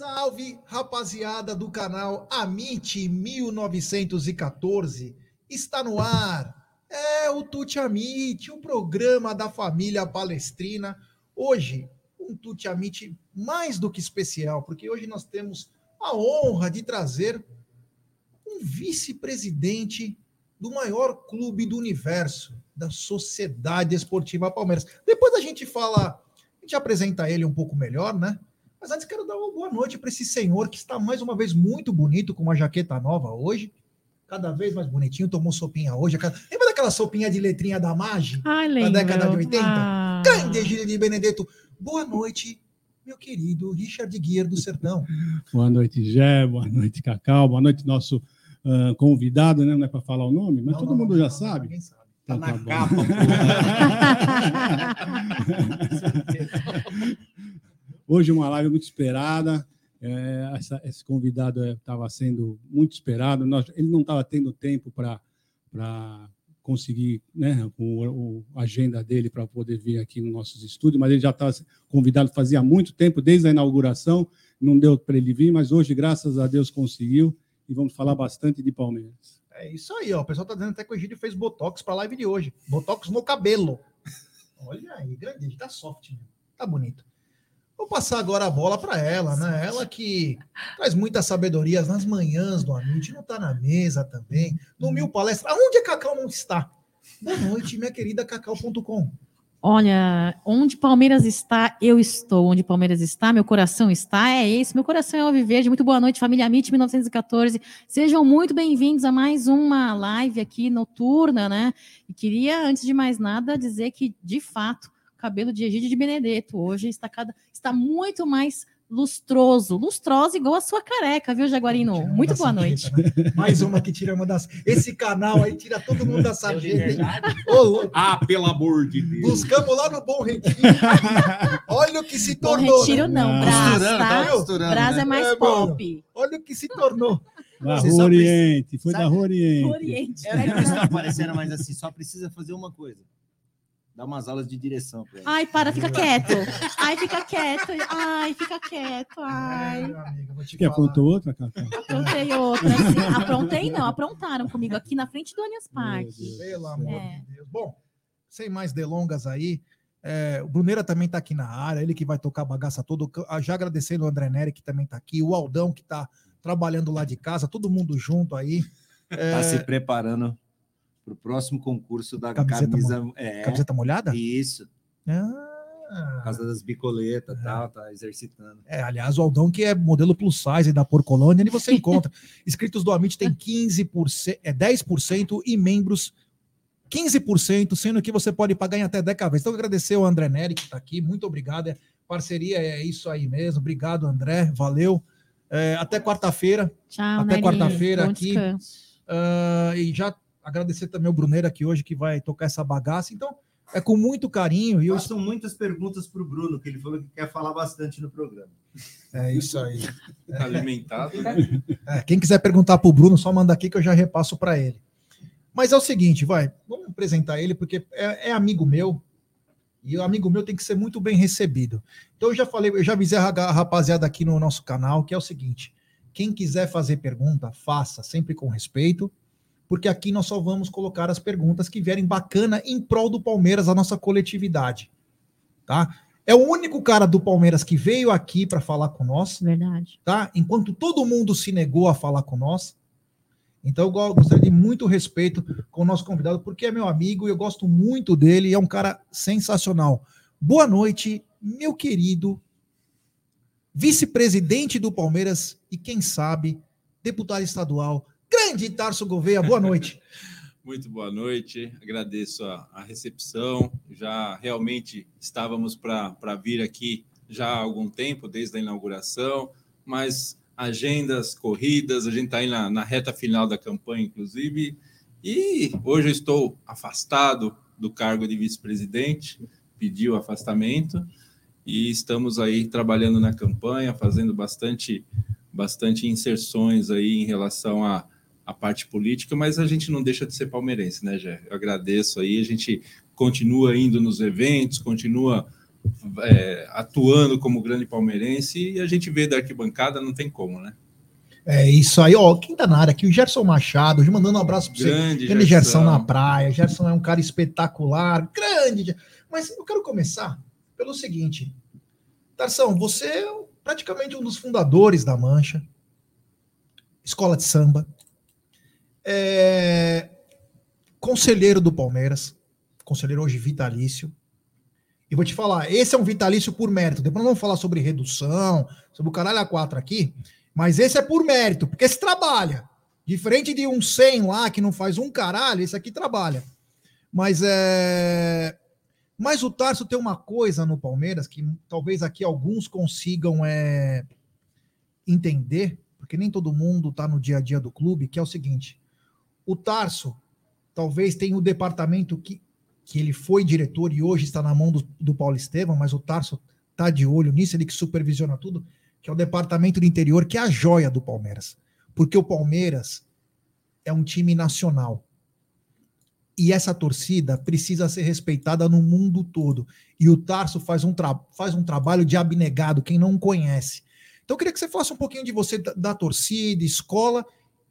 Salve, rapaziada do canal Amit 1914. Está no ar. É o Tuti Amit, o programa da família palestrina. Hoje, um Tuti Amit mais do que especial, porque hoje nós temos a honra de trazer um vice-presidente do maior clube do universo, da Sociedade Esportiva Palmeiras. Depois a gente fala, a gente apresenta ele um pouco melhor, né? Mas antes quero dar uma boa noite para esse senhor que está mais uma vez muito bonito, com uma jaqueta nova hoje. Cada vez mais bonitinho, tomou sopinha hoje. Lembra daquela sopinha de letrinha da Magi? Ai, Da década de 80? Ah. Grande Egílio de Benedetto. Boa noite, meu querido Richard Guiar do Sertão. Boa noite, Gé. Boa noite, Cacau. Boa noite, nosso ah, convidado, né? Não é para falar o nome, mas Não, todo não, mundo não, já não, sabe. Ninguém sabe. Tá Então na bom. capa, Hoje uma live muito esperada. É, essa- esse convidado estava sendo muito esperado. Nós- ele não estava tendo tempo para conseguir, né, o, o- a agenda dele para poder vir aqui nos nossos estúdios, mas ele já estava convidado fazia muito tempo, desde a inauguração. Não deu para ele vir, mas hoje, graças a Deus, conseguiu. E vamos falar bastante de Palmeiras. É isso aí, ó. O pessoal tá dizendo até que o Egílio fez Botox para a live de hoje. Botox no cabelo. Olha aí, grande, tá soft, né? tá bonito. Vou passar agora a bola para ela, né? Ela que traz muitas sabedorias nas manhãs do Amit, não tá na mesa também, no Mil Palestra. Aonde a Cacau não está? Boa noite, minha querida cacau.com. Olha, onde Palmeiras está, eu estou. Onde Palmeiras está, meu coração está. É esse, meu coração é Alviverde. Muito boa noite, família MIT 1914. Sejam muito bem-vindos a mais uma live aqui noturna, né? E queria, antes de mais nada, dizer que, de fato, cabelo de Egídio de Benedetto hoje está, cada, está muito mais lustroso. Lustroso igual a sua careca, viu, Jaguarino? Muito boa noite. né? Mais uma que tira uma das. Esse canal aí tira todo mundo da sarjeta. hein? Ô, louco. Ah, pelo amor de Deus. Buscamos lá no Bom Retiro. Olha o que se Bom tornou. retiro né? não, Não. Brás, tá? costurando, Brás né? é mais É, mano. pop. Olha o que se tornou. Da Rua só precisa- Oriente, foi sabe- da Rua Oriente. Oriente. É o que está aparecendo, mas assim, só precisa fazer uma coisa. Dar umas aulas de direção pra ele. Ai, para, fica quieto. Ai, fica quieto. Ai, fica quieto. É, Ai. meu amigo, vou te Que aprontou outra, Cacau? Aprontei outra. assim. Aprontei não, aprontaram comigo aqui na frente do Allianz Parque. Pelo amor É. de Deus. Bom, sem mais delongas aí, é, o Bruneira também está aqui na área, ele que vai tocar a bagaça toda. Já agradecendo o André Neri, que também está aqui, o Aldão, que está trabalhando lá de casa, todo mundo junto aí. É, Tá se preparando pro próximo concurso da Camiseta camisa. É, Camiseta molhada? isso. Por Ah, causa das bicoletas e tal, tá exercitando. é, aliás, o Aldão, que é modelo plus size da Por Colônia, ele você encontra. Inscritos do Amit tem 15%, é 10% e membros 15%, sendo que você pode pagar em até 10 vezes. Então, agradecer ao André Neri, que está aqui. Muito obrigado. É, parceria é isso aí mesmo. Obrigado, André. Valeu. É, até quarta-feira. Tchau, Até quarta-feira aqui. Ah, e já agradecer também o Bruneiro aqui hoje, que vai tocar essa bagaça. Então, é com muito carinho. E eu Façam muitas perguntas pro Bruno, que ele falou que quer falar bastante no programa. É isso aí. Alimentado. É, quem quiser perguntar para o Bruno, só manda aqui que eu já repasso para ele. Mas é o seguinte, vai, vamos apresentar ele, porque é, é amigo meu, e o amigo meu tem que ser muito bem recebido. Então eu já falei, eu já avisei a rapaziada aqui no nosso canal, que é o seguinte: quem quiser fazer pergunta, faça, sempre com respeito, porque aqui nós só vamos colocar as perguntas que vierem bacana em prol do Palmeiras, a nossa coletividade. Tá? É o único cara do Palmeiras que veio aqui para falar com nós Verdade. tá? Enquanto todo mundo se negou a falar com nós. Então eu go- gostaria de muito respeito com o nosso convidado, porque é meu amigo e eu gosto muito dele, e é um cara sensacional. Boa noite, meu querido vice-presidente do Palmeiras e quem sabe deputado estadual, grande Tarso Gouveia. Boa noite. Muito boa noite, agradeço a, a recepção. Já realmente estávamos para vir aqui já há algum tempo, desde a inauguração, mas agendas corridas, a gente está aí na, na reta final da campanha, inclusive, e hoje eu estou afastado do cargo de vice-presidente, pedi o afastamento, e estamos aí trabalhando na campanha, fazendo bastante, bastante inserções aí em relação a a parte política, mas a gente não deixa de ser palmeirense, né, Jé? Eu agradeço aí, a gente continua indo nos eventos, continua é, atuando como grande palmeirense e a gente vê da arquibancada, não tem como, né? É isso aí, ó. Quem tá na área aqui? O Gerson Machado, hoje mandando um abraço para você. Grande Grande Gerson na praia. Gerson é um cara espetacular, grande. Mas eu quero começar pelo seguinte. Tarsão, você é praticamente um dos fundadores da Mancha, escola de samba, é, conselheiro do Palmeiras, conselheiro hoje vitalício. E vou te falar, esse é um vitalício por mérito. Depois nós vamos falar sobre redução, sobre o caralho A4 aqui, mas esse é por mérito, porque esse trabalha. Diferente de um 100 lá que não faz um caralho, esse aqui trabalha. Mas é. Mas o Tarso tem uma coisa no Palmeiras que talvez aqui alguns consigam é, entender, porque nem todo mundo está no dia a dia do clube, que é o seguinte: o Tarso talvez tenha o departamento que, que ele foi diretor e hoje está na mão do, do Paulo Estevam, mas o Tarso está de olho nisso, ele que supervisiona tudo, que é o departamento do interior, que é a joia do Palmeiras. Porque o Palmeiras é um time nacional. E essa torcida precisa ser respeitada no mundo todo. E o Tarso faz um, faz um trabalho de abnegado, quem não conhece. Então eu queria que você falasse um pouquinho de você, da, da torcida, escola,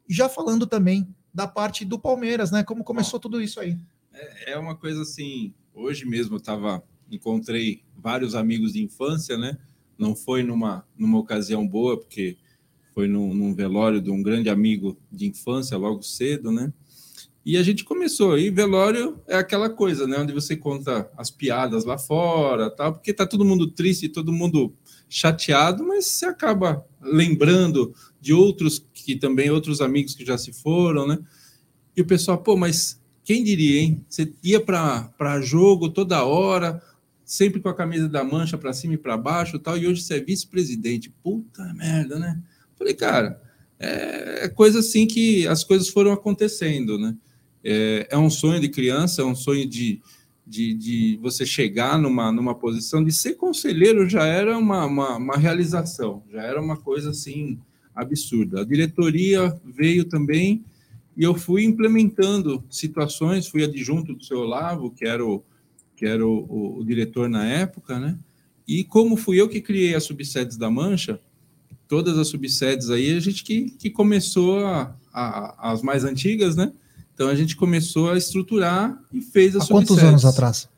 já falando também da parte do Palmeiras, né? Como começou tudo isso aí. É, é uma coisa assim, hoje mesmo eu tava, encontrei vários amigos de infância, né? Não foi numa, numa ocasião boa, porque foi num, num velório de um grande amigo de infância, logo cedo, né? E a gente começou. E velório é aquela coisa, né? Onde você conta as piadas lá fora, tal, porque tá todo mundo triste, todo mundo chateado, mas você acaba lembrando de outros que também outros amigos que já se foram, né? E o pessoal, pô, mas quem diria, hein? Você ia para jogo toda hora, sempre com a camisa da mancha para cima e para baixo, tal, e hoje você é vice-presidente. Puta merda, né? Falei, cara, é, é coisa assim que as coisas foram acontecendo, né? É, é um sonho de criança, é um sonho de, de, de, você chegar numa, numa posição de ser conselheiro já era uma, uma, uma, realização, já era uma coisa assim absurda. A diretoria veio também e eu fui implementando situações, fui adjunto do seu Olavo, que era o, que era o, o, o diretor na época, né? E como fui eu que criei as subsedes da Mancha, todas as subsedes aí, a gente que, que começou a, a, as mais antigas, né? Então a gente começou a estruturar e fez as Há quantos anos atrás?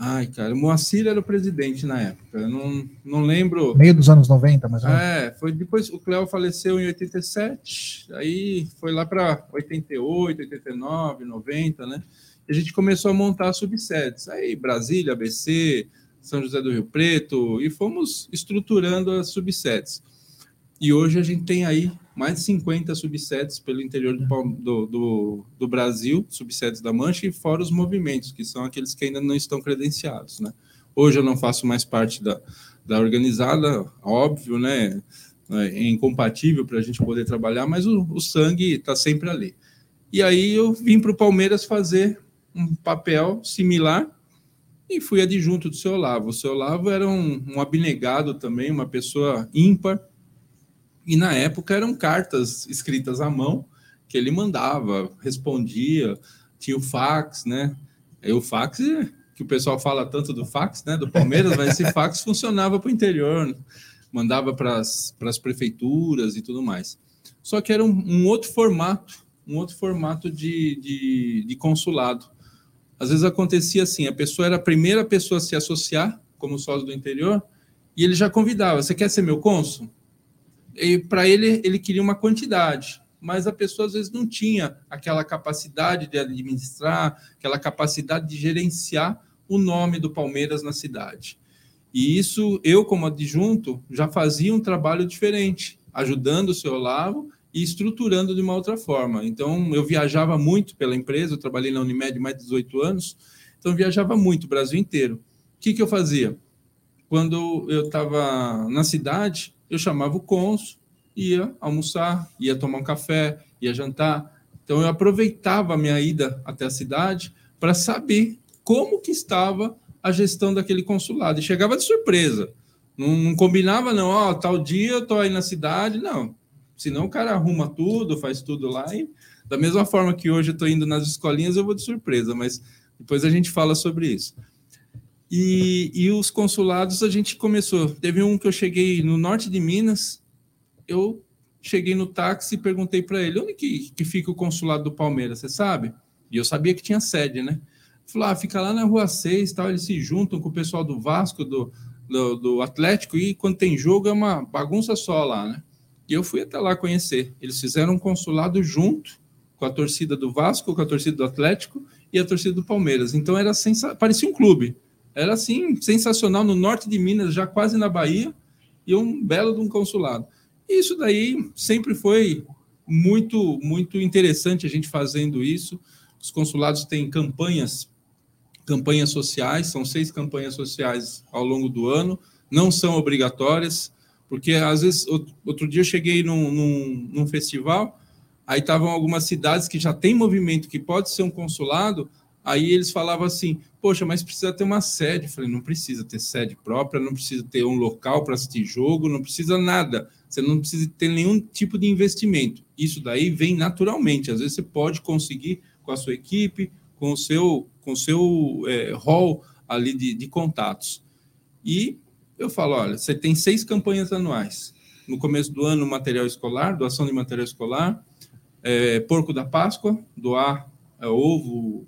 Ai, cara, Moacir era o presidente na época. Eu não, não lembro. Meio dos anos 90, mas. É, foi depois. O Cléo faleceu em 87, aí foi lá para 88, 89, 90, né? E a gente começou a montar subsedes. Aí Brasília, ABC, São José do Rio Preto, e fomos estruturando as subsedes. E hoje a gente tem aí mais de 50 subsedes pelo interior do, do, do, Brasil, subsedes da Mancha, e fora os movimentos, que são aqueles que ainda não estão credenciados. Né? Hoje eu não faço mais parte da, da organizada, óbvio, né? é incompatível para a gente poder trabalhar, mas o, o sangue está sempre ali. E aí eu vim para o Palmeiras fazer um papel similar e fui adjunto do seu Olavo. O seu Olavo era um, um abnegado também, uma pessoa ímpar, e na época eram cartas escritas à mão que ele mandava, respondia, tinha o fax, né? E o fax, que o pessoal fala tanto do fax, né? Do Palmeiras, mas esse fax funcionava para o interior, mandava para as prefeituras e tudo mais. Só que era um, um outro formato, um outro formato de, de, de consulado. Às vezes acontecia assim, a pessoa era a primeira pessoa a se associar como sócio do interior, e ele já convidava, você quer ser meu cônsul? Para ele ele queria uma quantidade, mas a pessoa às vezes não tinha aquela capacidade de administrar, aquela capacidade de gerenciar o nome do Palmeiras na cidade. E isso eu como adjunto já fazia um trabalho diferente, ajudando o seu Olavo e estruturando de uma outra forma. Então eu viajava muito pela empresa, eu trabalhei na Unimed mais de 18 anos, então viajava muito o Brasil inteiro. O que, que eu fazia? Quando eu estava na cidade, eu chamava o cônsul, ia almoçar, ia tomar um café, ia jantar. Então eu aproveitava a minha ida até a cidade para saber como que estava a gestão daquele consulado. E chegava de surpresa. Não, não combinava, não, ó, oh, tal dia eu estou aí na cidade, não. Senão o cara arruma tudo, faz tudo lá. E da mesma forma que hoje eu estou indo nas escolinhas, eu vou de surpresa, mas depois a gente fala sobre isso. E, e os consulados a gente começou. Teve um que eu cheguei no norte de Minas, eu cheguei no táxi e perguntei para ele: onde que, que fica o consulado do Palmeiras? Você sabe? E eu sabia que tinha sede, né? Falou: ah, fica lá na rua 6, tal. Eles se juntam com o pessoal do Vasco, do, do, do Atlético, e quando tem jogo é uma bagunça só lá, né? E eu fui até lá conhecer. Eles fizeram um consulado junto com a torcida do Vasco, com a torcida do Atlético e a torcida do Palmeiras. Então era sensa... parecia um clube. Era assim, sensacional no norte de Minas, já quase na Bahia, e um belo de um consulado. Isso daí sempre foi muito, muito interessante a gente fazendo isso. Os consulados têm campanhas, campanhas sociais, são seis campanhas sociais ao longo do ano, não são obrigatórias, porque às vezes, outro dia eu cheguei num, num, num festival, aí estavam algumas cidades que já tem movimento que pode ser um consulado, aí eles falavam assim, poxa, mas precisa ter uma sede. Eu falei, não precisa ter sede própria, não precisa ter um local para assistir jogo, não precisa nada. Você não precisa ter nenhum tipo de investimento. Isso daí vem naturalmente. Às vezes você pode conseguir com a sua equipe, com o seu, com o seu é, hall ali de, de contatos. E eu falo, olha, você tem seis campanhas anuais. No começo do ano, material escolar, doação de material escolar, é, porco da Páscoa, doar é, ovo,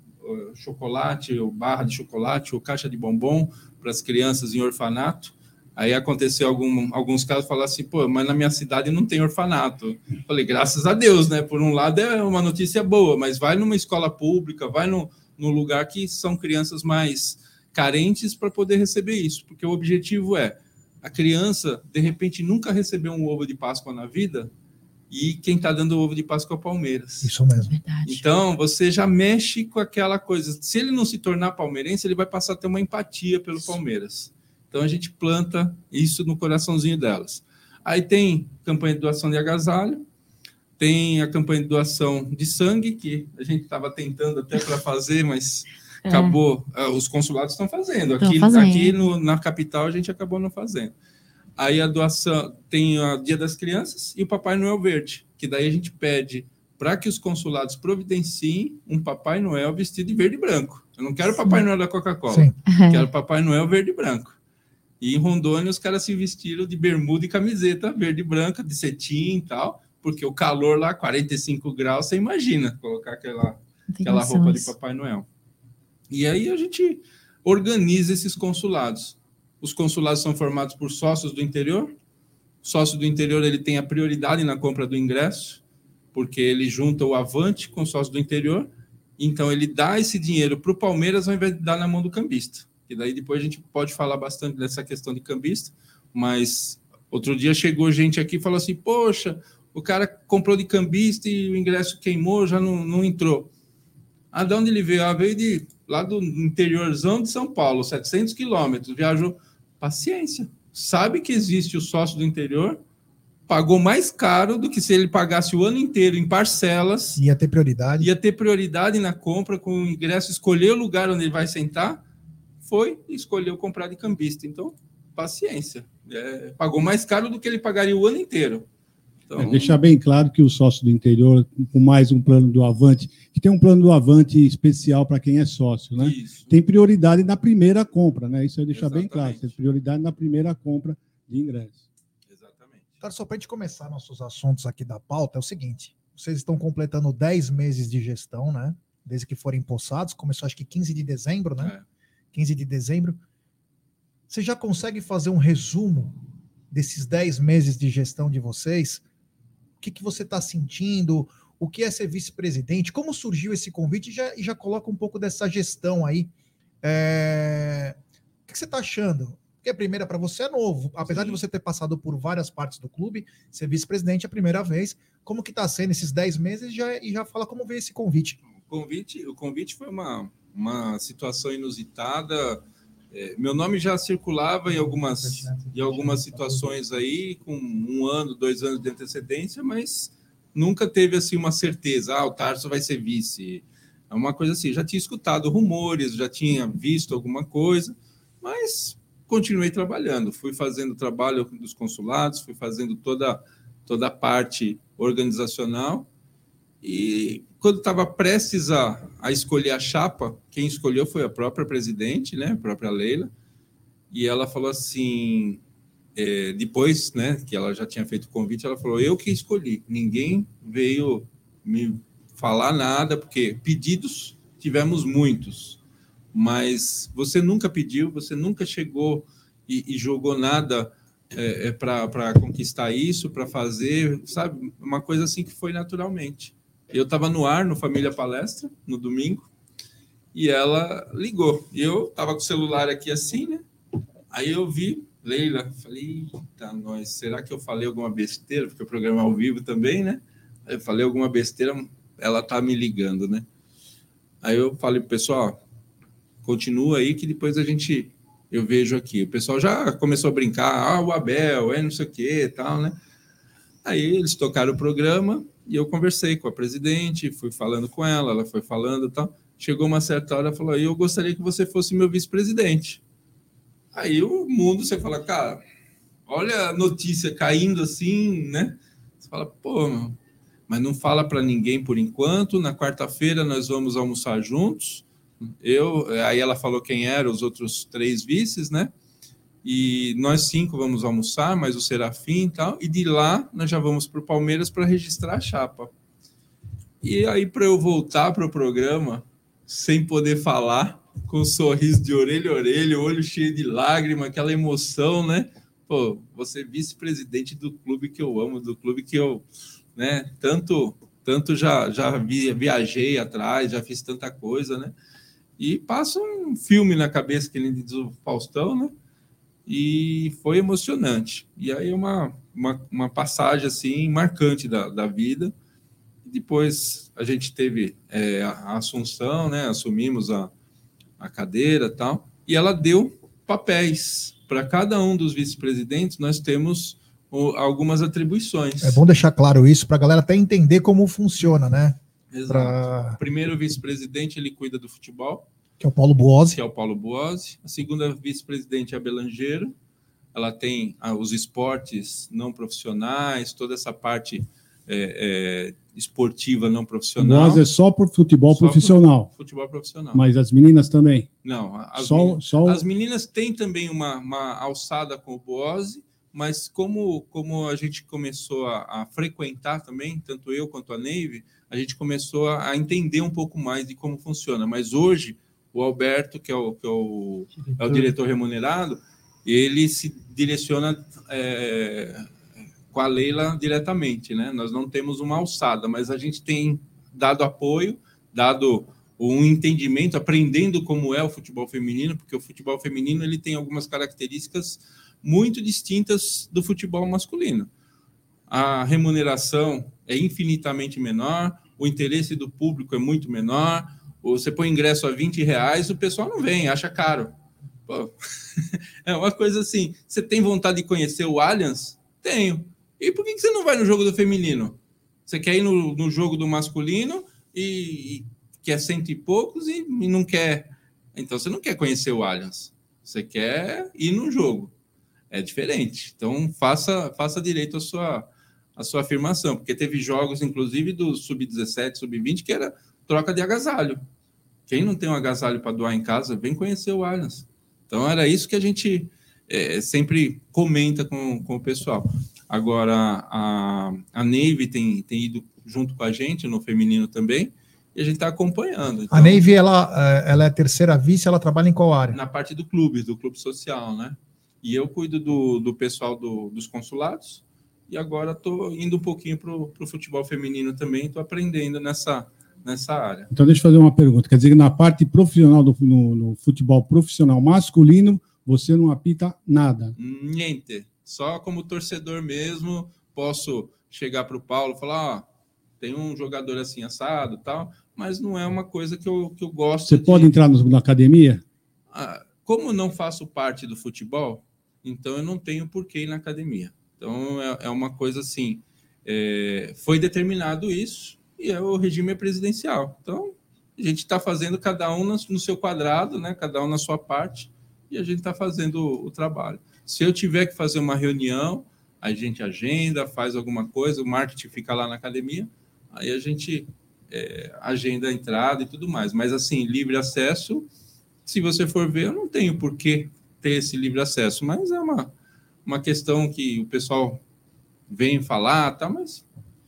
chocolate, ou barra de chocolate, ou caixa de bombom para as crianças em orfanato. Aí aconteceu algum, alguns casos, falar assim, pô, mas na minha cidade não tem orfanato. Falei, graças a Deus, né? Por um lado é uma notícia boa, mas vai numa escola pública, vai no, no lugar que são crianças mais carentes para poder receber isso, porque o objetivo é a criança, de repente, nunca recebeu um ovo de Páscoa na vida, e quem está dando ovo de Páscoa é o Palmeiras. Isso mesmo. Verdade. Então, você já mexe com aquela coisa. Se ele não se tornar palmeirense, ele vai passar a ter uma empatia pelo Palmeiras. Então, a gente planta isso no coraçãozinho delas. Aí tem campanha de doação de agasalho, tem a campanha de doação de sangue, que a gente estava tentando até para fazer, mas é. acabou. É, os consulados estão fazendo. Aqui, fazendo. aqui no, na capital a gente acabou não fazendo. Aí a doação tem o Dia das Crianças e o Papai Noel Verde, que daí a gente pede para que os consulados providenciem um Papai Noel vestido de verde e branco. Eu não quero Papai Noel da Coca-Cola, quero Papai Noel verde e branco. E em Rondônia os caras se vestiram de bermuda e camiseta verde e branca, de cetim e tal, porque o calor lá, 45 graus, você imagina colocar aquela, aquela roupa de Papai Noel. E aí a gente organiza esses consulados. Os consulados são formados por sócios do interior. O sócio do interior ele tem a prioridade na compra do ingresso, porque ele junta o avante com o sócio do interior. Então ele dá esse dinheiro para o Palmeiras ao invés de dar na mão do cambista. E daí depois a gente pode falar bastante dessa questão de cambista, mas outro dia chegou gente aqui e falou assim: Poxa, o cara comprou de cambista e o ingresso queimou, já não, não entrou. Ah, de onde ele veio? Ah, veio de lá do interiorzão de São Paulo, 700 quilômetros, viajou. Paciência. Sabe que existe o sócio do interior, pagou mais caro do que se ele pagasse o ano inteiro em parcelas. Ia ter prioridade. Ia ter prioridade na compra com o ingresso, escolher o lugar onde ele vai sentar. Foi e escolheu comprar de cambista. Então, paciência. É, pagou mais caro do que ele pagaria o ano inteiro. Então... É, deixar bem claro que o sócio do interior, com mais um plano do Avante, que tem um plano do Avante especial para quem é sócio, né? Isso. Tem prioridade na primeira compra, né? Isso é deixar Exatamente. bem claro. Tem prioridade na primeira compra de ingresso. Exatamente. Cara, só para a gente começar nossos assuntos aqui da pauta, é o seguinte: vocês estão completando 10 meses de gestão, né? Desde que foram empossados, começou acho que 15 de dezembro, né? É. 15 de dezembro. Você já consegue fazer um resumo desses 10 meses de gestão de vocês? Que, que você está sentindo, o que é ser vice-presidente, como surgiu esse convite e já, já coloca um pouco dessa gestão aí. É... O que, que você está achando? Porque a primeira para você é novo, apesar Sim. de você ter passado por várias partes do clube, ser vice-presidente é a primeira vez. Como que está sendo esses 10 meses já, e já fala como veio esse convite? O convite, o convite foi uma, uma situação inusitada. É, meu nome já circulava em algumas, em algumas situações aí, com um ano, dois anos de antecedência, mas nunca teve assim uma certeza, ah, o Tarso vai ser vice. É uma coisa assim, já tinha escutado rumores, já tinha visto alguma coisa, mas continuei trabalhando, fui fazendo o trabalho dos consulados, fui fazendo toda, toda a parte organizacional E quando estava prestes a, a escolher a chapa, quem escolheu foi a própria presidente, né, a própria Leila, e ela falou assim, é, depois, né, que ela já tinha feito o convite, ela falou, eu que escolhi, ninguém veio me falar nada, porque pedidos tivemos muitos, mas você nunca pediu, você nunca chegou e, e jogou nada é, é para conquistar isso, para fazer, sabe? Uma coisa assim que foi naturalmente. Eu estava no ar, no Família Palestra, no domingo, e ela ligou. Eu estava com o celular aqui assim, né? Aí eu vi Leila, falei, eita, nós, será que eu falei alguma besteira? Porque o programa é ao vivo também, né? Aí eu falei alguma besteira, ela tá me ligando, né? Aí eu falei, pessoal, continua aí que depois a gente eu vejo aqui. O pessoal já começou a brincar, ah, o Abel, é não sei o que, tal, né? Aí eles tocaram o programa e eu conversei com a presidente, fui falando com ela, ela foi falando e tal. Chegou uma certa hora, falou: "Eu gostaria que você fosse meu vice-presidente". Aí o mundo você fala: "Cara, olha a notícia caindo assim, né?" Você fala: "Pô, meu, mas não fala para ninguém por enquanto. Na quarta-feira nós vamos almoçar juntos. Eu, aí ela falou quem eram os outros três vices, né? E nós cinco vamos almoçar, mais o Serafim e tal. E de lá nós já vamos para o Palmeiras para registrar a chapa. E aí, para eu voltar para o programa, sem poder falar, com um sorriso de orelha a orelha, olho cheio de lágrima, aquela emoção, né? Pô, você vice-presidente do clube que eu amo, do clube que eu, né, tanto tanto já já viajei atrás, já fiz tanta coisa, né? E passa um filme na cabeça que ele diz o Faustão, né? E foi emocionante. E aí uma, uma, uma passagem assim marcante da, da vida. Depois a gente teve é, a assunção, né? Assumimos a, a cadeira tal. E ela deu papéis para cada um dos vice-presidentes. Nós temos algumas atribuições. É bom deixar claro isso para a galera até entender como funciona, né? Exato. Pra... O primeiro vice-presidente ele cuida do futebol que é o Paulo Buozzi. Que é o Paulo Buozzi. A segunda vice-presidente é a Belangeiro. Ela tem ah, os esportes não profissionais, toda essa parte é, é, esportiva não profissional. Nós é só por futebol só profissional. Por futebol profissional. Mas as meninas também? Não. As, só, meninas, só... as meninas têm também uma, uma alçada com o Boazzi, mas como, como a gente começou a, a, frequentar também, tanto eu quanto a Neve, a gente começou a, a entender um pouco mais de como funciona. Mas hoje o Alberto, que é o, que é o, é o diretor remunerado, ele se direciona é, com a Leila diretamente, né? Nós não temos uma alçada, mas a gente tem dado apoio, dado um entendimento, aprendendo como é o futebol feminino, porque o futebol feminino ele tem algumas características muito distintas do futebol masculino. A remuneração é infinitamente menor, o interesse do público é muito menor, você põe ingresso a 20 reais, o pessoal não vem, acha caro. Pô, é uma coisa assim. Você tem vontade de conhecer o Allianz? Tenho. E por que você não vai no jogo do feminino? Você quer ir no, no jogo do masculino e, e quer cento e poucos e, e, não quer. Então você não quer conhecer o Allianz. Você quer ir no jogo. É diferente. Então faça, faça direito a sua, a sua afirmação, porque teve jogos, inclusive, do sub-17, sub-20, que era troca de agasalho. Quem não tem um agasalho para doar em casa, vem conhecer o Allianz. Então, era isso que a gente é, sempre comenta com, com o pessoal. Agora, a, a Navy tem, tem ido junto com a gente, no feminino também, e a gente está acompanhando. Então, a Navy, ela, é, ela é terceira vice, ela trabalha em qual área? Na parte do clube, do clube social, né? E eu cuido do, do pessoal do, dos consulados, e agora estou indo um pouquinho para o futebol feminino também, estou aprendendo nessa, nessa área. Então, deixa eu fazer uma pergunta. Quer dizer que na parte profissional, do, no, no futebol profissional masculino, você não apita nada? Niente. Só como torcedor mesmo, posso chegar para o Paulo e falar: ó, tem um jogador assim assado tal, mas não é uma coisa que eu, que eu gosto. Você de... pode entrar no, na academia? Ah, como não faço parte do futebol, então eu não tenho por que ir na academia. Então é, é uma coisa assim. É, foi determinado isso, e é o regime presidencial. Então, a gente está fazendo cada um no seu quadrado, né? cada um na sua parte, e a gente está fazendo o, trabalho. Se eu tiver que fazer uma reunião, a gente agenda, faz alguma coisa, o marketing fica lá na academia, aí a gente é, agenda a entrada e tudo mais. Mas assim, livre acesso, se você for ver, eu não tenho por que ter esse livre acesso, mas é uma, uma questão que o pessoal vem falar, tá, mas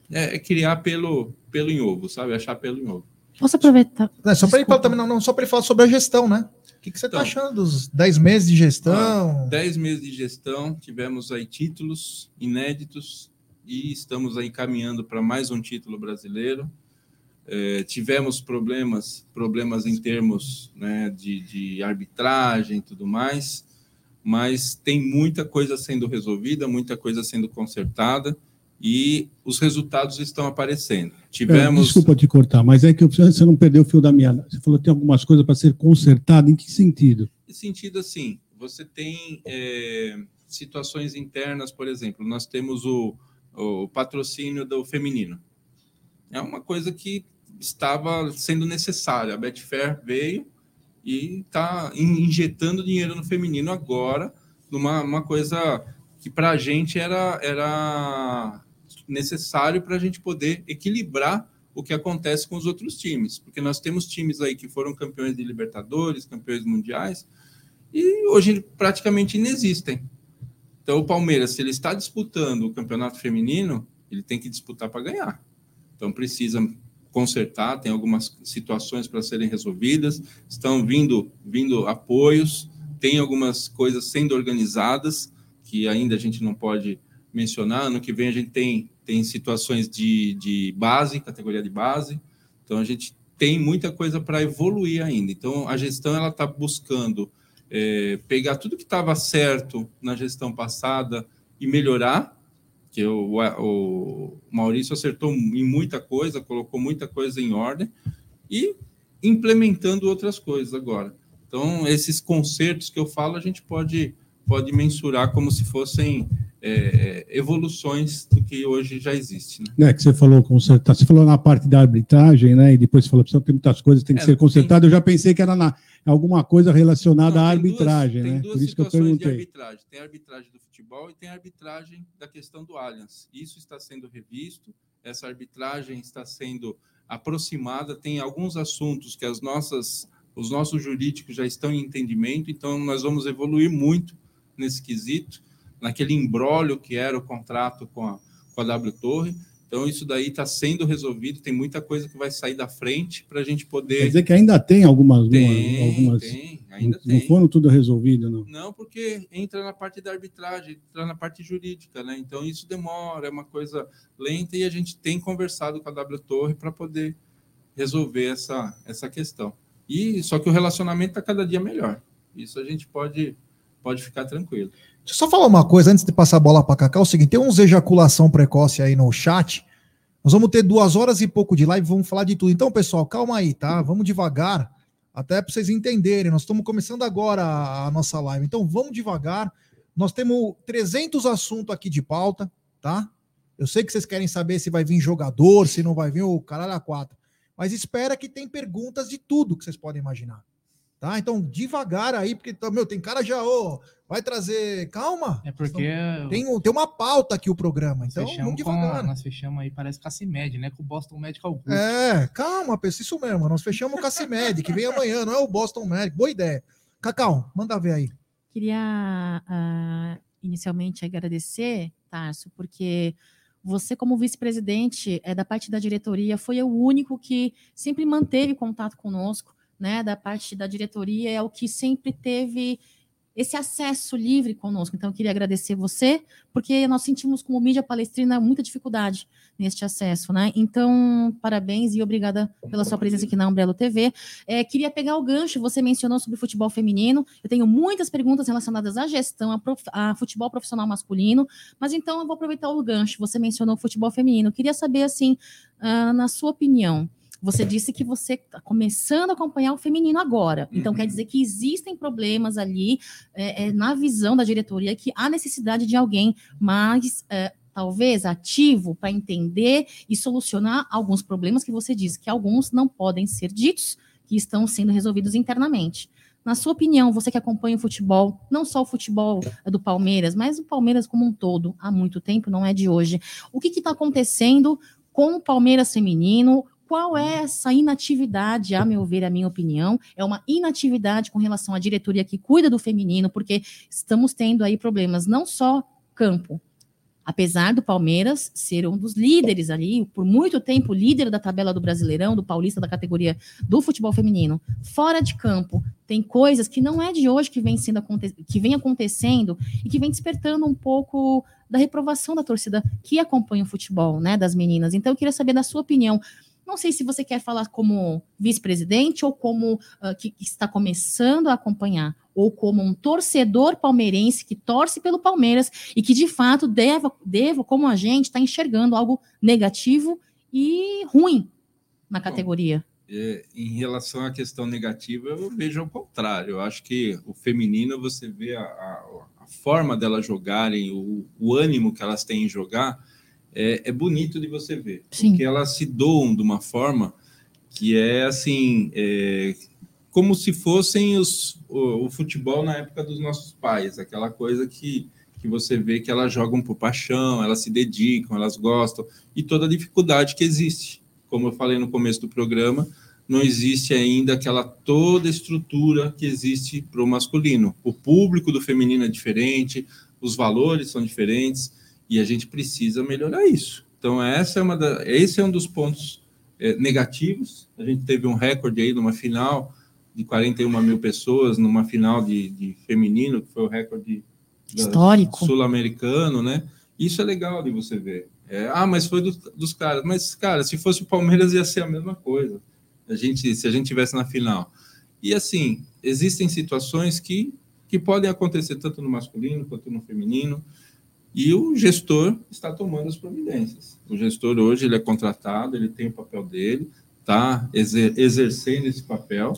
é, é criar pelo, pelo em ovo, sabe? Achar pelo em ovo. Posso aproveitar? É, só para ele falar também, não, não só para ele falar sobre a gestão, né? O que, que você está Então. achando dos 10 meses de gestão? 10 meses de gestão, tivemos aí títulos inéditos e estamos aí caminhando para mais um título brasileiro. É, tivemos problemas, problemas em termos né, de, de arbitragem e tudo mais, mas tem muita coisa sendo resolvida, muita coisa sendo consertada e os resultados estão aparecendo. É, Tivemos. Desculpa te cortar, mas é que eu- você não perdeu o fio da meada. Você falou que tem algumas coisas para ser consertado. Em que sentido? Nesse sentido, assim, você tem é, situações internas, por exemplo, nós temos o, o patrocínio do feminino. É uma coisa que estava sendo necessária. A Betfair veio e está injetando dinheiro no feminino agora, numa uma coisa que para a gente era, era necessário para a gente poder equilibrar o que acontece com os outros times, porque nós temos times aí que foram campeões de Libertadores, campeões mundiais, e hoje praticamente inexistem. Então, o Palmeiras, se ele está disputando o campeonato feminino, ele tem que disputar para ganhar. Então, precisa consertar, tem algumas situações para serem resolvidas, estão vindo, vindo apoios, tem algumas coisas sendo organizadas, que ainda a gente não pode mencionar. Ano que vem a gente tem, tem situações de, de base, categoria de base, então a gente tem muita coisa para evoluir ainda. Então, a gestão ela está buscando é, pegar tudo que estava certo na gestão passada e melhorar, que o, o, Maurício acertou em muita coisa, colocou muita coisa em ordem e implementando outras coisas agora. Então, esses concertos que eu falo, a gente pode, pode mensurar como se fossem é, evoluções do que hoje já existe. Né? É, que você falou consertar. Você falou na parte da arbitragem, né? E depois você falou que tem muitas coisas que tem que É, ser consertadas. tem- Eu já pensei que era na, alguma coisa relacionada Não, à tem duas- arbitragem, tem né? duas Por isso que eu situações de perguntei. arbitragem. Tem a arbitragem do futebol e tem a arbitragem da questão do Allianz. Isso está sendo revisto, essa arbitragem está sendo aproximada, tem alguns assuntos que as nossas, os nossos jurídicos já estão em entendimento, então nós vamos evoluir muito nesse quesito, naquele embrólio que era o contrato com a, com a W Torre. Então, isso daí está sendo resolvido, tem muita coisa que vai sair da frente para a gente Quer poder. dizer que ainda tem algumas. Tem, algumas tem, ainda não, não tem. foram tudo resolvido, não. Não, porque entra na parte da arbitragem, entra na parte jurídica, né? Então isso demora, é uma coisa lenta e a gente tem conversado com a W Torre para poder resolver essa, essa questão. E só que o relacionamento está cada dia melhor. Isso a gente pode pode ficar tranquilo. Deixa eu só falar uma coisa antes de passar a bola para Cacá. É o seguinte: tem uns ejaculação precoce aí no chat. Nós vamos ter duas horas e pouco de live, vamos falar de tudo. Então, pessoal, calma aí, tá? Vamos devagar, até para vocês entenderem. Nós estamos começando agora a, a nossa live, então vamos devagar. Nós temos 300 assuntos aqui de pauta, tá? Eu sei que vocês querem saber se vai vir jogador, se não vai vir o caralho a quatro. Mas espera que tem perguntas de tudo que vocês podem imaginar. Tá? Então, devagar aí, porque, tá, meu, tem cara já, ô, vai trazer. Calma. É porque Tem, um- tem uma pauta aqui o programa, então vamos com, devagar. nós fechamos aí, parece com a CIMED, né? Com o Boston Medical Group. É, calma, pessoal, isso mesmo. Nós fechamos com a CIMED, que vem amanhã, não é o Boston Medic. Boa ideia. Cacau, manda ver aí. Queria ah, inicialmente agradecer, Tarso, porque você, como vice-presidente é, da parte da diretoria, foi o único que sempre manteve contato conosco, né? Da parte da diretoria, é o que sempre teve esse acesso livre conosco. Então, eu queria agradecer você, porque nós sentimos como mídia palestrina muita dificuldade neste acesso, né? Então, parabéns e obrigada pela sua presença aqui na Umbrella TV. É, queria pegar o gancho, você mencionou sobre futebol feminino. Eu tenho muitas perguntas relacionadas à gestão, a, prof- a futebol profissional masculino, mas então eu vou aproveitar o gancho. Você mencionou futebol feminino. Eu queria saber, assim, ah, na sua opinião, você disse que você está começando a acompanhar o feminino agora. Então, Uhum. quer dizer que existem problemas ali é, é, na visão da diretoria, que há necessidade de alguém mais. é, Talvez ativo para entender e solucionar alguns problemas que você disse que alguns não podem ser ditos, que estão sendo resolvidos internamente. Na sua opinião, você que acompanha o futebol, não só o futebol eh, do Palmeiras, mas o Palmeiras como um todo, há muito tempo, não é de hoje. O que está acontecendo com o Palmeiras feminino. Qual é essa inatividade, a meu ver, a minha opinião? É uma inatividade com relação à diretoria que cuida do feminino, porque estamos tendo aí problemas não só campo, apesar do Palmeiras ser um dos líderes ali, por muito tempo líder da tabela do Brasileirão, do Paulista da categoria do futebol feminino, fora de campo, tem coisas que não é de hoje que vem sendo que vem acontecendo e que vem despertando um pouco da reprovação da torcida que acompanha o futebol, né, das meninas. Então eu queria saber da sua opinião, não sei se você quer falar como vice-presidente ou como uh, que está começando a acompanhar, ou como um torcedor palmeirense que torce pelo Palmeiras e que de fato deva, deva como a gente, está enxergando algo negativo e ruim na categoria. Bom, é, em relação à questão negativa, eu vejo ao contrário. Eu acho que o feminino, você vê a, a, a forma delas jogarem, o, o ânimo que elas têm em jogar é, é bonito de você ver. Sim. Porque elas se doam de uma forma que é assim, é, como se fossem os, o, o, futebol na época dos nossos pais, aquela coisa que, que você vê que elas jogam por paixão, elas se dedicam, elas gostam, e toda a dificuldade que existe. Como eu falei no começo do programa, não existe ainda aquela toda estrutura que existe para o masculino. O público do feminino é diferente, os valores são diferentes, e a gente precisa melhorar isso. Então, essa é uma da, esse é um dos pontos é, negativos. A gente teve um recorde aí numa final de 41 mil pessoas, numa final de, de feminino, que foi o recorde histórico sul-americano, né? Isso é legal de você ver. É, ah, mas foi do, dos caras. Mas, cara, se fosse o Palmeiras ia ser a mesma coisa. A gente, se a gente tivesse na final. E assim, existem situações que, que podem acontecer tanto no masculino quanto no feminino. E o gestor está tomando as providências. O gestor hoje ele é contratado, ele tem o papel dele, está exer exercendo esse papel,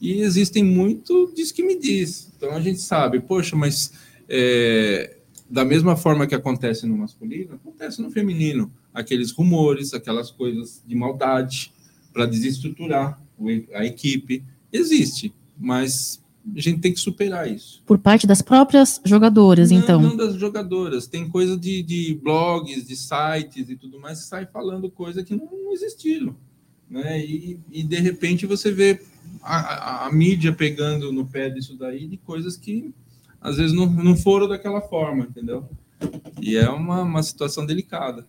e existem muito diz que me diz. Então a gente sabe, poxa, mas é, da mesma forma que acontece no masculino, acontece no feminino. Aqueles rumores, aquelas coisas de maldade para desestruturar a equipe. Existe, mas a gente tem que superar isso. Por parte das próprias jogadoras, não, então? Não das jogadoras. Tem coisa de, de blogs, de sites e tudo mais que sai falando coisa que não, existiram. Né? E, e de repente você vê a, a, a, mídia pegando no pé disso daí de coisas que às vezes não, não foram daquela forma, entendeu? E é uma, uma situação delicada.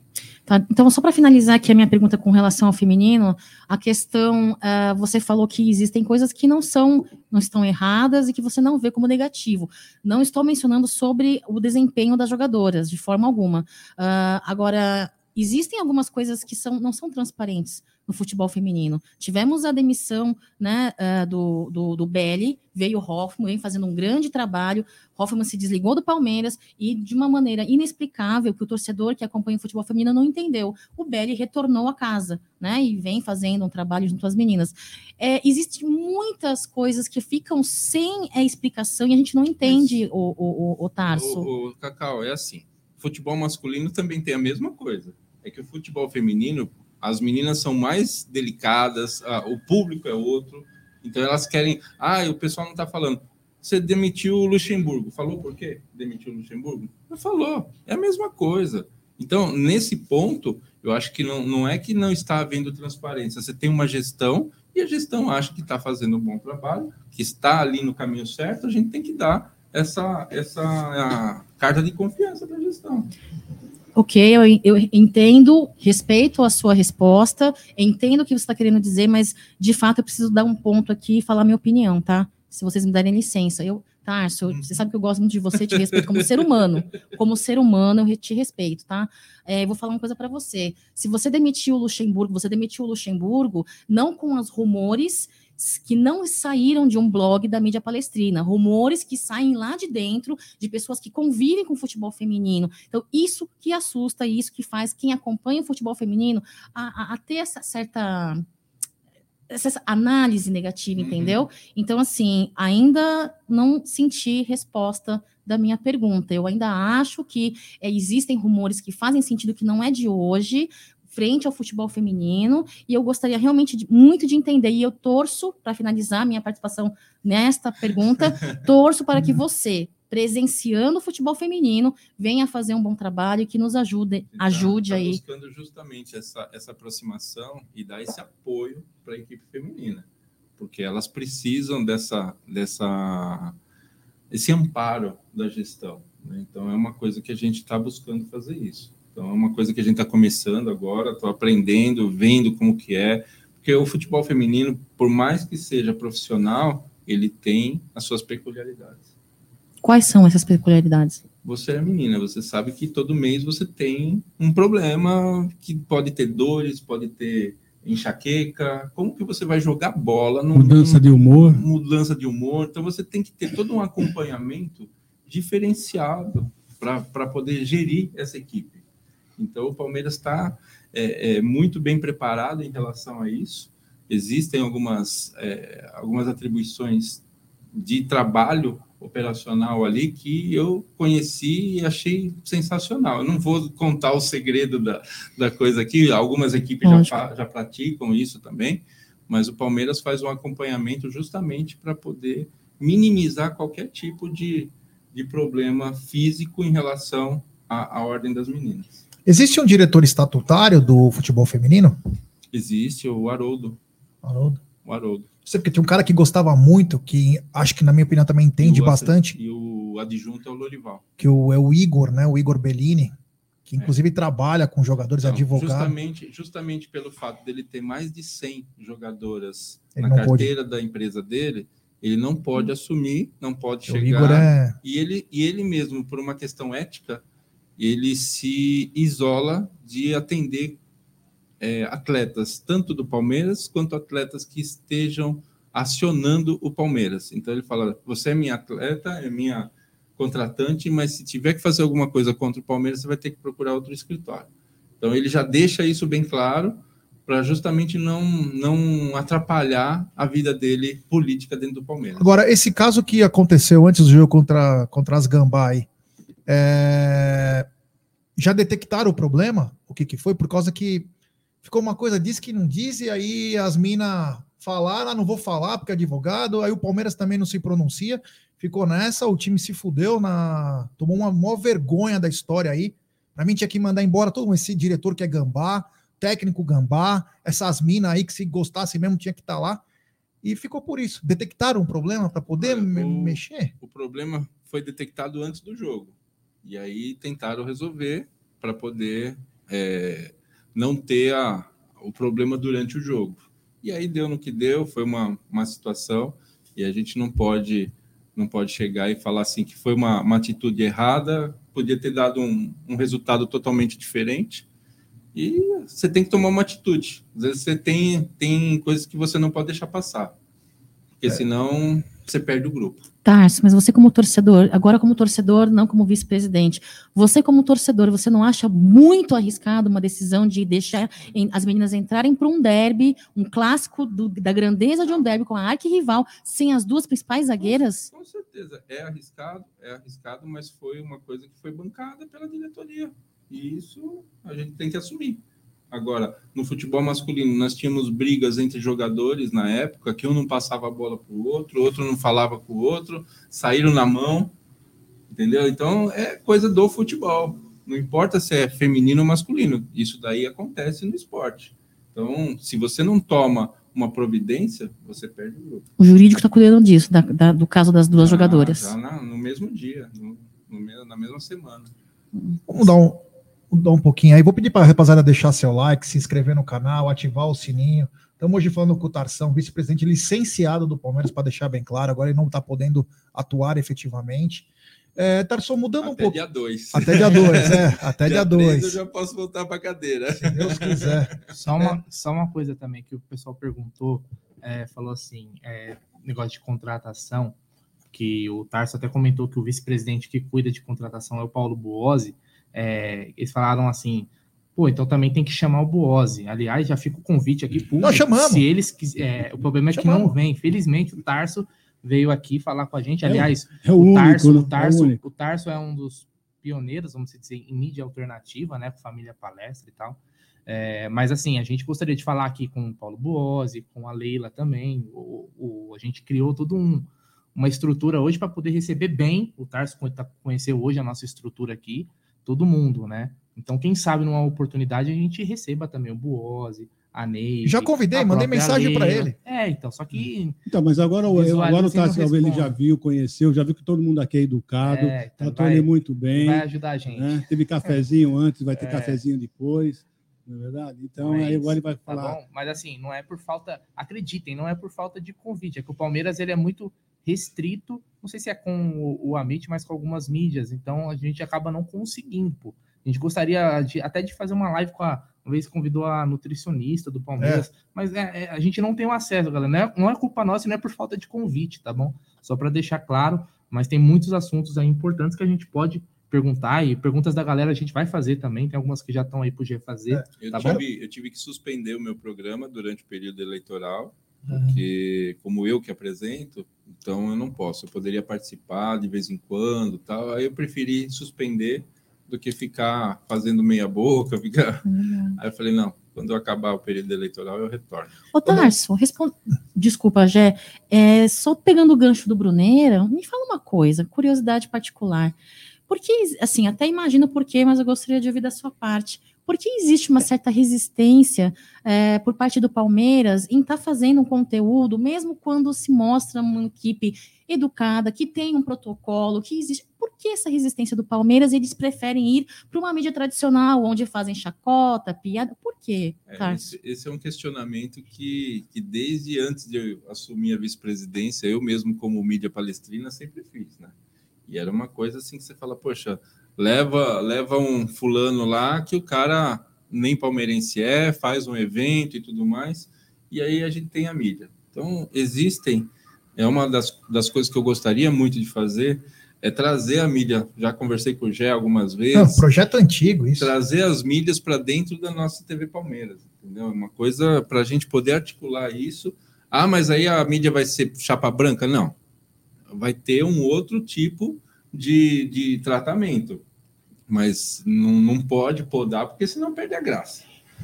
Tá, então, só para finalizar aqui a minha pergunta com relação ao feminino, a questão, uh, você falou que existem coisas que não são, não estão erradas e que você não vê como negativo. Não estou mencionando sobre o desempenho das jogadoras, de forma alguma. Uh, agora, existem algumas coisas que são, não são transparentes no futebol feminino. Tivemos a demissão né, uh, do, do, do Belli, veio o Hoffman, vem fazendo um grande trabalho. Hoffman se desligou do Palmeiras e, de uma maneira inexplicável, que o torcedor que acompanha o futebol feminino não entendeu, o Belli retornou a casa né, e vem fazendo um trabalho junto às meninas. É, Existem muitas coisas que ficam sem a explicação e a gente não entende, o, o, o, o Tarso. O, o Cacau, é assim. Futebol masculino também tem a mesma coisa. É que o futebol feminino, as meninas são mais delicadas, o público é outro, então elas querem. Ah, o pessoal não está falando. Você demitiu o Luxemburgo. Falou por quê? Demitiu o Luxemburgo? Não falou. É a mesma coisa. Então, nesse ponto, eu acho que não, não é que não está havendo transparência. Você tem uma gestão e a gestão acha que está fazendo um bom trabalho, que está ali no caminho certo, a gente tem que dar essa, essa carta de confiança da gestão. Ok, eu, eu, entendo, respeito a sua resposta, entendo o que você está querendo dizer, mas de fato eu preciso dar um ponto aqui e falar minha opinião, tá? Se vocês me derem licença. Eu, Tarso, uhum. você sabe que eu gosto muito de você, te respeito como ser humano. Como ser humano, eu te respeito, tá? É, vou falar uma coisa para você. Se você demitiu o Luxemburgo, você demitiu o Luxemburgo não com os rumores que não saíram de um blog da mídia palestrina, rumores que saem lá de dentro de pessoas que convivem com o futebol feminino. Então, isso que assusta, isso que faz quem acompanha o futebol feminino a, a, a ter essa certa essa análise negativa, uhum. entendeu? Então, assim, ainda não senti resposta da minha pergunta. Eu ainda acho que é, existem rumores que fazem sentido que não é de hoje, frente ao futebol feminino, e eu gostaria realmente de, muito de entender, e eu torço, para finalizar minha participação nesta pergunta, torço para que você, presenciando o futebol feminino, venha fazer um bom trabalho e que nos ajude, Tá- ajude tá aí. buscando justamente essa, essa aproximação e dar esse apoio para a equipe feminina, porque elas precisam dessa, dessa esse amparo da gestão. né? Então é uma coisa que a gente está buscando fazer isso. Então é uma coisa que a gente está começando agora, estou aprendendo, vendo como que é, porque o futebol feminino, por mais que seja profissional, ele tem as suas peculiaridades Quais são essas peculiaridades? você é menina, você sabe que todo mês você tem um problema que pode ter dores, pode ter enxaqueca. Como que você vai jogar bola num, Mudança de humor. mudança de humor? Então você tem que ter todo um acompanhamento diferenciado para poder gerir essa equipe. Então o Palmeiras está é, é, muito bem preparado em relação a isso. Existem algumas, é, algumas atribuições de trabalho operacional ali que eu conheci e achei sensacional. Eu não vou contar o segredo da, da coisa aqui, algumas equipes já, já praticam isso também, mas o Palmeiras faz um acompanhamento justamente para poder minimizar qualquer tipo de, de problema físico em relação à, à ordem das meninas. Existe um diretor estatutário do futebol feminino? Existe o Haroldo, Haroldo? o Haroldo. Sei porque tinha um cara que gostava muito, que acho que na minha opinião também entende E o bastante, E o adjunto é o Lorival. que o, é o Igor, né? O Igor Bellini, que inclusive trabalha com jogadores, Então, advogado. Justamente, justamente pelo fato dele ter mais de 100 jogadoras Ele na não carteira da empresa dele, ele não pode assumir, não pode O chegar. Igor é. E ele, e ele mesmo, por uma questão ética, ele se isola de atender é, atletas, tanto do Palmeiras quanto atletas que estejam acionando o Palmeiras. Então ele fala: você é minha atleta, é minha contratante, mas se tiver que fazer alguma coisa contra o Palmeiras, você vai ter que procurar outro escritório. Então ele já deixa isso bem claro para justamente não, não atrapalhar a vida dele política dentro do Palmeiras. Agora, esse caso que aconteceu antes do jogo contra, contra as Gambá aí, é, já detectaram o problema? O que, que foi? Por causa que ficou uma coisa, diz que não diz, e aí as minas falaram, ah, não vou falar porque é advogado, aí o Palmeiras também não se pronuncia, ficou nessa, o time se fudeu, na, tomou uma maior vergonha da história aí. Pra mim tinha que mandar embora todo esse diretor que é Gambá, técnico Gambá, essas minas aí que se gostasse mesmo tinha que estar lá. E ficou por isso. Detectaram um problema para poder Olha, o- mexer? o problema foi detectado antes do jogo. E aí tentaram resolver para poder é, não ter a, o problema durante o jogo. E aí deu no que deu, foi uma, uma situação, e a gente não pode não pode chegar e falar assim que foi uma, uma atitude errada, podia ter dado um, um resultado totalmente diferente. E você tem que tomar uma atitude. Às vezes você tem, tem coisas que você não pode deixar passar. Porque senão você perde o grupo. Tarso, mas você como torcedor, agora como torcedor, não como vice-presidente, você como torcedor, você não acha muito arriscado uma decisão de deixar as meninas entrarem para um derby, um clássico do- da grandeza de um derby com a arquirrival, sem as duas principais zagueiras? Com certeza, é arriscado, é arriscado, mas foi uma coisa que foi bancada pela diretoria. E isso a gente tem que assumir. Agora, no futebol masculino, nós tínhamos brigas entre jogadores na época, que um não passava a bola para o outro, o outro não falava com o outro, saíram na mão, entendeu? Então, é coisa do futebol. Não importa se é feminino ou masculino, isso daí acontece no esporte. Então, se você não toma uma providência, você perde o grupo. O jurídico está cuidando disso, da- da- do caso das duas Já- jogadoras. Já na- no mesmo dia, no- no na mesma semana. Vamos dar um, vamos dar um pouquinho aí. Vou pedir para a rapaziada deixar seu like, se inscrever no canal, ativar o sininho. Estamos hoje falando com o Tarção, vice-presidente licenciado do Palmeiras, para deixar bem claro. Agora ele não está podendo atuar efetivamente. É, Tarção, mudando um Até pouco. dia 2. Até dia 2, é. Até dia 2. Eu já posso voltar para cadeira. Se Deus quiser. Só uma, só uma coisa também que o pessoal perguntou, é, falou assim, é, negócio de contratação, que o Tarso até comentou que o vice-presidente que cuida de contratação é o Paulo Buozzi, é, eles falaram assim, pô, então também tem que chamar o Buozzi. Aliás, já fica o convite aqui público. Nós chamamos. Se eles é, o problema é que Chamamos. não vem. Felizmente, o Tarso veio aqui falar com a gente. É Aliás, É o, o único, Tarso, né? o, Tarso, É o único. o Tarso é um dos pioneiros, vamos dizer, em mídia alternativa, né? Família palestra e tal. É, mas assim, a gente gostaria de falar aqui com o Paulo Buozzi, com a Leila também. O, o- a gente criou todo um, uma estrutura hoje para poder receber bem. O Tarso tá, conheceu hoje a nossa estrutura aqui, todo mundo, né? Então, quem sabe numa oportunidade a gente receba também o Buose, a Ney. Já convidei, mandei mensagem para ele. É, então, só que. Então, mas agora, Visualiza agora o não Tarso ele já viu, conheceu, já viu que todo mundo aqui é educado, É, então tratou vai- ele muito bem. vai ajudar a gente. né? Teve cafezinho antes, vai ter É. cafezinho depois, não é verdade? Então, Não é aí agora ele vai Tá falar. bom? Mas assim, não é por falta. Acreditem, não é por falta de convite. É que o Palmeiras ele é muito restrito. Não sei se é com o, o Amit, mas com algumas mídias. Então a gente acaba não conseguindo. Pô. A gente gostaria de- até de fazer uma live com a. Uma vez convidou a nutricionista do Palmeiras, mas é- é, a gente não tem o acesso, galera. Não é, não é culpa nossa e não é por falta de convite, tá bom? Só para deixar claro, mas tem muitos assuntos aí importantes que a gente pode perguntar e perguntas da galera a gente vai fazer também. Tem algumas que já estão aí pro G fazer. Eu, Tá bom? tive, eu tive que suspender o meu programa durante o período eleitoral, porque como eu que apresento, então eu não posso. Eu poderia participar de vez em quando, tal. Aí eu preferi suspender do que ficar fazendo meia boca, ficar. Aí eu falei não. Quando eu acabar o período eleitoral, eu retorno. Ô, Tarso, responde... desculpa, Gé. É, só pegando o gancho do Bruneira, me fala uma coisa, curiosidade particular. Porque, assim, até imagino por quê, mas eu gostaria de ouvir da sua parte. Por que existe uma certa resistência é, por parte do Palmeiras em estar fazendo um conteúdo, mesmo quando se mostra uma equipe educada, que tem um protocolo, que existe. Por que essa resistência do Palmeiras? Eles preferem ir para uma mídia tradicional, onde fazem chacota, piada. Por quê, É, Tarso? esse, esse é um questionamento que, que desde antes de eu assumir a vice-presidência, eu mesmo como mídia palestrina sempre fiz, né? E era uma coisa assim que você fala, poxa, leva leva um fulano lá que o cara nem palmeirense é, faz um evento e tudo mais, e aí a gente tem a mídia. Então, existem, é uma das, das coisas que eu gostaria muito de fazer, é trazer a mídia, já conversei com o Gé algumas vezes, Não, projeto antigo, isso. trazer as mídias para dentro da nossa TV Palmeiras, entendeu? É Uma coisa para a gente poder articular isso. Ah, mas aí a mídia vai ser chapa branca? Não. Vai ter um outro tipo de, de tratamento. Mas não, não pode podar, porque senão perde a graça.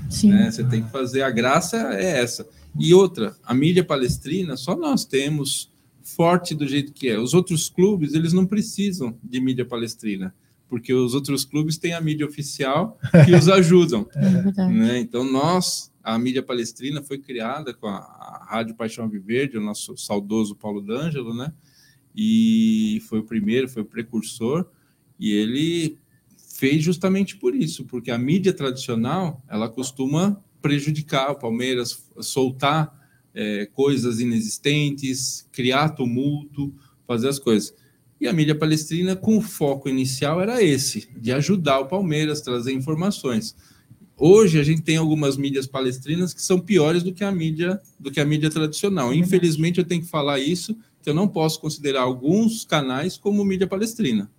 Sim. né? Você tem que fazer a graça é essa. E outra, a mídia palestrina só nós temos forte do jeito que é. Os outros clubes, eles não precisam de mídia palestrina, porque os outros clubes têm a mídia oficial que os ajudam. É né? Então, nós, a mídia palestrina foi criada com a, a Rádio Paixão Viverde, o nosso saudoso Paulo D'Angelo, né? E foi o primeiro, foi o precursor, e ele fez justamente por isso, porque a mídia tradicional, ela costuma prejudicar o Palmeiras, soltar é, coisas inexistentes, criar tumulto, fazer as coisas. E a mídia palestrina, com o foco inicial, era esse, de ajudar o Palmeiras, trazer informações. Hoje a gente tem algumas mídias palestrinas que são piores do que a mídia do que a mídia tradicional. Infelizmente eu tenho que falar isso, eu não posso considerar alguns canais como mídia palestrina.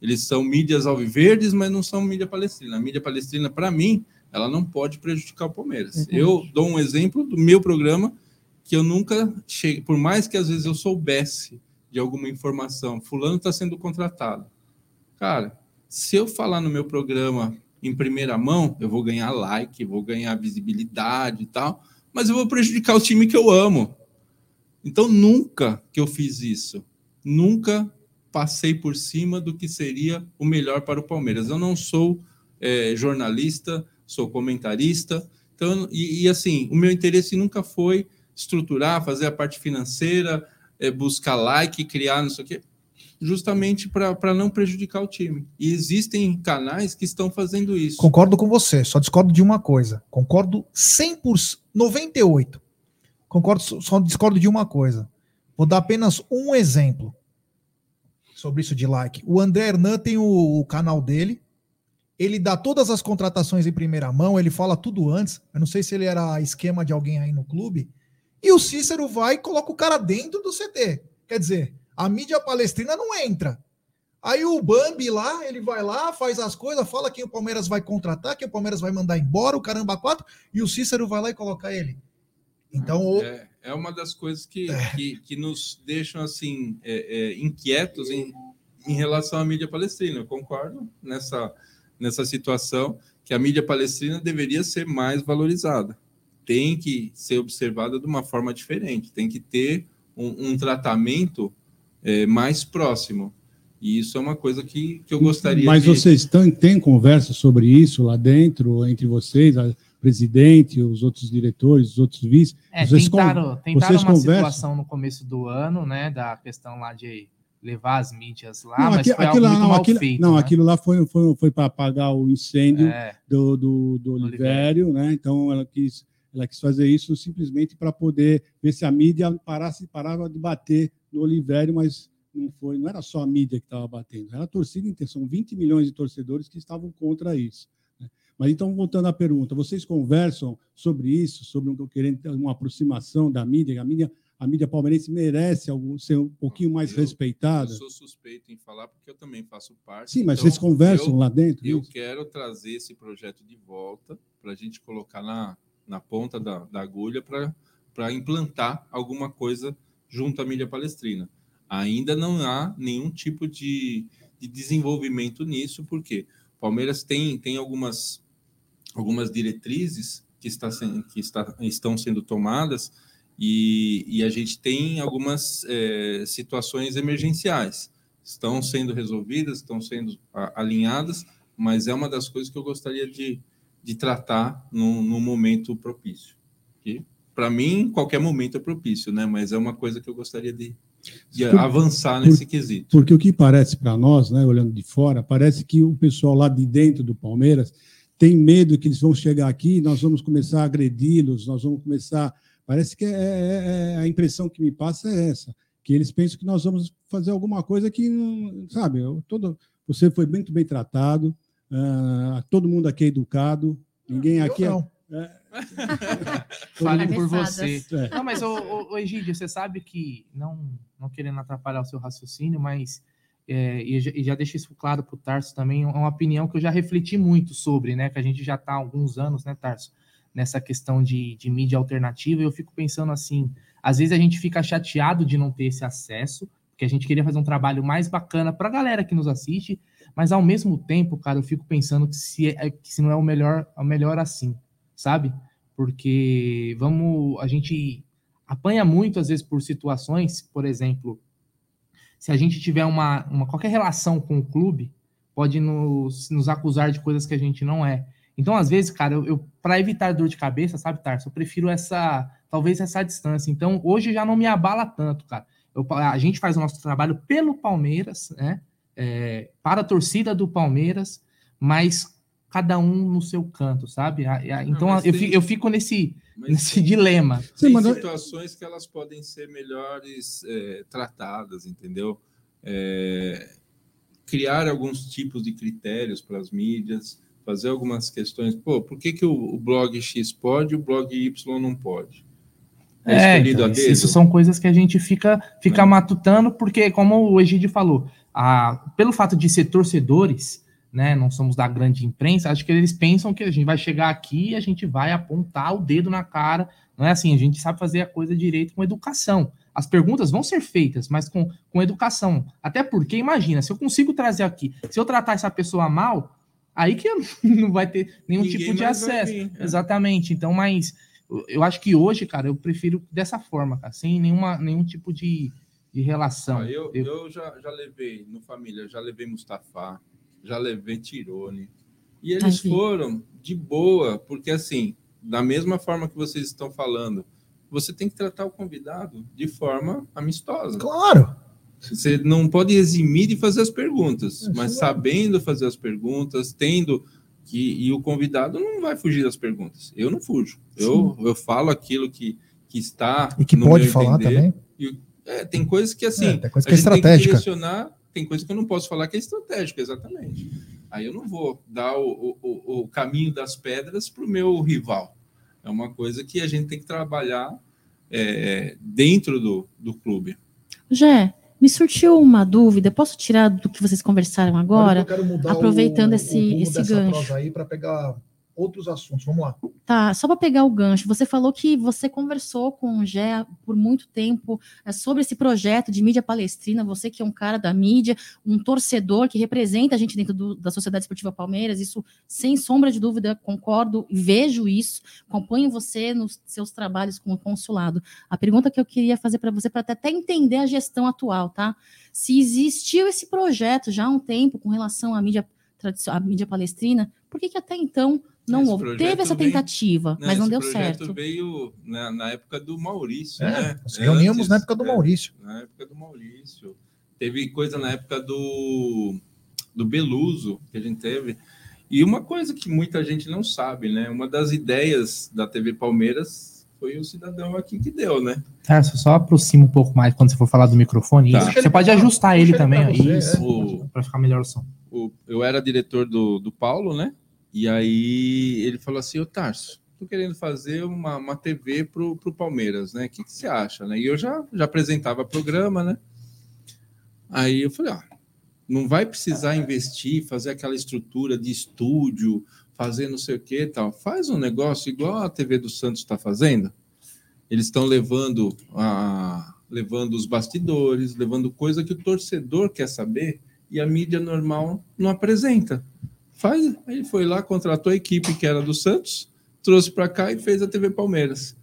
Eles são mídias alviverdes, mas não são mídia palestrina. A mídia palestrina, para mim, ela não pode prejudicar o Palmeiras. Verdade. Eu dou um exemplo do meu programa que eu nunca cheguei, por mais que às vezes eu soubesse de alguma informação, fulano está sendo contratado. Cara, se eu falar no meu programa em primeira mão, eu vou ganhar like, vou ganhar visibilidade e tal, mas eu vou prejudicar o time que eu amo. Então, nunca que eu fiz isso, nunca passei por cima do que seria o melhor para o Palmeiras. Eu não sou é, jornalista, sou comentarista, então, e, e, assim, o meu interesse nunca foi estruturar, fazer a parte financeira, é, buscar like, criar, não sei o quê justamente para não prejudicar o time. E existem canais que estão fazendo isso. Concordo com você, só discordo de uma coisa. Concordo 100%, 98%. Concordo, só discordo de uma coisa. Vou dar apenas um exemplo sobre isso de like. O André Hernan tem o, o canal dele. Ele dá todas as contratações em primeira mão, ele fala tudo antes. Eu não sei se ele era esquema de alguém aí no clube. E o Cícero vai e coloca o cara dentro do CT. Quer dizer, a mídia palestrina não entra. Aí o Bambi lá, ele vai lá, faz as coisas, fala quem o Palmeiras vai contratar, quem o Palmeiras vai mandar embora, o caramba quatro, e o Cícero vai lá e coloca ele. Então, o- É, é uma das coisas que, que, que nos deixam assim é, é, inquietos em, em relação à mídia palestrina. Eu concordo nessa, nessa situação que a mídia palestrina deveria ser mais valorizada. Tem que ser observada de uma forma diferente, tem que ter um, um tratamento é, mais próximo. E isso é uma coisa que, que eu gostaria Mas de... vocês têm, têm conversa sobre isso lá dentro, entre vocês, presidente, os outros diretores, os outros vice? É, Vocês tentaram, tentaram vocês uma conversam? situação no começo do ano, né, da questão lá de levar as mídias lá, não, mas aqui- foi aquilo, algo não, aquilo, feito. não né? aquilo lá foi, foi, foi para apagar o incêndio É, do, do, do Olivério, né? Então ela quis, ela quis fazer isso simplesmente para poder ver se a mídia parasse, parava de bater no Olivério, mas não foi, não era só a mídia que estava batendo, era a torcida inteira, são 20 milhões de torcedores que estavam contra isso. Mas então, voltando à pergunta, vocês conversam sobre isso, sobre um, querendo ter uma aproximação da mídia, a mídia, a mídia palmeirense merece algum, ser um pouquinho mais Eu- respeitada? Eu sou suspeito em falar porque eu também faço parte. Sim, mas então vocês conversam eu- lá dentro? Eu isso? quero trazer esse projeto de volta para a gente colocar na, na ponta da, da agulha para implantar alguma coisa junto à mídia palestrina. Ainda não há nenhum tipo de, de desenvolvimento nisso, porque o Palmeiras tem, tem algumas, algumas diretrizes que, está sendo, que está, estão sendo tomadas e, e a gente tem algumas eh, situações emergenciais. Estão sendo resolvidas, estão sendo alinhadas, mas é uma das coisas que eu gostaria de, de tratar num, num momento propício. Para mim, qualquer momento é propício, né? Mas é uma coisa que eu gostaria de, de Por- avançar nesse quesito. Porque o que parece para nós, né, olhando de fora, parece que o pessoal lá de dentro do Palmeiras tem medo que eles vão chegar aqui, nós vamos começar a agredi-los, nós vamos começar. Parece que é, é- é- a impressão que me passa é essa, que eles pensam que nós vamos fazer alguma coisa que não, sabe? eu- Todo, você foi muito bem tratado, ah, todo mundo aqui é educado, ninguém Eu aqui é, não. Fale por Cabeçadas. você. é, Não, mas, ô, ô, ô, Egídio, você sabe que, não, não querendo atrapalhar o seu raciocínio, mas, é, e, já, e já deixo isso claro para o Tarso também, é uma opinião que eu já refleti muito sobre, né, que a gente já está há alguns anos, né, Tarso, nessa questão de, de mídia alternativa, eu fico pensando assim, às vezes a gente fica chateado de não ter esse acesso, porque a gente queria fazer um trabalho mais bacana para a galera que nos assiste, mas ao mesmo tempo, cara, eu fico pensando que se, é, que se não é o melhor, é o melhor assim, sabe? Porque vamos, a gente apanha muito às vezes por situações, por exemplo, se a gente tiver uma, uma qualquer relação com o clube, pode nos, nos acusar de coisas que a gente não é. Então, às vezes, cara, eu, eu para evitar dor de cabeça, sabe, Tarso, eu prefiro essa, talvez essa distância. Então, hoje já não me abala tanto, cara. Eu- a gente faz o nosso trabalho pelo Palmeiras, né? É, para a torcida do Palmeiras, mas cada um no seu canto, sabe? Então, eu, fico, eu fico nesse, Mas nesse dilema. Sim, tem mas- situações que elas podem ser melhores é, tratadas, entendeu? É, criar alguns tipos de critérios para as mídias, fazer algumas questões. Pô, por que, que o, o blog X pode e o blog Y não pode? É, escolhido então, isso são coisas que a gente fica, fica É. matutando, porque, como o Egídio falou, a, pelo fato de ser torcedores, né, não somos da grande imprensa, acho que eles pensam que a gente vai chegar aqui e a gente vai apontar o dedo na cara. Não é assim, a gente sabe fazer a coisa direito com educação. As perguntas vão ser feitas, mas com, com educação. Até porque, imagina, se eu consigo trazer aqui, se eu tratar essa pessoa mal, aí que não vai ter nenhum Ninguém tipo de acesso. vir, é. Exatamente. Então, mas eu- acho que hoje, cara, eu prefiro dessa forma, cara, sem nenhuma, nenhum tipo de, de relação. Ó, eu, Eu- eu já, já levei no família, já levei Mustafa, já levei Tirone. E eles vi. foram de boa, porque assim, da mesma forma que vocês estão falando, você tem que tratar o convidado de forma amistosa. Claro. Você não pode eximir de fazer as perguntas, mas é. sabendo fazer as perguntas, tendo que. E o convidado não vai fugir das perguntas. Eu não fujo. Eu, eu falo aquilo que, que está. E que no pode meu falar entender. também. É, tem coisas que assim. É, tem coisa a que é gente tem estratégica. direcionar, tem coisa que eu não posso falar que é estratégica, exatamente. Aí eu não vou dar o, o, o caminho das pedras para o meu rival. É uma coisa que a gente tem que trabalhar é, dentro do, do clube. Jé, me surgiu uma dúvida. Posso tirar do que vocês conversaram agora? eu quero mudar aproveitando o- esse- esse dessa gancho. aí para pegar outros assuntos. Vamos lá. Tá, só para pegar o gancho, você falou que você conversou com o Gé por muito tempo é, sobre esse projeto de mídia palestrina, você que é um cara da mídia, um torcedor que representa a gente dentro do, da Sociedade Esportiva Palmeiras, isso sem sombra de dúvida, concordo, vejo isso, acompanho você nos seus trabalhos com o consulado. A pergunta que eu queria fazer para você, para até entender a gestão atual, tá? Se existiu esse projeto já há um tempo com relação à mídia, à mídia palestrina, por que, que até então não houve. Teve essa veio- tentativa, Né, mas não esse deu projeto certo. veio na, na época do Maurício, É, né? nós reunimos Antes, na época do é, Maurício. Na época do Maurício. Teve coisa na época do, do Beluso que a gente teve. E uma coisa que muita gente não sabe, né? Uma das ideias da TV Palmeiras foi o cidadão aqui que deu, né? Tarso, só aproxima um pouco mais quando você for falar do microfone. Tá. Você pode pra ajustar ele ele também, isso, é. Para ficar melhor o som. o- eu era diretor do, do Paulo, né? E aí ele falou assim, ô Tarso, tô querendo fazer uma, uma TV pro, pro Palmeiras, né? O que, que você acha? Né? E eu já, já apresentava programa, né? Aí eu falei, ah, não vai precisar investir, fazer aquela estrutura de estúdio, fazer não sei o que tal. Faz um negócio igual a TV do Santos está fazendo. Eles estão levando a, levando os bastidores, levando coisa que o torcedor quer saber e a mídia normal não apresenta. Faz, aí ele foi lá, contratou a equipe que era do Santos, trouxe para cá e fez a TV Palmeiras.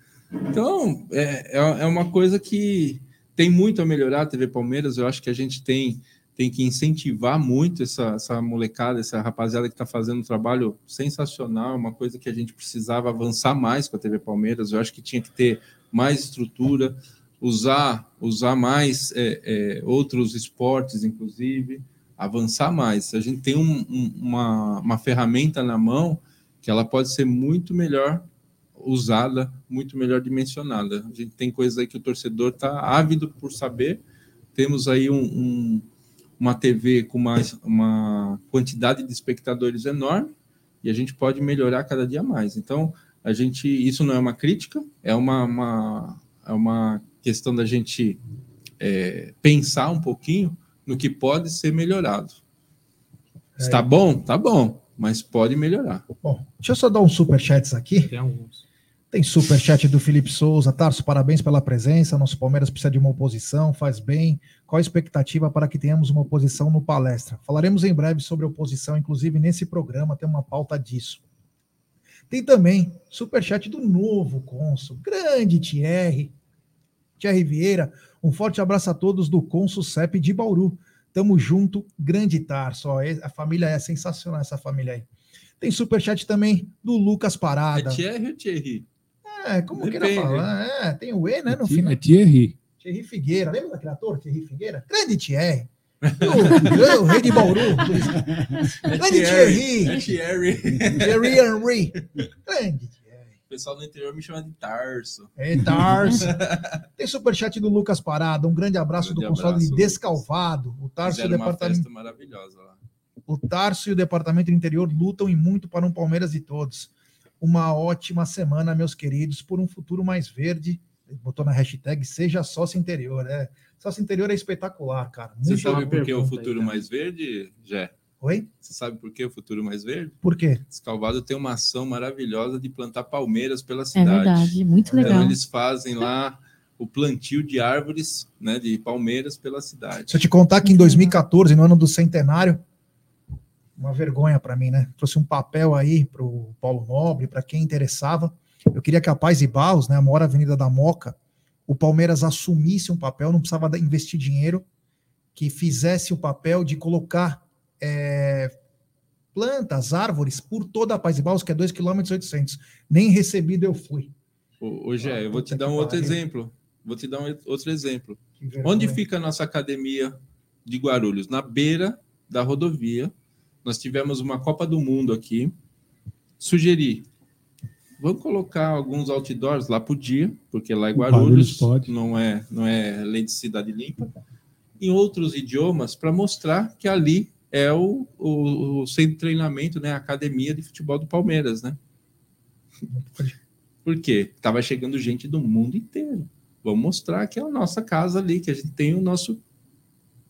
Então, é, é, é uma coisa que tem muito a melhorar a TV Palmeiras. Eu acho que a gente tem, tem que incentivar muito essa, essa molecada, essa rapaziada que está fazendo um trabalho sensacional, uma coisa que a gente precisava avançar mais com a TV Palmeiras. Eu acho que tinha que ter mais estrutura, usar, usar mais é, é, outros esportes, inclusive, avançar mais. A gente tem um- um- uma, uma ferramenta na mão que ela pode ser muito melhor usada, muito melhor dimensionada. A gente tem coisas aí que o torcedor está ávido por saber. Temos aí um, um- uma TV com uma, uma quantidade de espectadores enorme e a gente pode melhorar cada dia mais. Então, a gente, isso não é uma crítica, é uma, uma, é uma questão da gente é, pensar um pouquinho no que pode ser melhorado. Está bom? Tá bom, mas pode melhorar. Bom, deixa eu só dar uns superchats aqui. Tem alguns. Tem superchat do Felipe Souza. Tarso, parabéns pela presença. Nosso Palmeiras precisa de uma oposição, faz bem. Qual a expectativa para que tenhamos uma oposição no palestra? Falaremos em breve sobre oposição, inclusive nesse programa tem uma pauta disso. Tem também superchat do novo cônsul, grande Thierry. Thierry Vieira, um forte abraço a todos do cônsul CEP de Bauru. Tamo junto, grande Tarso. Ó, a família é sensacional, essa família aí. Tem superchat também do Lucas É Parada. Thierry ou Thierry? É, como queira Depende. falar. É, tem o E, né, no É final. Thierry. Thierry Figueira. Lembra daquele ator, Thierry Figueira? Grande Thierry. O, o rei de Bauru. Grande Thierry. É Thierry. Thierry Henry. Grande pessoal do interior me chama de Tarso. É, Tarso. Tem superchat do Lucas Parada. Um grande abraço Grande do consulado de Descalvado. O Tarso, e o Fizeram departamento, maravilhosa lá. o Tarso e o Departamento do Interior lutam e muito para um Palmeiras de todos. Uma ótima semana, meus queridos, por um futuro mais verde. Ele botou na hashtag Seja Sócio Interior. É. Sócio Interior é espetacular, cara. Você Muito... sabe por que o aí, futuro cara. mais verde, Jé? Oi? Você sabe por que o futuro mais verde? Por quê? Escalvado tem uma ação maravilhosa de plantar palmeiras pela É cidade. verdade, muito Então legal. eles fazem lá o plantio de árvores, né, de palmeiras pela cidade. Se eu te contar que em 2014, no ano do centenário, uma vergonha para mim, né? Trouxe um papel aí para o Paulo Nobre, para quem interessava. Eu queria que a Paz e Barros, né, a maior avenida da Moca, o Palmeiras assumisse um papel, não precisava investir dinheiro, que fizesse o papel de colocar é, plantas, árvores por toda a Paz e Barros, que é 2,8 km. Nem recebido eu fui. Ô, ô Jé, Ah, eu vou te dar um outro exemplo. Vou te dar um outro exemplo. Onde fica a nossa academia de Guarulhos? Na beira da rodovia. Nós tivemos uma Copa do Mundo aqui. Sugeri. Vamos colocar alguns outdoors lá por dia, porque lá em Guarulhos Guarulhos, pode. não é não é lei de cidade limpa. Em outros idiomas para mostrar que ali é o, o, o centro de treinamento, né, a academia de futebol do Palmeiras, né? Por quê? Tava chegando gente do mundo inteiro. Vamos mostrar que é a nossa casa ali, que a gente tem o nosso.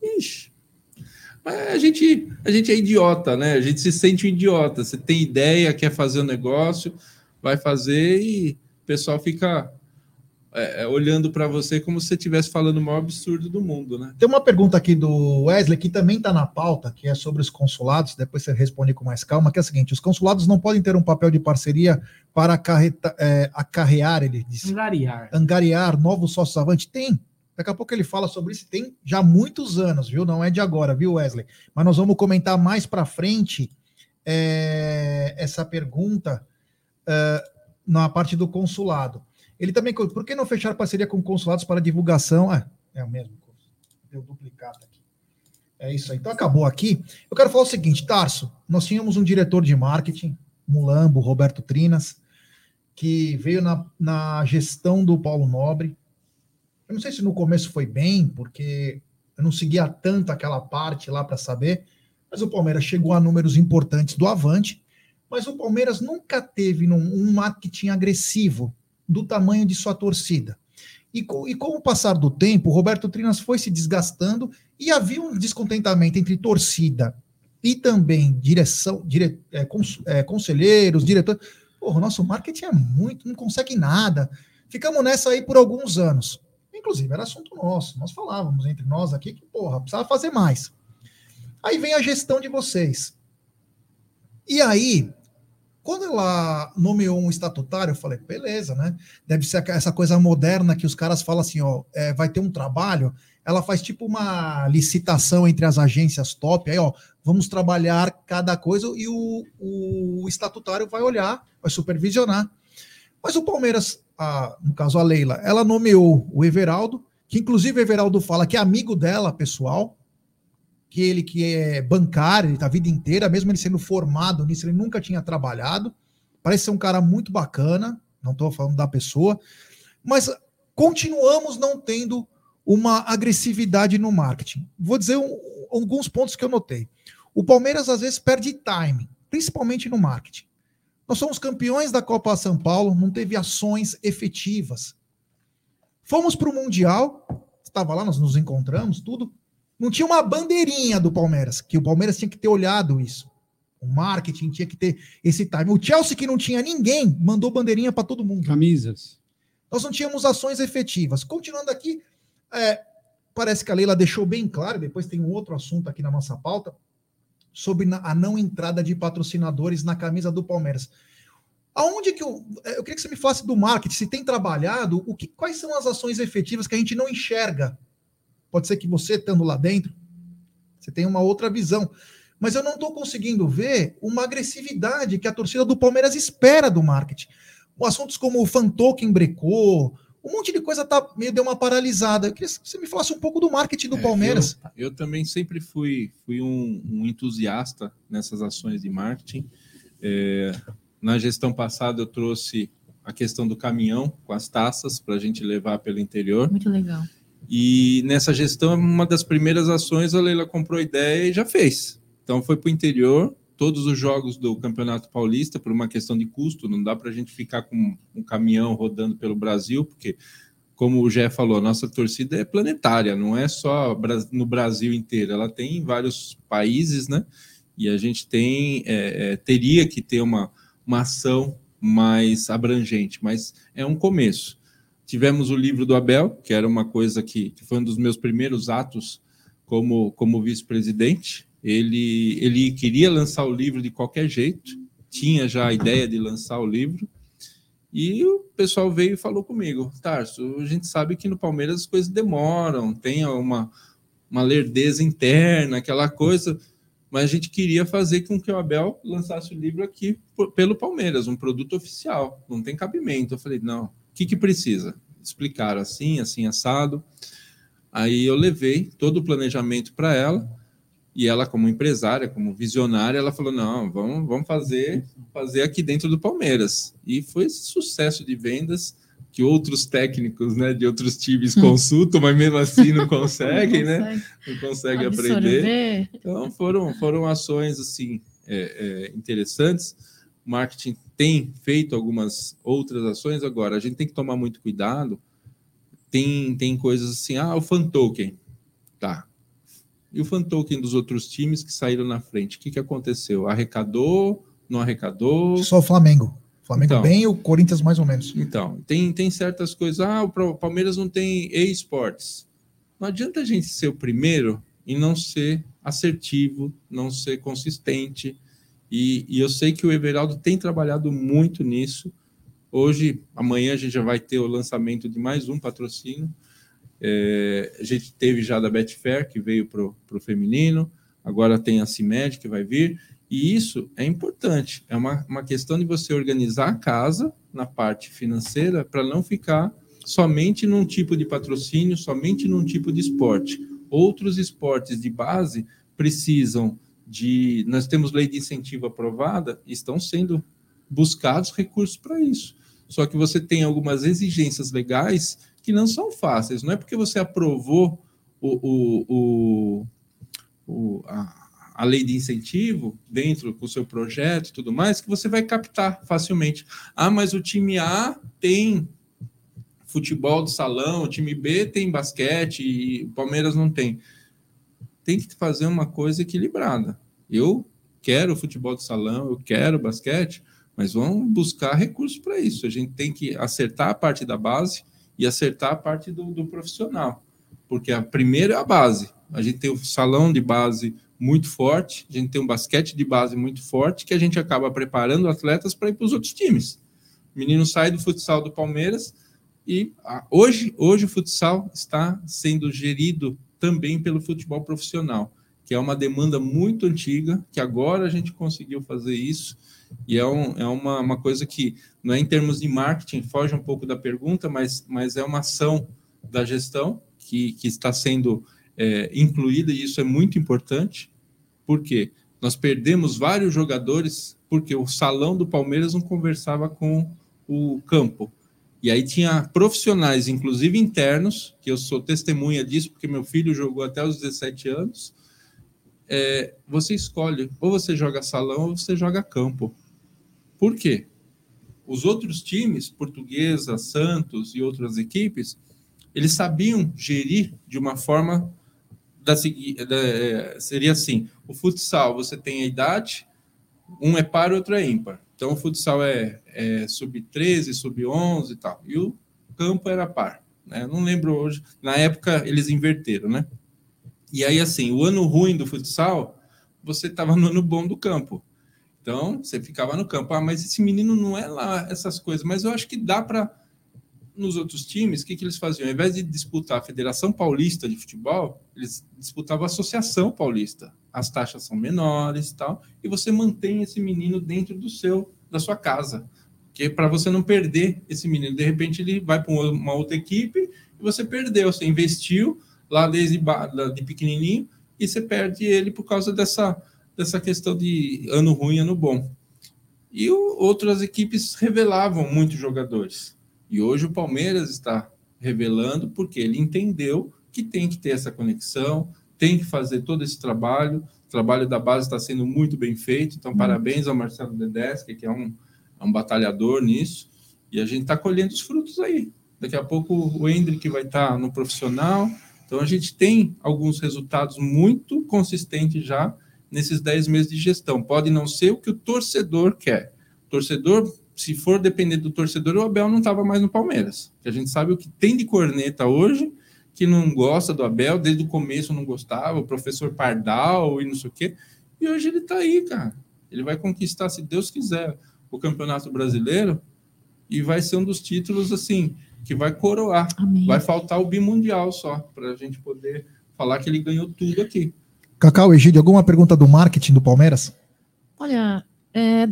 Ixi. Mas a gente, a gente é idiota, né? A gente se sente um idiota. Você tem ideia, quer fazer o um negócio, vai fazer e o pessoal fica é, é olhando para você como se você estivesse falando o maior absurdo do mundo, né? Tem uma pergunta aqui do Wesley que também está na pauta, que é sobre os consulados. Depois você responde com mais calma, que é o seguinte: os consulados não podem ter um papel de parceria para acarreta, é, acarrear, ele disse. Angariar. Angariar novos sócios avante? Tem. Daqui a pouco ele fala sobre isso. Tem já muitos anos, viu? Não é de agora, viu, Wesley? Mas nós vamos comentar mais para frente é, essa pergunta é, na parte do consulado. Ele também, por que não fechar parceria com consulados para divulgação? Ah, é o mesmo. Deu duplicado aqui. É isso aí. Então acabou aqui. Eu quero falar o seguinte, Tarso. Nós tínhamos um diretor de marketing, Mulambo, Roberto Trinas, que veio na, na gestão do Paulo Nobre. Eu não sei se no começo foi bem, porque eu não seguia tanto aquela parte lá para saber, mas o Palmeiras chegou a números importantes do Avante, mas o Palmeiras nunca teve um marketing agressivo do tamanho de sua torcida. E com, e com o passar do tempo, Roberto Trinas foi se desgastando e havia um descontentamento entre torcida e também direção, dire, é, cons, é, conselheiros, diretores. Porra, o nosso marketing é muito, não consegue nada. Ficamos nessa aí por alguns anos. Inclusive, era assunto nosso. Nós falávamos entre nós aqui que, porra, precisava fazer mais. Aí vem a gestão de vocês. E aí, quando ela nomeou um estatutário, eu falei, beleza, né? Deve ser essa coisa moderna que os caras falam assim, ó, é, vai ter um trabalho, ela faz tipo uma licitação entre as agências top, aí, ó, vamos trabalhar cada coisa e o, o estatutário vai olhar, vai supervisionar. Mas o Palmeiras, a, no caso a Leila, ela nomeou o Everaldo, que inclusive o Everaldo fala que é amigo dela, pessoal, que ele que é bancário, ele tá a vida inteira, mesmo ele sendo formado nisso, ele nunca tinha trabalhado. Parece ser um cara muito bacana, não estou falando da pessoa, mas continuamos não tendo uma agressividade no marketing. Vou dizer um, alguns pontos que eu notei. O Palmeiras às vezes perde time, principalmente no marketing. Nós somos campeões da Copa São Paulo, não teve ações efetivas. Fomos para o Mundial, estava lá, nós nos encontramos, tudo. Não tinha uma bandeirinha do Palmeiras, que o Palmeiras tinha que ter olhado isso. O marketing tinha que ter esse time. O Chelsea, que não tinha ninguém, mandou bandeirinha para todo mundo. Camisas. Nós não tínhamos ações efetivas. Continuando aqui, é, parece que a Leila deixou bem claro, depois tem um outro assunto aqui na nossa pauta, sobre a não entrada de patrocinadores na camisa do Palmeiras. Aonde que eu. É, eu queria que você me falasse do marketing, se tem trabalhado, o que, quais são as ações efetivas que a gente não enxerga Pode ser que você, estando lá dentro, você tenha uma outra visão. Mas eu não estou conseguindo ver uma agressividade que a torcida do Palmeiras espera do marketing. Assuntos como o fan token brecou, um monte de coisa tá meio deu uma paralisada. Eu queria que você me falasse um pouco do marketing do é, Palmeiras. Eu, eu, também sempre fui, fui um, um, entusiasta nessas ações de marketing. É, na gestão passada eu trouxe a questão do caminhão com as taças para a gente levar pelo interior. Muito legal. E nessa gestão, uma das primeiras ações, a Leila comprou a ideia e já fez. Então foi para o interior, todos os jogos do Campeonato Paulista, por uma questão de custo, não dá para a gente ficar com um caminhão rodando pelo Brasil, porque, como o Jé falou, a nossa torcida é planetária, não é só no Brasil inteiro, ela tem em vários países, né? E a gente tem, é, é, teria que ter uma, uma ação mais abrangente, mas é um começo. Tivemos o livro do Abel, que era uma coisa que, que foi um dos meus primeiros atos como, como vice-presidente. Ele, ele queria lançar o livro de qualquer jeito, tinha já a ideia de lançar o livro, e o pessoal veio e falou comigo: Tarso, a gente sabe que no Palmeiras as coisas demoram, tem uma, uma lerdeza interna, aquela coisa, mas a gente queria fazer com que o Abel lançasse o livro aqui pelo Palmeiras, um produto oficial, não tem cabimento. Eu falei: não, o que, que precisa? Explicaram assim, assim, assado. Aí eu levei todo o planejamento para ela, e ela, como empresária, como visionária, ela falou: não, vamos, vamos fazer, fazer aqui dentro do Palmeiras. E foi esse sucesso de vendas que outros técnicos né, de outros times consultam, mas mesmo assim não conseguem, não né? Não conseguem aprender. Então foram, foram ações assim é, é, interessantes. O marketing tem feito algumas outras ações agora. A gente tem que tomar muito cuidado. Tem, tem coisas assim, ah, o fan token. Tá. E o fan token dos outros times que saíram na frente, o que, que aconteceu? Arrecadou? Não arrecadou? Só o Flamengo. Flamengo Então. bem o Corinthians mais ou menos. Então, tem, tem certas coisas. Ah, o Palmeiras não tem e-sports. Não adianta a gente ser o primeiro e não ser assertivo, não ser consistente. E, e eu sei que o Everaldo tem trabalhado muito nisso. Hoje, amanhã, a gente já vai ter o lançamento de mais um patrocínio. É, a gente teve já da Betfair, que veio para o feminino. Agora tem a CIMED, que vai vir. E isso é importante. É uma, uma questão de você organizar a casa na parte financeira para não ficar somente num tipo de patrocínio, somente num tipo de esporte. Outros esportes de base precisam de. Nós temos lei de incentivo aprovada estão sendo buscados recursos para isso. Só que você tem algumas exigências legais que não são fáceis. Não é porque você aprovou o, o, o- a, a lei de incentivo dentro do seu projeto e tudo mais que você vai captar facilmente. Ah, mas o time A tem futebol de salão, o time B tem basquete e o Palmeiras não tem. Tem que fazer uma coisa equilibrada. Eu quero futebol de salão, eu quero basquete, mas vamos buscar recursos para isso. A gente tem que acertar a parte da base e acertar a parte do, do profissional, porque a primeira é a base. A gente tem o salão de base muito forte, a gente tem um basquete de base muito forte, que a gente acaba preparando atletas para ir para os outros times. O menino sai do futsal do Palmeiras e hoje, hoje o futsal está sendo gerido também pelo futebol profissional, que é uma demanda muito antiga, que agora a gente conseguiu fazer isso, e é, um, é uma, uma coisa que não é em termos de marketing, foge um pouco da pergunta, mas, mas é uma ação da gestão que, que está sendo é, incluída, e isso é muito importante, porque nós perdemos vários jogadores porque o salão do Palmeiras não conversava com o campo. E aí tinha profissionais, inclusive internos, que eu sou testemunha disso, porque meu filho jogou até os 17 anos. É, você escolhe, ou você joga salão ou você joga campo. Por quê? Os outros times, Portuguesa, Santos e outras equipes, eles sabiam gerir de uma forma da, da, é, seria assim: o futsal você tem a idade, um é par outro é ímpar. Então o futsal é, é sub-13, sub-11 e tal. E o campo era par. Né? Não lembro hoje. Na época eles inverteram, né? E aí, assim, o ano ruim do futsal, você estava no ano bom do campo. Então, você ficava no campo. Ah, mas esse menino não é lá essas coisas. Mas eu acho que dá para. Nos outros times, o que, que eles faziam? Ao invés de disputar a Federação Paulista de Futebol, eles disputavam a Associação Paulista. As taxas são menores e tal. E você mantém esse menino dentro do seu, da sua casa. Que para você não perder esse menino. De repente, ele vai para uma outra equipe e você perdeu. Você investiu lá desde de pequenininho e você perde ele por causa dessa, dessa questão de ano ruim, ano bom. E o- outras equipes revelavam muitos jogadores. E hoje o Palmeiras está revelando porque ele entendeu que tem que ter essa conexão, tem que fazer todo esse trabalho. O trabalho da base está sendo muito bem feito. Então, parabéns ao Marcelo Dedeschi, que é um, é um batalhador nisso. E a gente está colhendo os frutos aí. Daqui a pouco o Hendrick vai estar no profissional. Então, a gente tem alguns resultados muito consistentes já nesses 10 meses de gestão. Pode não ser o que o torcedor quer. O torcedor, se for depender do torcedor, o Abel não estava mais no Palmeiras. Que a gente sabe o que tem de corneta hoje, que não gosta do Abel, desde o começo não gostava, o professor Pardal e não sei o quê. E hoje ele está aí, cara. Ele vai conquistar, se Deus quiser, o Campeonato Brasileiro e vai ser um dos títulos, assim, que vai coroar. Amém. Vai faltar o bimundial só, para a gente poder falar que ele ganhou tudo aqui. Cacau, Egídio, alguma pergunta do marketing do Palmeiras? Olha, é,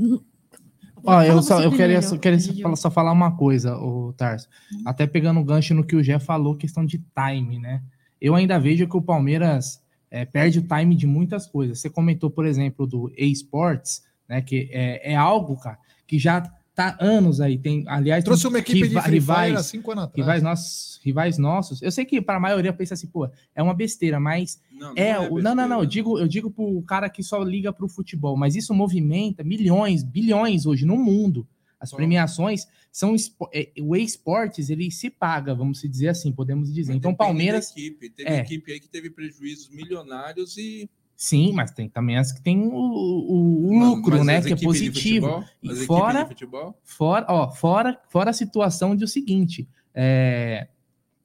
Ó, eu só eu queria, só, queria falar- só falar uma coisa, o Tarso. Até pegando o gancho no que o Gé falou, questão de time, né? Eu ainda vejo que o Palmeiras é, perde o time de muitas coisas. Você comentou, por exemplo, do eSports, né? Que é, é algo, cara, que já tá anos aí. Tem, aliás, Trouxe tem uma equipe de riva- Free Fire há rivais, cinco anos atrás. rivais nossos, rivais nossos. Eu sei que para a maioria pensa assim, pô, é uma besteira, mas Não, é, o- não, não, não, eu besteira. digo, eu digo pro cara que só liga pro futebol, mas isso movimenta milhões, bilhões hoje no mundo. As premiações são é, o esportes, ele se paga, vamos se dizer assim, podemos dizer. Mas Então, Palmeiras, Equipe. Teve é. equipe aí que teve prejuízos milionários e. sim, mas tem também as que tem o, o- o Mas- lucro, mas né, as que é positivo. futebol, E fora-. Fora, ó, fora, fora a situação de o seguinte, é,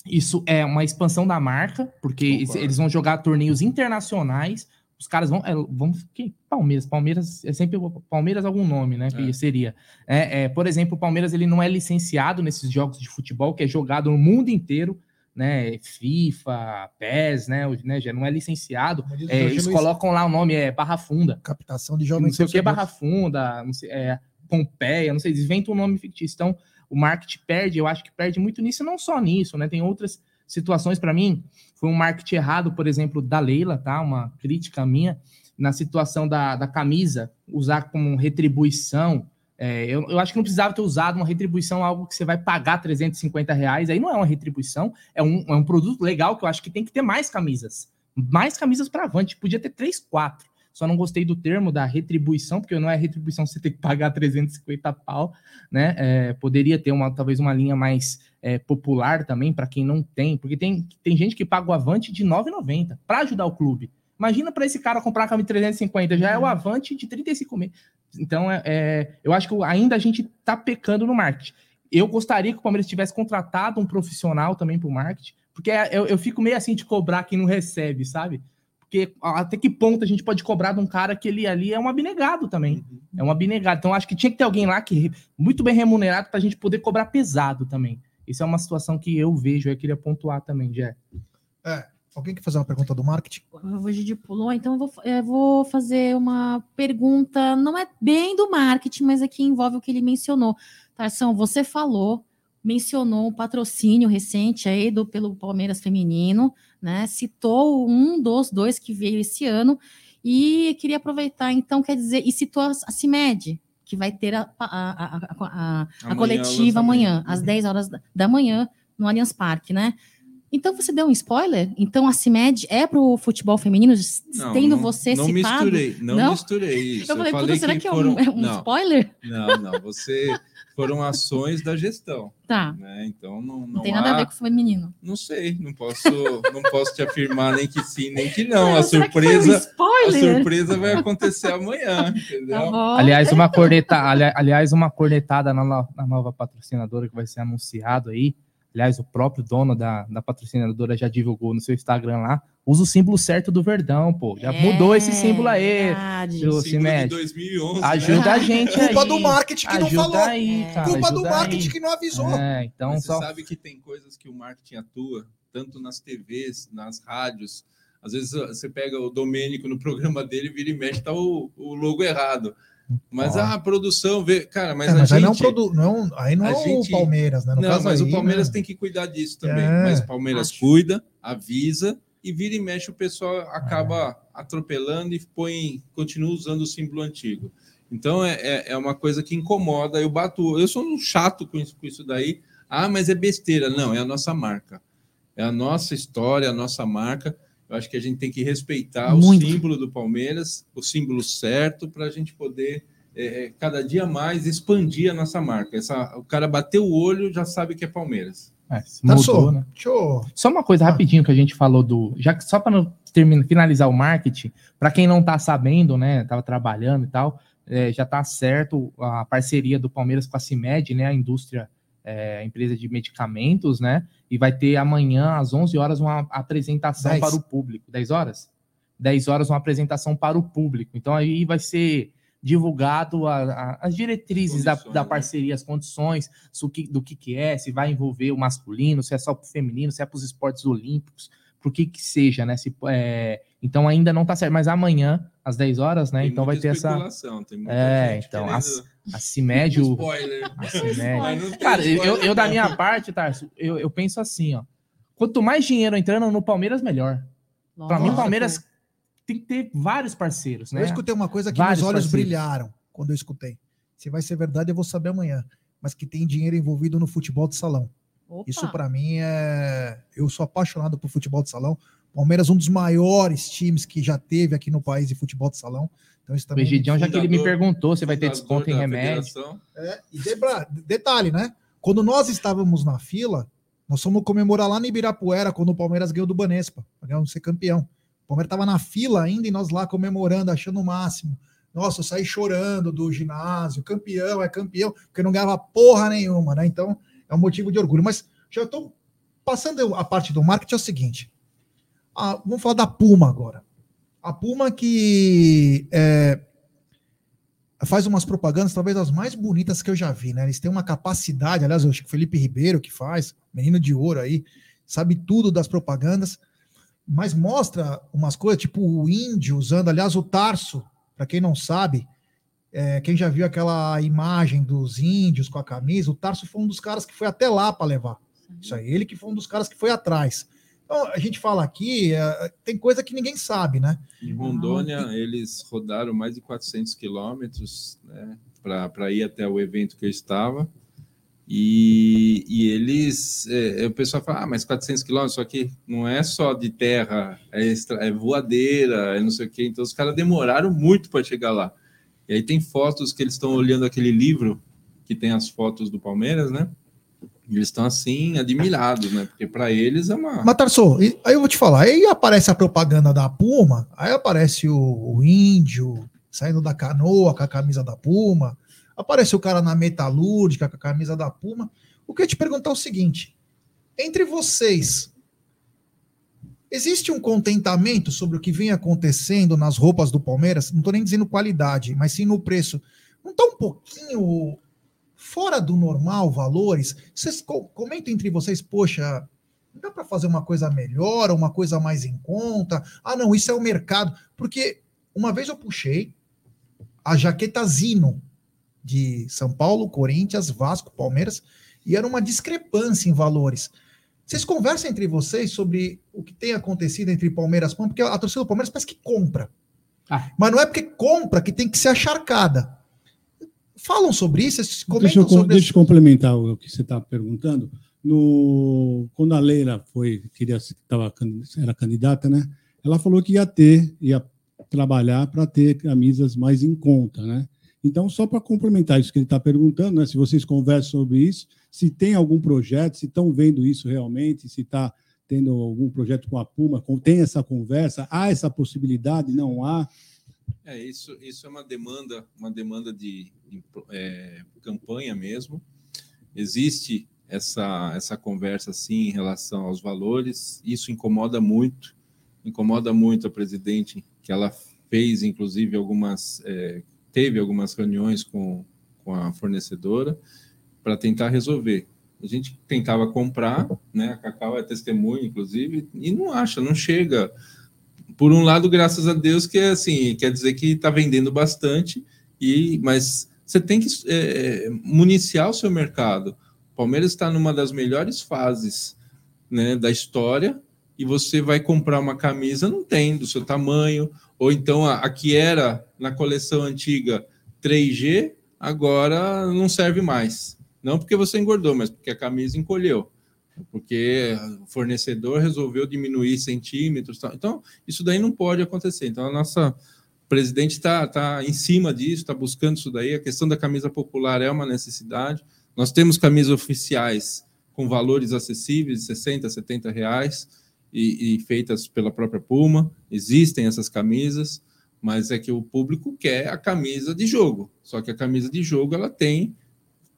isso é uma expansão da marca, porque eles, Concordo. eles vão jogar torneios internacionais, os caras vão, é, vão quem? Palmeiras, Palmeiras é sempre Palmeiras algum nome, né, que É. seria. É, é, por exemplo, o Palmeiras ele não é licenciado nesses jogos de futebol que é jogado no mundo inteiro, né, FIFA, PES, né, o- né, já não é licenciado. É, eles colocam lá o nome é Barra Funda captação de não jovens sei o que, torcedores. Barra Funda, não sei, é, Pompeia, não sei, eles inventam um nome fictício. Então, o marketing perde, eu acho que perde muito nisso, não só nisso, né? Tem outras situações para mim. Foi um marketing errado, por exemplo, da Leila, tá? Uma crítica minha, na situação da, da camisa, usar como retribuição. É, eu, eu acho que não precisava ter usado uma retribuição, algo que você vai pagar 350 reais. Aí não é uma retribuição, é um, é um produto legal que eu acho que tem que ter mais camisas. Mais camisas para avante. Podia ter três, quatro. Só não gostei do termo da retribuição, porque não é retribuição você ter que pagar 350 pau, né? É, poderia ter uma talvez uma linha mais é, popular também para quem não tem, porque tem, tem gente que paga o Avante de 9,90 para ajudar o clube. Imagina para esse cara comprar a camisa de 350, já é o Avante de 35 mil. Então, é, é, eu acho que ainda a gente tá pecando no marketing. Eu gostaria que o Palmeiras tivesse contratado um profissional também para o marketing, porque é, eu, eu fico meio assim de cobrar quem não recebe, sabe? Porque até que ponto a gente pode cobrar de um cara que ele ali é um abnegado também. É um abnegado. Então acho que tinha que ter alguém lá que muito bem remunerado para a gente poder cobrar pesado também. Isso é uma situação que eu vejo, eu queria pontuar também, Jé. É, alguém quer fazer uma pergunta do marketing? O Gigi pulou, então eu vou, eu vou fazer uma pergunta, não é bem do marketing, mas aqui envolve o que ele mencionou. Tarsão, você falou, mencionou um patrocínio recente aí do, pelo Palmeiras Feminino, né? Citou um dos dois que veio esse ano, e queria aproveitar, então, quer dizer, e citou a, a CIMED, que vai ter a, a, a, a, a- a Amanhã, coletiva amanhã, às Uhum. 10 horas da, da manhã, no Allianz Parque, né? Então você deu um spoiler? Então a CIMED é para o futebol feminino, tendo você não citado? misturei, não, Não? misturei isso. Eu falei, puta, será que, é um, é um não, spoiler? não, não, você foram ações da gestão, Tá, né? Então não, não, não tem há, nada a ver com o feminino. não sei, não posso, não posso te afirmar nem que sim, nem que não. A será que foi um surpresa, a surpresa vai acontecer amanhã, entendeu? Tá. Aliás, uma corneta, ali- aliás, uma cornetada na, na nova patrocinadora que vai ser anunciado aí. Aliás, o próprio dono da, da patrocinadora já divulgou no seu Instagram lá. Usa o símbolo certo do Verdão, pô. Já mudou esse símbolo aí. É verdade. seu- símbolo de Cimed. 2011, né? Ajuda a gente aí. Culpa do marketing que não Ajuda falou. aí, É. cara. Culpa do marketing aí. que não avisou. É, então Mas só. Você sabe que tem coisas que o marketing atua, tanto nas TVs, nas rádios. Às vezes você pega o Domênico no programa dele, vira e mexe, tá o, o logo errado. Mas ah, a produção vê. Cara, mas, É, a aí gente. não, é produ... não, é aí não é gente- o Palmeiras, né? No Não, mas aí, o Palmeiras né? tem que cuidar disso também. É, mas o Palmeiras acho. cuida, avisa e vira e mexe, o pessoal acaba atropelando e põe, continua usando o símbolo antigo. Então é, é, é uma coisa que incomoda. Eu bato, eu sou um chato com isso, com isso daí. Ah, mas é besteira. Não, é a nossa marca. É a nossa história, a nossa marca. Eu acho que a gente tem que respeitar Muito. o símbolo do Palmeiras, o símbolo certo, para a gente poder é, cada dia mais expandir a nossa marca. Essa, o cara bateu o olho já sabe que é Palmeiras. É, Tá mudou, só, né? Eu... Só uma coisa rapidinho que a gente falou do. Já que só para finalizar o marketing, para quem não tá sabendo, né? Tava trabalhando e tal, é, já tá certo a parceria do Palmeiras com a CIMED, né? A indústria, é, a empresa de medicamentos, né? E vai ter amanhã, às 11 horas, uma apresentação Dez. para o público. 10 horas? 10 horas, uma apresentação para o público. Então aí vai ser divulgado a- a- as diretrizes da, da né? parceria, as condições so que- do que, que é, se vai envolver o masculino, se é só para o feminino, se é para os esportes olímpicos, para o que que seja, né? Se, é, então ainda não tá certo, mas amanhã, às 10 horas, né? Tem então vai ter essa. tem muita É, gente então, as- A CIMED, o. spoiler. A CIMED. Cara, eu, eu da minha parte, Tarso, eu, eu penso assim, ó. Quanto mais dinheiro entrando no Palmeiras, melhor. Para mim, o. Palmeiras tem que ter vários parceiros, né? Eu escutei uma coisa que Vários meus olhos parceiros. brilharam quando eu escutei. Se vai ser verdade, eu vou saber amanhã. Mas que tem dinheiro envolvido no futebol de salão. Opa. Isso para mim é. Eu sou apaixonado por futebol de salão, Palmeiras, um dos maiores times que já teve aqui no país de futebol de salão. Então, isso O também. Egidião, já que ele me perguntou se vai ter desconto em remédio. É, e detalhe, né? Quando nós estávamos na fila, nós fomos comemorar lá no Ibirapuera, quando o Palmeiras ganhou do Banespa, para ganhar ser campeão. O Palmeiras estava na fila ainda e nós lá comemorando, achando o máximo. Nossa, eu saí chorando do ginásio, campeão, é campeão, porque não ganhava porra nenhuma, né? Então, é um motivo de orgulho. Mas já estou passando a parte do marketing, é o seguinte. Ah, vamos falar da Puma agora. A Puma que é, faz umas propagandas, talvez as mais bonitas que eu já vi, né? Eles têm uma capacidade, aliás, o Felipe Ribeiro que faz, menino de ouro aí, sabe tudo das propagandas, mas mostra umas coisas, tipo o índio usando, aliás, o Tarso, para quem não sabe, é, quem já viu aquela imagem dos índios com a camisa, o Tarso foi um dos caras que foi até lá para levar. Isso aí, ele que foi um dos caras que foi atrás. Então, a gente fala aqui, é, tem coisa que ninguém sabe, né? Em Rondônia, eles rodaram mais de 400 quilômetros né, para ir até o evento que eu estava. E, e eles, é, o pessoal fala, ah, mas 400 quilômetros, só que não é só de terra, é, extra, é voadeira, é não sei o quê. Então, os caras demoraram muito para chegar lá. E aí tem fotos que eles estão olhando aquele livro, que tem as fotos do Palmeiras, né? Eles estão assim, admirados, né? Porque para eles é uma. Mas, Tarso, aí eu vou te falar, aí aparece a propaganda da Puma, aí aparece o, o índio saindo da canoa com a camisa da Puma, aparece o cara na metalúrgica com a camisa da Puma. O que eu te perguntar é o seguinte: entre vocês, existe um contentamento sobre o que vem acontecendo nas roupas do Palmeiras? Não estou nem dizendo qualidade, mas sim no preço. Não está um pouquinho fora do normal valores? Vocês co- comentam entre vocês, poxa, não dá para fazer uma coisa melhor, uma coisa mais em conta? Ah, não, isso é o mercado. Porque uma vez eu puxei a jaqueta Zino de São Paulo, Corinthians, Vasco, Palmeiras, e era uma discrepância em valores. Vocês conversam entre vocês sobre o que tem acontecido entre Palmeiras e Palmeiras, porque a torcida do Palmeiras parece que compra. Ah. Mas não é porque compra que tem que ser acharcada. Falam sobre isso, vocês Deixa eu, comentam sobre deixa eu complementar o que você está perguntando. No, quando a Leila foi, queria, tava, era candidata, né? Ela falou que ia ter, ia trabalhar para ter camisas mais em conta, né? Então, só para complementar isso que ele está perguntando, né? Se vocês conversam sobre isso, se tem algum projeto, se estão vendo isso realmente, se está tendo algum projeto com a Puma, tem essa conversa, há essa possibilidade, não há? É, isso, isso é uma demanda, uma demanda de, é, campanha mesmo. Existe essa, essa conversa assim em relação aos valores. Isso incomoda muito, incomoda muito a presidente, que ela fez, inclusive, algumas, é, teve algumas reuniões com, com a fornecedora para tentar resolver. A gente tentava comprar, né? A Cacau é testemunha, inclusive, e não acha, não chega por um lado, graças a Deus, que é assim, quer dizer que está vendendo bastante, e mas você tem que é, municiar o seu mercado. O Palmeiras está numa das melhores fases né, da história, e você vai comprar uma camisa, não tem do seu tamanho, ou então a, a que era na coleção antiga 3G, agora não serve mais. Não porque você engordou, mas porque a camisa encolheu porque o fornecedor resolveu diminuir centímetros. Tal. Então, isso daí não pode acontecer. Então, a nossa presidente está tá em cima disso, está buscando isso daí. A questão da camisa popular é uma necessidade. Nós temos camisas oficiais com valores acessíveis, de 60, 70 reais, e, e feitas pela própria Puma. Existem essas camisas, mas é que o público quer a camisa de jogo. Só que a camisa de jogo ela tem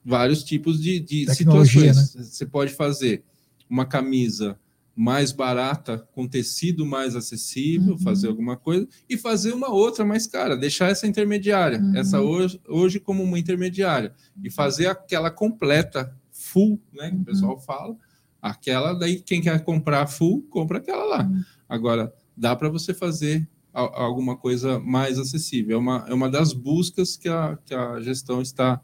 vários tipos de, de Tecnologia, situações. Você pode fazer uma camisa mais barata, com tecido mais acessível, Uhum. fazer alguma coisa, e fazer uma outra mais cara, deixar essa intermediária, Uhum. essa hoje, hoje como uma intermediária, e fazer aquela completa, full, né, que Uhum. o pessoal fala, aquela daí, quem quer comprar full, compra aquela lá. Uhum. Agora, dá para você fazer alguma coisa mais acessível. É uma, é uma das buscas que a, que a gestão está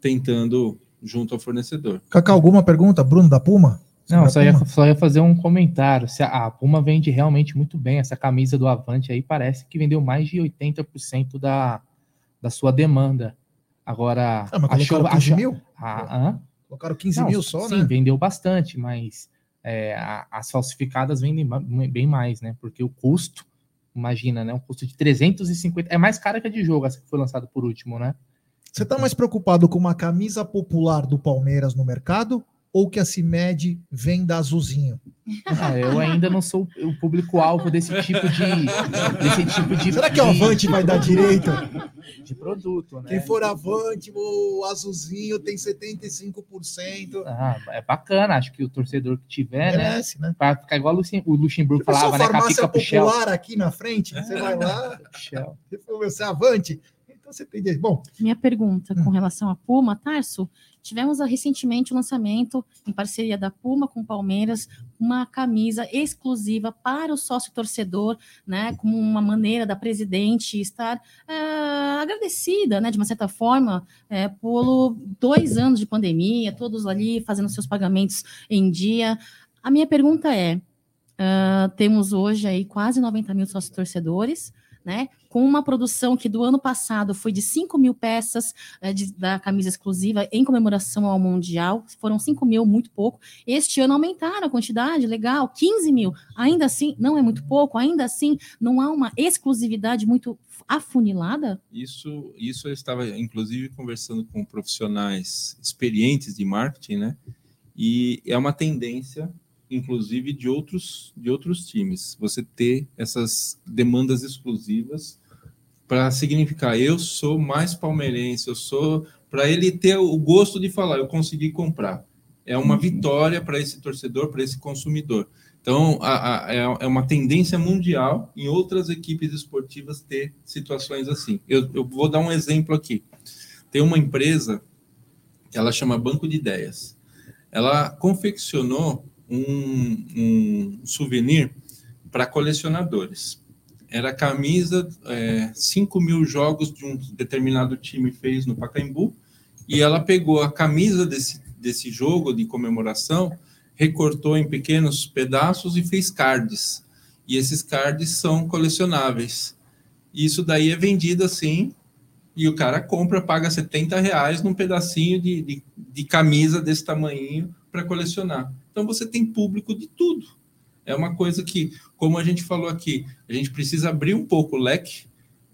tentando junto ao fornecedor. Cacá, alguma pergunta? Bruno da Puma? Não, Da só ia, só ia fazer um comentário. Se a, a Puma vende realmente muito bem. Essa camisa do Avante aí parece que vendeu mais de 80% da, da sua demanda. Agora, Ah, mas colocaram 15 achou- mil? Ah, hã? Colocaram 15 Não, mil só, sim, né? vendeu bastante, mas é, a- as falsificadas vendem bem mais, né? Porque o custo, imagina, né? Um custo de 350, é mais cara que a de jogo, essa que foi lançada por último, né? Você tá mais preocupado com uma camisa popular do Palmeiras no mercado ou que a CIMED venda azulzinho? Ah, eu ainda não sou o público-alvo desse tipo de. desse tipo de. Será que o de- Avante vai dar direito? de produto, né? Quem for Avante, o azulzinho tem 75%. Ah, é bacana, acho que o torcedor que tiver, né? Merece, né? Pra ficar igual o Luxem- o Luxemburgo falava, né? Farmácia popular aqui na frente, você vai lá, você é Avante, então você tem. Bom, Minha pergunta Hum. com relação à Puma, Tarso, tivemos recentemente o lançamento, em parceria da Puma com o Palmeiras, uma camisa exclusiva para o sócio torcedor, né, como uma maneira da presidente estar ah, agradecida, né, de uma certa forma, eh, por dois anos de pandemia, todos ali fazendo seus pagamentos em dia. A minha pergunta é, ah, temos hoje aí quase 90 mil sócios torcedores, né, com uma produção que do ano passado foi de 5 mil peças eh, de- da camisa exclusiva em comemoração ao Mundial, foram 5 mil, muito pouco. Este ano aumentaram a quantidade, legal, 15 mil. Ainda assim, não é muito pouco, ainda assim, não há uma exclusividade muito afunilada? Isso, isso eu estava, inclusive, conversando com profissionais experientes de marketing, né? E é uma tendência, inclusive, de outros, de outros times, você ter essas demandas exclusivas para significar eu sou mais palmeirense, eu sou para ele ter o gosto de falar, eu consegui comprar. É uma vitória para esse torcedor, para esse consumidor. Então, a- a- é é uma tendência mundial em outras equipes esportivas ter situações assim. Eu, eu vou dar um exemplo aqui. Tem uma empresa, ela chama Banco de Ideias. Ela confeccionou um, um souvenir para colecionadores. Era camisa, é, 5 mil jogos de um determinado time fez no Pacaembu, e ela pegou a camisa desse, desse jogo de comemoração, recortou em pequenos pedaços e fez cards. E esses cards são colecionáveis. Isso daí é vendido assim, e o cara compra, paga 70 reais num pedacinho de, de, de camisa desse tamanho para colecionar. Então você tem público de tudo. É uma coisa que, como a gente falou aqui, a gente precisa abrir um pouco o leque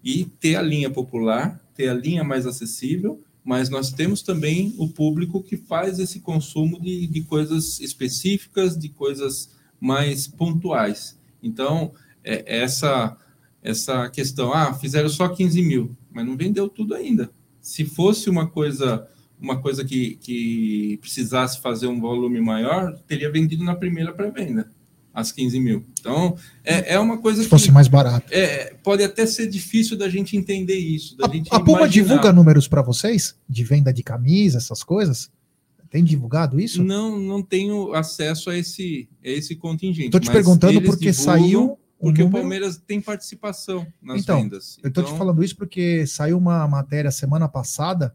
e ter a linha popular, ter a linha mais acessível, mas nós temos também o público que faz esse consumo de, de coisas específicas, de coisas mais pontuais. Então, é, essa essa questão, ah, fizeram só 15 mil, mas não vendeu tudo ainda. Se fosse uma coisa uma coisa que, que precisasse fazer um volume maior, teria vendido na primeira pré-venda, as 15 mil. Então, é, é uma coisa se que fosse mais barato. é, pode até ser difícil da gente entender isso. Da gente A, a Puma divulga números para vocês? De venda de camisa, essas coisas? Tem divulgado isso? Não, não tenho acesso a esse, a esse contingente. Tô te perguntando porque saiu Porque o número- Palmeiras tem participação nas Então, vendas. Eu tô Então, te falando isso porque saiu uma matéria semana passada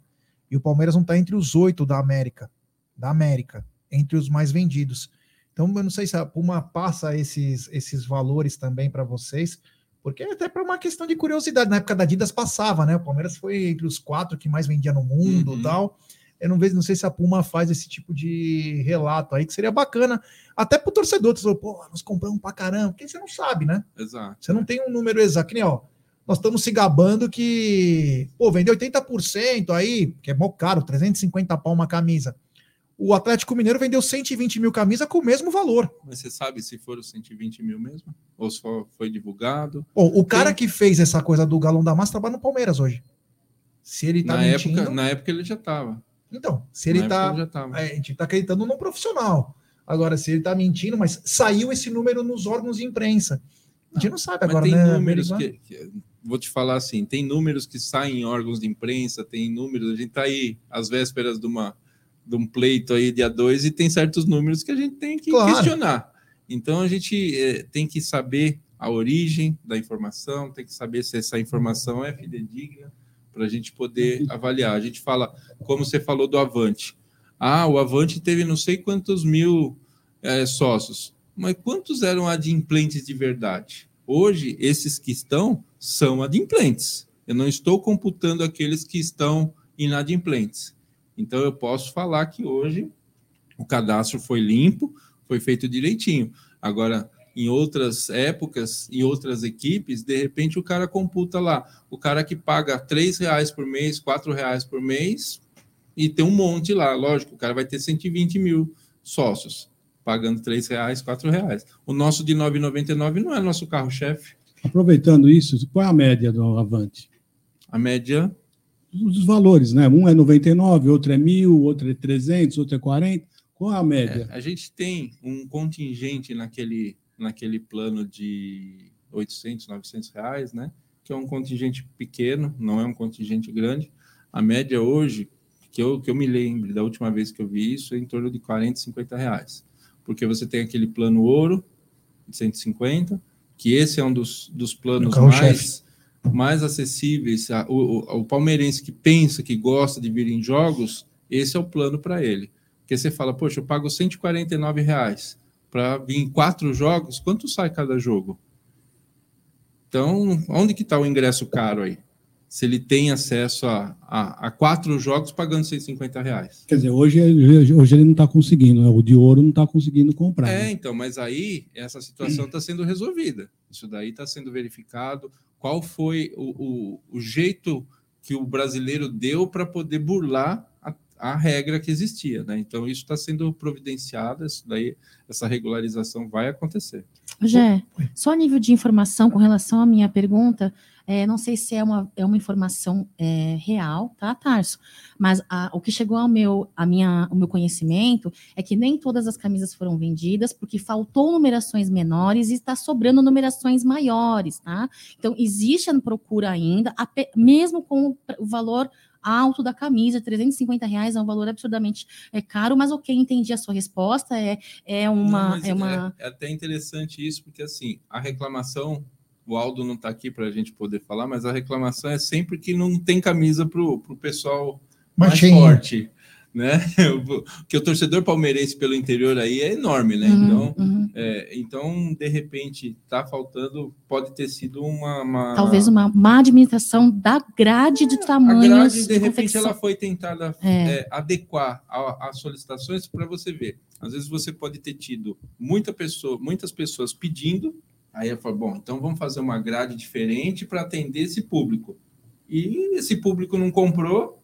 e o Palmeiras não tá entre os oito da América. Da América, entre os mais vendidos. Então, eu não sei se a Puma passa esses, esses valores também para vocês, porque é até para uma questão de curiosidade. Na época da Adidas passava, né? O Palmeiras foi entre os quatro que mais vendia no mundo Uhum. e tal. Eu não vejo, não sei se a Puma faz esse tipo de relato aí, que seria bacana, até pro torcedor, tu falou, pô, nós compramos pra caramba, porque você não sabe, né? Exato. Você não tem um número exato, que nem, ó, nós estamos se gabando que, pô, vendeu 80% aí, que é mó caro, 350 pau uma camisa. O Atlético Mineiro vendeu 120 mil camisas com o mesmo valor. Mas você sabe se foram 120 mil mesmo? Ou só foi divulgado? Bom, o cara que fez essa coisa do galão da massa trabalha no Palmeiras hoje. Se ele tá na, mentindo. época, na época ele já estava. Então, se ele na tá. ele já tava. é, a gente tá acreditando no profissional. Agora, se ele tá mentindo, mas saiu esse número nos órgãos de imprensa. A gente não sabe agora, tem né? números que, que- Vou te falar assim: tem números que saem em órgãos de imprensa, tem números. A gente está aí às vésperas de, uma, de um pleito aí, dia 2, e tem certos números que a gente tem que Claro. questionar. Então a gente eh, tem que saber a origem da informação, tem que saber se essa informação é fidedigna para a gente poder avaliar. A gente fala, como você falou do Avante. Ah, o Avante teve não sei quantos mil eh, sócios. Mas quantos eram adimplentes de verdade? Hoje, esses que estão são adimplentes. Eu não estou computando aqueles que estão inadimplentes. Então, eu posso falar que hoje o cadastro foi limpo, foi feito direitinho. Agora, em outras épocas, em outras equipes, de repente o cara computa lá, o cara que paga três reais por mês, quatro reais por mês, e tem um monte lá, lógico, o cara vai ter 120 mil sócios, pagando três reais, quatro reais. O nosso de 9,99 não é nosso carro-chefe. Aproveitando isso, qual é a média do Avante? A média Os valores, né? Um é 99, outro é mil, outro é 300, outro é 40. Qual é a média? É, a gente tem um contingente naquele, naquele plano de 800, 900 reais, né? Que é um contingente pequeno, não é um contingente grande. A média hoje, que eu, que eu me lembre da última vez que eu vi isso, é em torno de 40, 50 reais. Porque você tem aquele plano ouro, de 150, que esse é um dos, dos planos mais, mais acessíveis. O, o, o palmeirense que pensa, que gosta de vir em jogos, esse é o plano para ele. Porque você fala, poxa, eu pago 149 reais para vir em quatro jogos, quanto sai cada jogo? Então, onde que está o ingresso caro aí? Se ele tem acesso a, a, a quatro jogos pagando 150 reais. Quer dizer, hoje, hoje ele não está conseguindo, né? o de ouro não está conseguindo comprar. É, né? então, mas aí essa situação está sendo resolvida. Isso daí está sendo verificado. Qual foi o, o, o jeito que o brasileiro deu para poder burlar a, a regra que existia, né? Então, isso está sendo providenciado, isso daí, essa regularização vai acontecer. Jé, só a nível de informação com relação à minha pergunta, é, não sei se é uma, é uma informação é, real, tá, Tarso? Mas a- o que chegou ao meu, a minha, o meu conhecimento é que nem todas as camisas foram vendidas, porque faltou numerações menores e está sobrando numerações maiores, tá? Então, existe a procura ainda, ape- mesmo com o o valor alto da camisa, 350 reais é um valor absurdamente é, caro, mas ok, entendi a sua resposta, é, é uma... Não, mas é uma... é até interessante isso, porque assim, a reclamação, o Aldo não está aqui para a gente poder falar, mas a reclamação é sempre que não tem camisa para o pessoal mais Machinho. forte, né? Porque o torcedor palmeirense pelo interior aí é enorme, né? Uhum, Então, uhum. é, então, de repente, tá faltando, pode ter sido uma. uma- Talvez uma má administração da grade de A tamanhos grade, de de repente, confecção. ela foi tentada É. é, adequar a- as solicitações para você ver. Às vezes você pode ter tido muita pessoa, muitas pessoas pedindo, aí eu falo, bom, então vamos fazer uma grade diferente para atender esse público. E esse público não comprou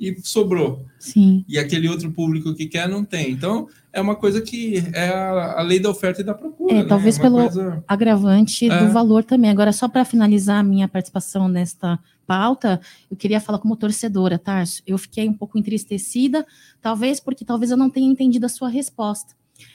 e sobrou. Sim. E aquele outro público que quer não tem. Então, é uma coisa que é a, a lei da oferta e da procura. É, né? talvez uma pelo- coisa- Agravante É. do valor também. Agora, só para finalizar a minha participação nesta pauta, eu queria falar como torcedora, Tarso. Eu fiquei um pouco entristecida, talvez porque talvez eu não tenha entendido a sua resposta.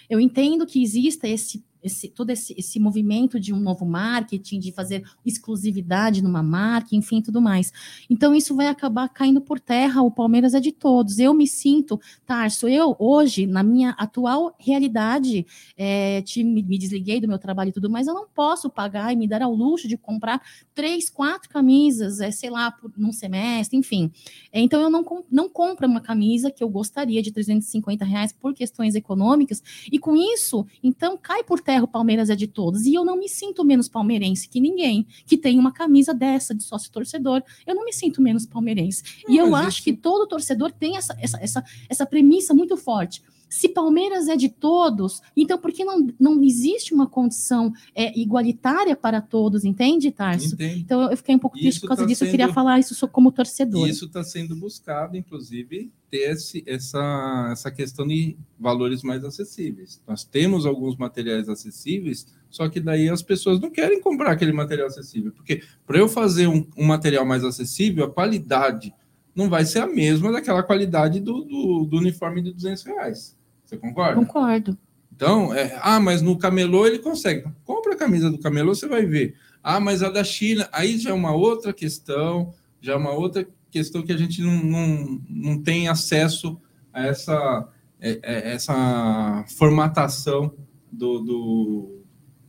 Eu entendo que exista esse, esse todo esse, esse movimento de um novo marketing, de fazer exclusividade numa marca, enfim, tudo mais. Então, isso vai acabar caindo por terra. O Palmeiras é de todos. Eu me sinto, Tarso, eu hoje, na minha atual realidade, é, te- me, me desliguei do meu trabalho e tudo, mas eu não posso pagar e me dar ao luxo de comprar três, quatro camisas, é, sei lá, por, num semestre, enfim. É, então eu não, não compro uma camisa que eu gostaria de 350 reais por questões econômicas, e com isso, então cai por terra o Palmeiras é de todos, e eu não me sinto menos palmeirense que ninguém que tem uma camisa dessa de sócio torcedor, eu não me sinto menos palmeirense. E Não, eu acho isso- que todo torcedor tem essa, essa, essa, essa premissa muito forte. Se Palmeiras é de todos, então por que não, não existe uma condição é, igualitária para todos, entende, Tarso? Então eu fiquei um pouco triste Isso por causa tá disso, eu queria sendo- falar isso só como torcedor. Isso está sendo buscado, inclusive, ter esse, essa, essa questão de valores mais acessíveis. Nós temos alguns materiais acessíveis, só que daí as pessoas não querem comprar aquele material acessível, porque para eu fazer um, um material mais acessível, a qualidade não vai ser a mesma daquela qualidade do, do, do uniforme de 200 reais. Você concorda? Concordo. Então, é, ah, mas no camelô ele consegue. Compra a camisa do camelô, você vai ver. Ah, mas a da China, aí já é uma outra questão, já é uma outra questão que a gente não, não, não tem acesso a essa, é, é, essa formatação do, do,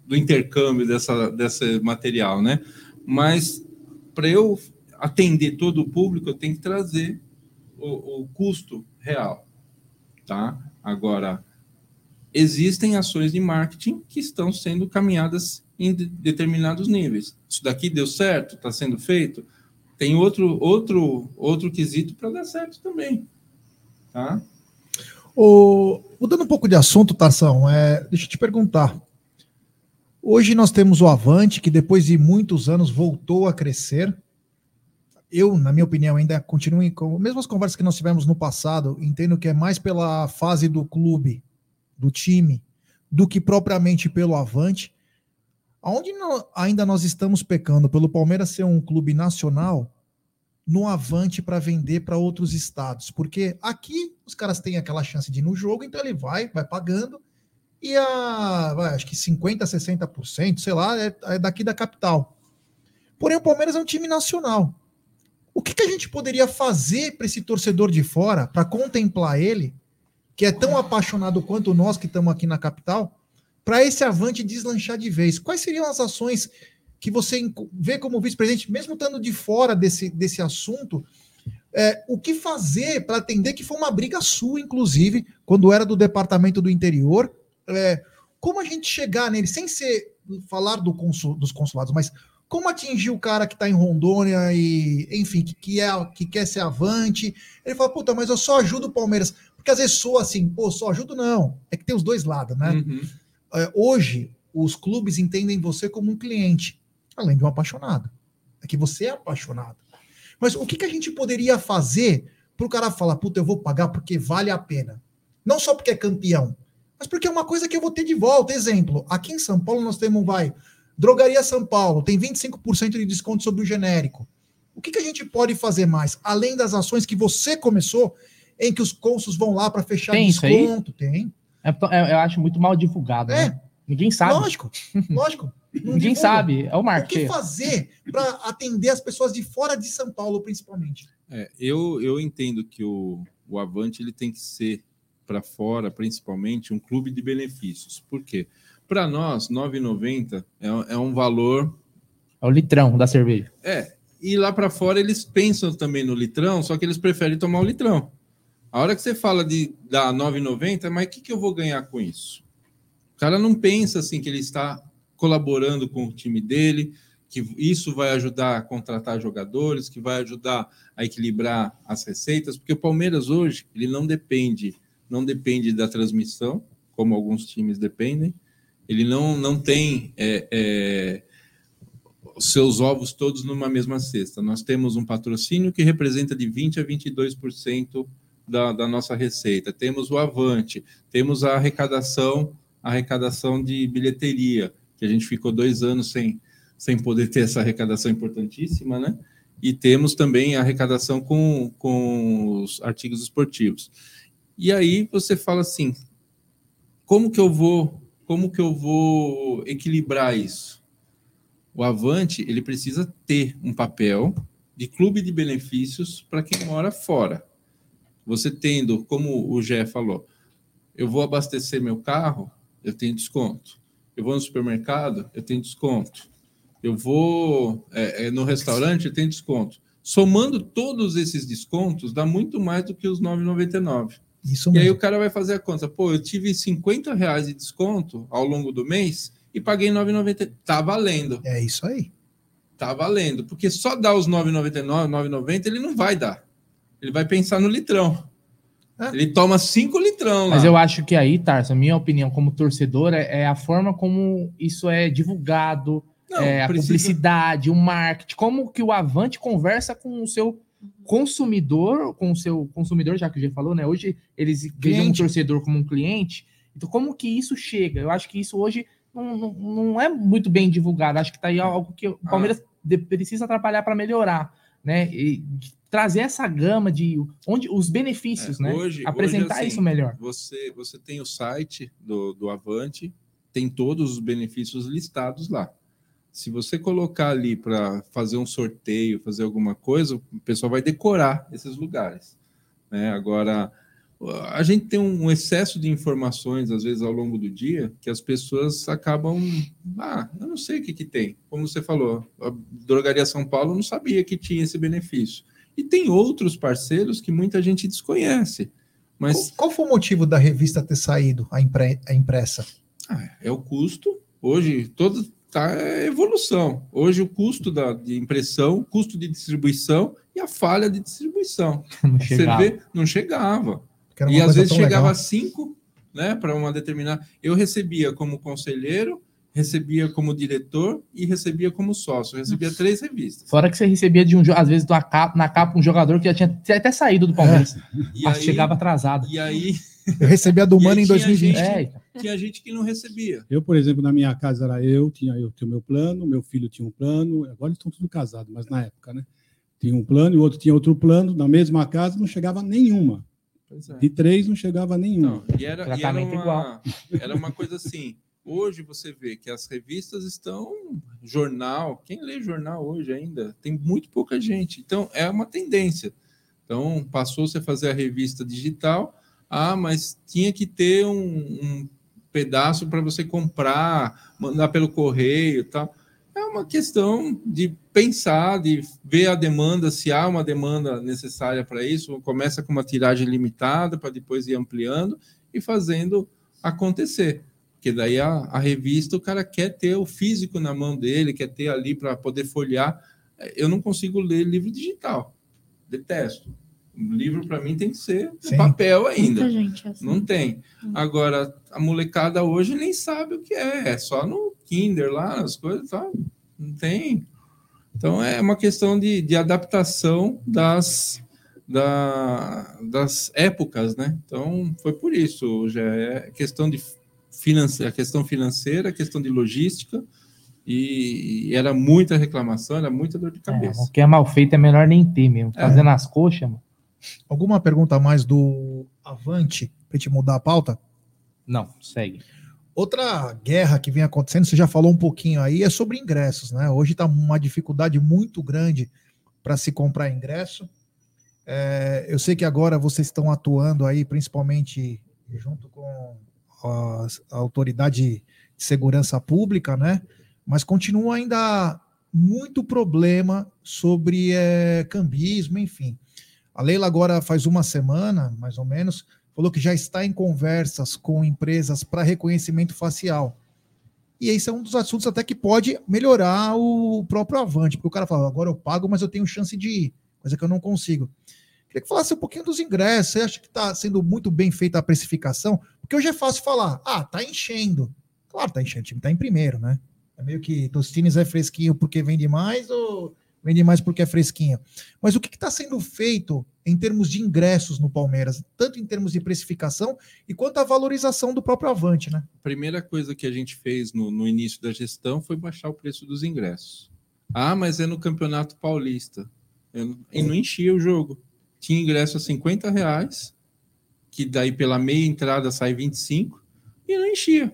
do intercâmbio dessa, desse material, né? Mas para eu atender todo o público, eu tenho que trazer o, o custo real, tá? Agora, existem ações de marketing que estão sendo caminhadas em de- determinados níveis. Isso daqui deu certo, está sendo feito. Tem outro outro outro quesito para dar certo também, tá? O, mudando um pouco de assunto, Tarsão, é, deixa eu te perguntar. Hoje nós temos o Avante, que depois de muitos anos voltou a crescer. Eu, na minha opinião, ainda continuo com mesmas conversas que nós tivemos no passado. Entendo que é mais pela fase do clube, do time, do que propriamente pelo Avante. Aonde nó- ainda nós estamos pecando pelo Palmeiras ser um clube nacional no Avante para vender para outros estados? Porque aqui os caras têm aquela chance de ir no jogo, então ele vai, vai pagando e a, vai, acho que 50%, 60%, sei lá, é, é daqui da capital. Porém, o Palmeiras é um time nacional. O que, que a gente poderia fazer para esse torcedor de fora, para contemplar ele, que é tão apaixonado quanto nós que estamos aqui na capital, para esse avante deslanchar de vez? Quais seriam as ações que você vê como vice-presidente, mesmo estando de fora desse, desse assunto, é, o que fazer para atender que foi uma briga sua, inclusive, quando era do departamento do interior? É, como a gente chegar nele, sem ser falar do consul- dos consulados, mas como atingir o cara que está em Rondônia e, enfim, que, que, é, que quer ser avante? Ele fala, puta, mas eu só ajudo o Palmeiras. Porque às vezes soa assim, pô, só ajudo, não. É que tem os dois lados, né? Uhum. É, hoje, os clubes entendem você como um cliente, além de um apaixonado. É que você é apaixonado. Mas o que, que a gente poderia fazer para o cara falar, puta, eu vou pagar porque vale a pena? Não só porque é campeão, mas porque é uma coisa que eu vou ter de volta. Exemplo, aqui em São Paulo nós temos, vai, Drogaria São Paulo, tem 25% de desconto sobre o genérico. O que, que a gente pode fazer mais? Além das ações que você começou, em que os consos vão lá para fechar Tem isso aí? desconto, tem. É, é- eu acho muito mal divulgado, É. né? Ninguém sabe. Lógico, lógico. Ninguém divulga. sabe. É o O que marketing. fazer para atender as pessoas de fora de São Paulo, principalmente? É, eu, eu entendo que o, o Avante ele tem que ser para fora, principalmente, um clube de benefícios. Por quê? Para nós, R$ 9,90 é, é um valor. É o litrão da cerveja. É, e lá para fora eles pensam também no litrão, só que eles preferem tomar o litrão. A hora que você fala de dar R$ 9,90, mas o que, que eu vou ganhar com isso? O cara não pensa assim que ele está colaborando com o time dele, que isso vai ajudar a contratar jogadores, que vai ajudar a equilibrar as receitas, porque o Palmeiras hoje ele não depende, não depende da transmissão, como alguns times dependem. Ele não, não tem é, é, os seus ovos todos numa mesma cesta. Nós temos um patrocínio que representa de 20 a 22% da, da nossa receita. Temos o Avante, temos a arrecadação, a arrecadação de bilheteria, que a gente ficou dois anos sem, sem poder ter essa arrecadação importantíssima, né? E temos também a arrecadação com, com os artigos esportivos. E aí você fala assim, como que eu vou, como que eu vou equilibrar isso? O Avante, ele precisa ter um papel de clube de benefícios para quem mora fora. Você tendo, como o Gé falou, eu vou abastecer meu carro, eu tenho desconto. Eu vou no supermercado, eu tenho desconto. Eu vou é, é, no restaurante, eu tenho desconto. Somando todos esses descontos, dá muito mais do que os 9,99. Isso E aí mesmo. o cara vai fazer a conta. Pô, eu tive 50 reais de desconto ao longo do mês e paguei 9,90. Tá valendo. É isso aí. Tá valendo. Porque só dar os 9,99, 9,90 ele não vai dar. Ele vai pensar no litrão. É. Ele toma 5 litrão lá. Mas eu acho que aí, Tarso, a minha opinião como torcedor é, é a forma como isso é divulgado, Não, é, a precisa- publicidade, o marketing, como que o Avante conversa com o seu consumidor, com o seu consumidor, já que já falou, né? Hoje eles veem um torcedor como um cliente. Então, como que isso chega? Eu acho que isso hoje não, não, não é muito bem divulgado. Acho que tá aí algo que o Ah. Palmeiras de- precisa atrapalhar para melhorar, né? E trazer essa gama de onde os benefícios, É, né? hoje- Apresentar hoje, assim, isso melhor. Você, você tem o site do, do Avante, tem todos os benefícios listados lá. Se você colocar ali para fazer um sorteio, fazer alguma coisa, o pessoal vai decorar esses lugares. Né? Agora, a gente tem um excesso de informações, às vezes, ao longo do dia, que as pessoas acabam. Ah, eu não sei o que, que tem. Como você falou, a Drogaria São Paulo não sabia que tinha esse benefício. E tem outros parceiros que muita gente desconhece. Mas Qual, qual foi o motivo da revista ter saído, a, impre- a impressa? Ah, é o custo. Hoje, todo tá é evolução. Hoje, o custo da, de impressão, custo de distribuição e a falha de distribuição. Não Você chegava. vê, não chegava. E às vezes chegava legal. a cinco, né, para uma determinada. Eu recebia como conselheiro, recebia como diretor e recebia como sócio. Eu recebia três revistas. Fora que você recebia de um às vezes do capa- na capa um jogador que já tinha até saído do Palmeiras. E mas aí, chegava atrasado. e aí Eu recebia do E Mano em tinha 2020. gente- É, então. tinha gente que não recebia. Eu, por exemplo, na minha casa era eu, tinha eu tinha o meu plano, meu filho tinha um plano, agora eles estão tudo casados, mas na época, né? Tinha um plano e o outro tinha outro plano, na mesma casa não chegava nenhuma. Pois é. De três não chegava nenhuma. Não, e era, e era, Tratamento uma, igual. era uma coisa assim. Hoje você vê que as revistas estão. Jornal. Quem lê jornal hoje ainda? Tem muito pouca gente. Então, é uma tendência. Então, passou-se a fazer a revista digital. Ah, mas tinha que ter um, um pedaço para você comprar, mandar pelo correio tal. É uma questão de pensar, de ver a demanda, se há uma demanda necessária para isso. Começa com uma tiragem limitada para depois ir ampliando e fazendo acontecer. Porque daí a, a revista o cara quer ter o físico na mão dele, quer ter ali para poder folhear. Eu não consigo ler livro digital. Detesto. O livro para mim tem que ser Sim. papel ainda. Muita gente é assim. Não tem. Agora, a molecada hoje nem sabe o que é. É só no Kinder lá, as coisas, tá? Não tem. Então, é uma questão de, de adaptação das, da, das épocas, né? Então, foi por isso. Já é questão de financeira, questão financeira, questão de logística. E, e era muita reclamação, era muita dor de É, cabeça. o que é mal feito é melhor nem ter mesmo. É. Fazendo as coxas, mano. Alguma pergunta a mais do Avante, pra gente mudar a pauta? Não, segue. Outra guerra que vem acontecendo, você já falou um pouquinho aí, é sobre ingressos, né? Hoje está uma dificuldade muito grande para se comprar ingresso. É, eu sei que agora vocês estão atuando aí, principalmente junto com a, autoridade de segurança pública, né? Mas continua ainda muito problema sobre é, cambismo, enfim. A Leila agora faz uma semana, mais ou menos, falou que já está em conversas com empresas para reconhecimento facial. E esse é um dos assuntos até que pode melhorar o próprio Avante, porque o cara fala, agora eu pago, mas eu tenho chance de ir, coisa que eu não consigo. Queria que falasse um pouquinho dos ingressos. Você acha que está sendo muito bem feita a precificação? Porque hoje é fácil falar, ah, tá enchendo. Claro, tá enchendo, o time tá em primeiro, né? É meio que Tostines é fresquinho porque vende mais ou vende mais porque é fresquinho? Mas o que está sendo feito em termos de ingressos no Palmeiras, tanto em termos de precificação e quanto a valorização do próprio Avante, né? primeira coisa que a gente fez no, no início da gestão foi baixar o preço dos ingressos. Ah, mas é no Campeonato Paulista. Eu, e não enchia o jogo. Tinha ingresso a 50 reais, que daí pela meia entrada sai 25, e não enchia.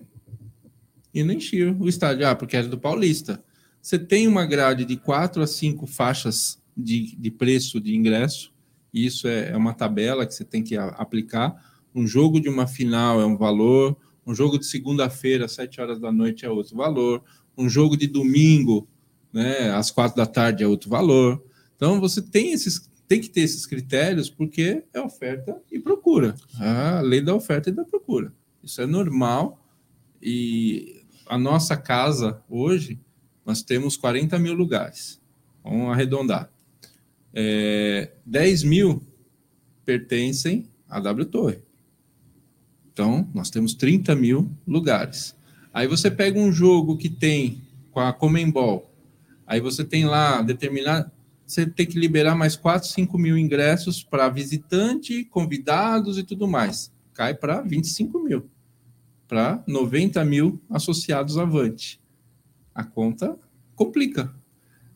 E não enchia o estádio. Ah, porque era do Paulista. Você tem uma grade de quatro a cinco faixas de, de preço de ingresso. Isso é, é uma tabela que você tem que a- aplicar. Um jogo de uma final é um valor, um jogo de segunda-feira, às sete horas da noite, é outro valor. Um jogo de domingo, né, às quatro da tarde, é outro valor. Então, você tem, esses, tem que ter esses critérios, porque é oferta e procura. A lei da oferta e da procura. Isso é normal. E a nossa casa, hoje, nós temos 40 mil lugares. Vamos arredondar. É, 10 mil pertencem à W Torre. Então, nós temos 30 mil lugares. Aí você pega um jogo que tem com a Comembol, aí você tem lá determinar, você tem que liberar mais 4, 5 mil ingressos para visitante, convidados e tudo mais. Cai para 25 mil. Para 90 mil associados avante. A conta complica.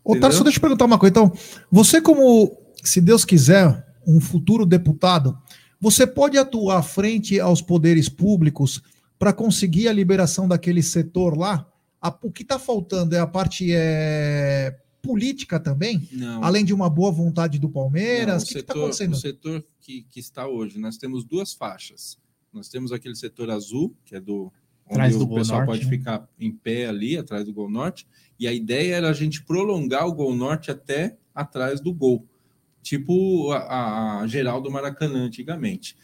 Ô, Entendeu? Tarso, deixa eu perguntar uma coisa. Então, você, como, se Deus quiser, um futuro deputado, você pode atuar frente aos poderes públicos para conseguir a liberação daquele setor lá? A- o que está faltando é a parte é, política também, Não. além de uma boa vontade do Não, Palmeiras. o o que está setor, acontecendo? o setor que, que está hoje, nós temos duas faixas. Nós temos aquele setor azul, que é do Atrás onde do o Gol pessoal Norte, pode né? ficar em pé ali, atrás do Gol Norte. E a ideia era a gente prolongar o Gol Norte até atrás do gol. Tipo a, a geral do Maracanã antigamente.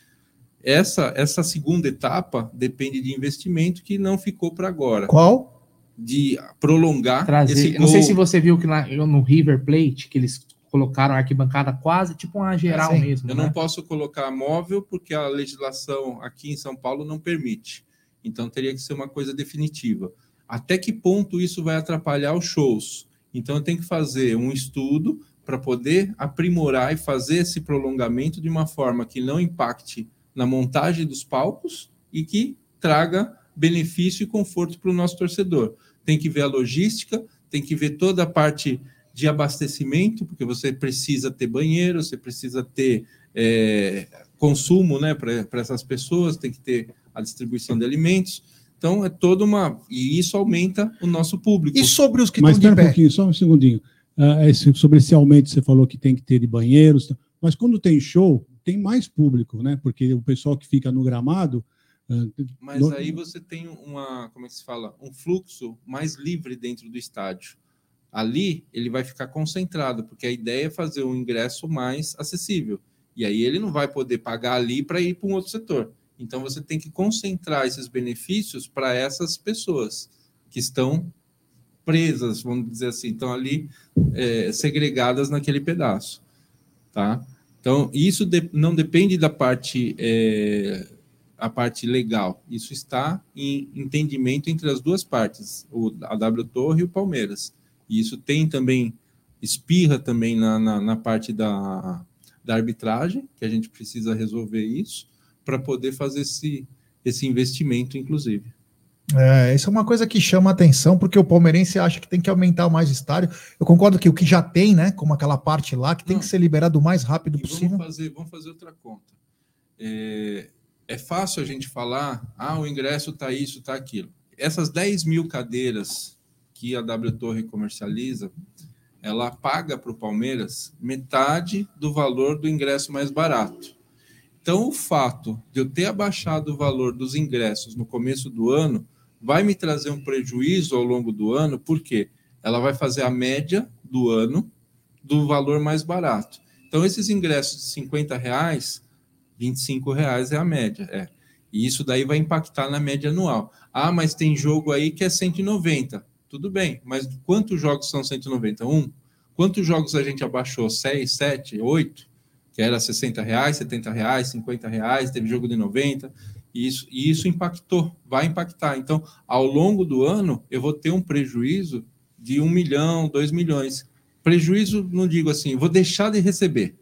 Essa, essa segunda etapa depende de investimento que não ficou para agora. Qual? De prolongar Trazer. esse eu Não sei gol. se você viu que lá no River Plate, que eles colocaram a arquibancada quase tipo uma geral sim. mesmo. Eu né? não posso colocar móvel porque a legislação aqui em São Paulo não permite. Então teria que ser uma coisa definitiva. Até que ponto isso vai atrapalhar os shows? Então eu tenho que fazer um estudo para poder aprimorar e fazer esse prolongamento de uma forma que não impacte na montagem dos palcos e que traga benefício e conforto para o nosso torcedor. Tem que ver a logística, tem que ver toda a parte de abastecimento, porque você precisa ter banheiro, você precisa ter é, consumo né, para essas pessoas, tem que ter a distribuição de alimentos. Então, é toda uma. E isso aumenta o nosso público. E sobre os que Mas estão espera de um pé? pouquinho, só um segundinho. Ah, esse- sobre esse aumento, você falou que tem que ter de banheiros. tá? Mas quando tem show, tem mais público, né? Porque o pessoal que fica no gramado. Ah, Mas no- aí você tem uma, como é que se fala? Um fluxo mais livre dentro do estádio. Ali ele vai ficar concentrado, porque a ideia é fazer um ingresso mais acessível. E aí ele não vai poder pagar ali para ir para um outro setor. Então você tem que concentrar esses benefícios para essas pessoas que estão presas, vamos dizer assim, estão ali é, segregadas naquele pedaço, tá? Então isso de- não depende da parte é, a parte legal. Isso está em entendimento entre as duas partes, o, a W Torre e o Palmeiras. E isso tem também, espirra também na, na, na parte da, da arbitragem, que a gente precisa resolver isso, para poder fazer esse, esse investimento, inclusive. É, isso é uma coisa que chama atenção, porque o palmeirense acha que tem que aumentar mais o estádio. Eu concordo que o que já tem, né? Como aquela parte lá, que tem Não. que ser liberado o mais rápido E possível. vamos fazer, vamos fazer outra conta. É, é fácil a gente falar, ah, o ingresso está isso, está aquilo. Essas 10 mil cadeiras que a W Torre comercializa, ela paga para o Palmeiras metade do valor do ingresso mais barato. Então, o fato de eu ter abaixado o valor dos ingressos no começo do ano vai me trazer um prejuízo ao longo do ano, porque ela vai fazer a média do ano do valor mais barato. Então, esses ingressos de 50 reais, 25 reais é a média. É. E isso daí vai impactar na média anual. Ah, mas tem jogo aí que é 190. Tudo bem, mas quantos jogos são 190? Um? Quantos jogos a gente abaixou? 6, 7, 8? Que era 60 reais, 70 reais, 50 reais, teve jogo de 90. E isso, e isso impactou, vai impactar. Então, ao longo do ano, eu vou ter um prejuízo de 1 milhão, 2 milhões. Prejuízo, não digo assim, vou deixar de receber.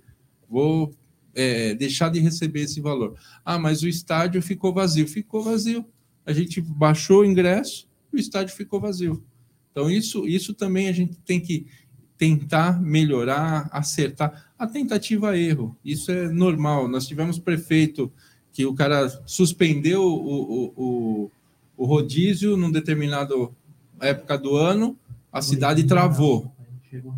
Vou é, deixar de receber esse valor. Ah, mas o estádio ficou vazio. Ficou vazio. A gente baixou o ingresso, o estádio ficou vazio. Então, isso, isso também a gente tem que tentar melhorar, acertar. A tentativa é erro, isso é normal. Nós tivemos prefeito que o cara suspendeu o, o, o, o rodízio num determinado época do ano, a cidade travou.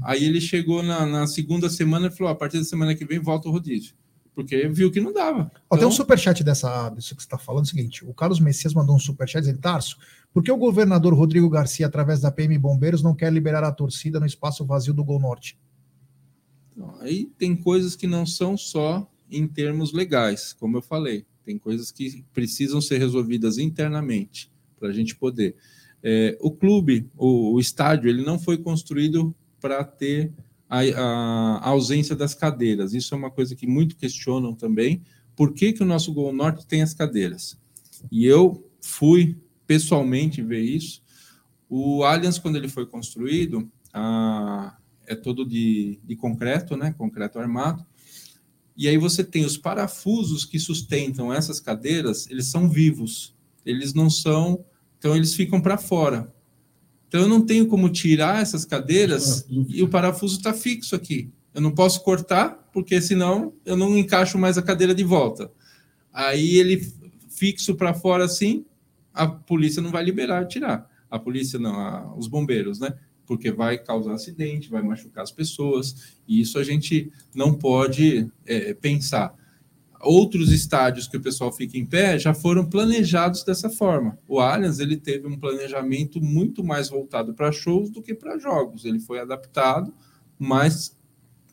Aí ele chegou na, na segunda semana e falou: a partir da semana que vem volta o rodízio. Porque viu que não dava. Ó, tem um Então, superchat dessa, disso que você está falando, é o seguinte: o Carlos Messias mandou um superchat dizendo, Tarso, por que o governador Rodrigo Garcia, através da PM Bombeiros, não quer liberar a torcida no espaço vazio do Gol Norte? Aí tem coisas que não são só em termos legais, como eu falei. Tem coisas que precisam ser resolvidas internamente para a gente poder. É, o clube, o, o estádio, ele não foi construído para ter a, a ausência das cadeiras. Isso é uma coisa que muito questionam também. Por que, que o nosso Gol Norte tem as cadeiras? E eu fui pessoalmente ver isso. O Allianz, quando ele foi construído, a, é todo de, de concreto, né? Concreto armado. E aí você tem os parafusos que sustentam essas cadeiras, eles são vivos. Eles não são, então eles ficam para fora. Então eu não tenho como tirar essas cadeiras e o parafuso está fixo aqui. Eu não posso cortar, porque senão eu não encaixo mais a cadeira de volta. Aí ele fixo para fora assim, a polícia não vai liberar tirar. A polícia não, a- os bombeiros, né? Porque vai causar acidente, vai machucar as pessoas, e isso a gente não pode é, pensar. Outros estádios que o pessoal fica em pé já foram planejados dessa forma. O Allianz ele teve um planejamento muito mais voltado para shows do que para jogos. Ele foi adaptado, mas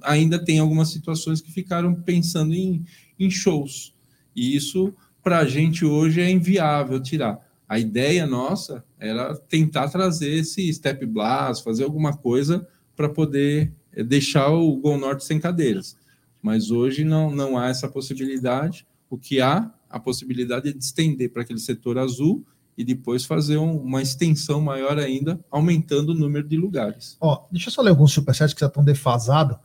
ainda tem algumas situações que ficaram pensando em, em shows. E isso, para a gente hoje, é inviável tirar. A ideia nossa era tentar trazer esse step blast, fazer alguma coisa para poder é deixar o Gol Norte sem cadeiras. Mas hoje não, não há essa possibilidade. O que há, a possibilidade é de estender para aquele setor azul e depois fazer um- uma extensão maior ainda, aumentando o número de lugares. Ó, deixa eu só ler alguns superchats que já estão defasados.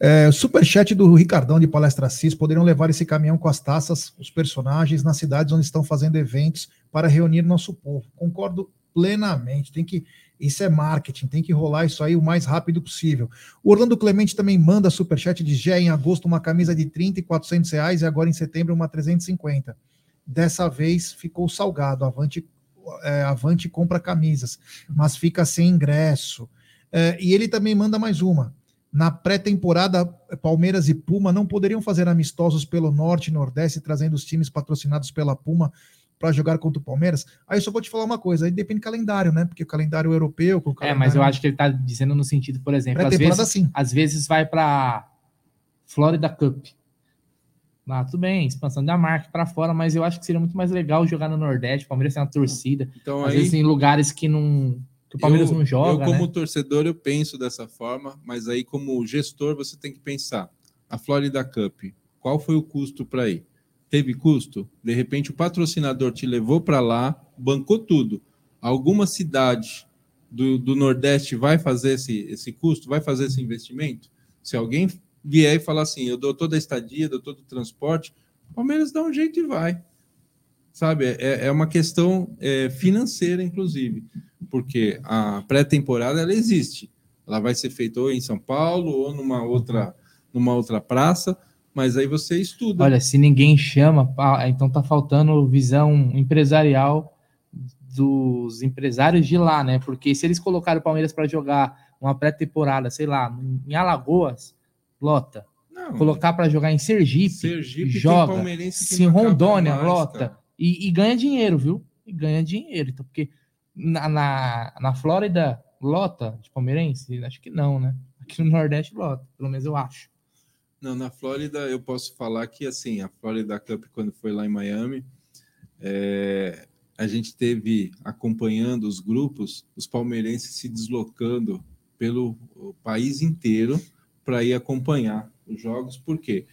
É, o superchat do Ricardão de Palestra Cis poderiam levar esse caminhão com as taças, os personagens, nas cidades onde estão fazendo eventos para reunir nosso povo. Concordo plenamente. Tem que. Isso é marketing, tem que rolar isso aí o mais rápido possível. O Orlando Clemente também manda superchat de Gé em agosto uma camisa de 30 e 400 reais e agora em setembro uma 350. Dessa vez ficou salgado. Avante, é, Avante compra camisas, mas fica sem ingresso. É, e ele também manda mais uma. Na pré-temporada, Palmeiras e Puma não poderiam fazer amistosos pelo Norte e Nordeste, trazendo os times patrocinados pela Puma para jogar contra o Palmeiras. Aí eu só vou te falar uma coisa, aí depende do calendário, né? Porque o calendário europeu. com o É, mas eu calendário- acho que ele tá dizendo no sentido, por exemplo, às vezes, sim. às vezes vai para Florida Cup. Ah, tudo bem, expansão da marca para fora, mas eu acho que seria muito mais legal jogar no Nordeste. O Palmeiras tem uma torcida, Então, às aí, vezes em lugares que não que o Palmeiras eu, não joga, Eu, como né? torcedor, eu penso dessa forma, mas aí, como gestor, você tem que pensar. A Florida Cup, qual foi o custo para ir? Teve custo? De repente, o patrocinador te levou para lá, bancou tudo. Alguma cidade do, do Nordeste vai fazer esse, esse custo? Vai fazer esse investimento? Se alguém vier e falar assim, eu dou toda a estadia, dou todo o transporte, o Palmeiras dá um jeito e vai. Sabe? É, é uma questão é, financeira, inclusive porque a pré-temporada ela existe. Ela vai ser feita ou em São Paulo ou numa outra, numa outra praça, mas aí você estuda. Olha, se ninguém chama, pá, então tá faltando visão empresarial dos empresários de lá, né? Porque se eles colocarem o Palmeiras para jogar uma pré-temporada, sei lá, em Alagoas, lota. Não, Colocar para jogar em Sergipe, Sergipe joga. se Rondônia mais, lota e, e ganha dinheiro, viu? E ganha dinheiro, então porque na, na, na Flórida lota de palmeirense, acho que não, né? Aqui no Nordeste lota, pelo menos eu acho. Não, na Flórida eu posso falar que assim, a Florida Cup quando foi lá em Miami, é, a gente teve acompanhando os grupos, os palmeirenses se deslocando pelo país inteiro para ir acompanhar os jogos, porque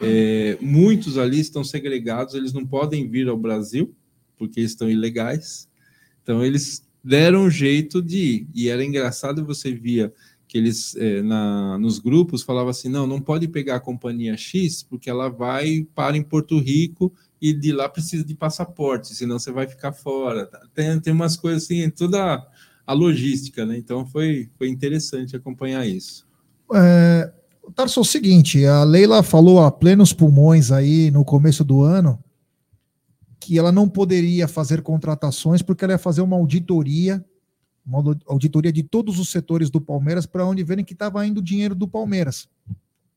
é, muitos ali estão segregados, eles não podem vir ao Brasil porque estão ilegais. Então eles deram um jeito de ir. E era engraçado você via que eles eh, na, nos grupos falavam assim, não, não pode pegar a companhia X porque ela vai para em Porto Rico e de lá precisa de passaporte, senão você vai ficar fora. Tem, tem umas coisas assim, toda a logística, né? Então foi, foi interessante acompanhar isso. É, Tarso, é o seguinte, a Leila falou a plenos pulmões aí no começo do ano que ela não poderia fazer contratações porque ela ia fazer uma auditoria, uma auditoria de todos os setores do Palmeiras para onde verem que estava indo o dinheiro do Palmeiras.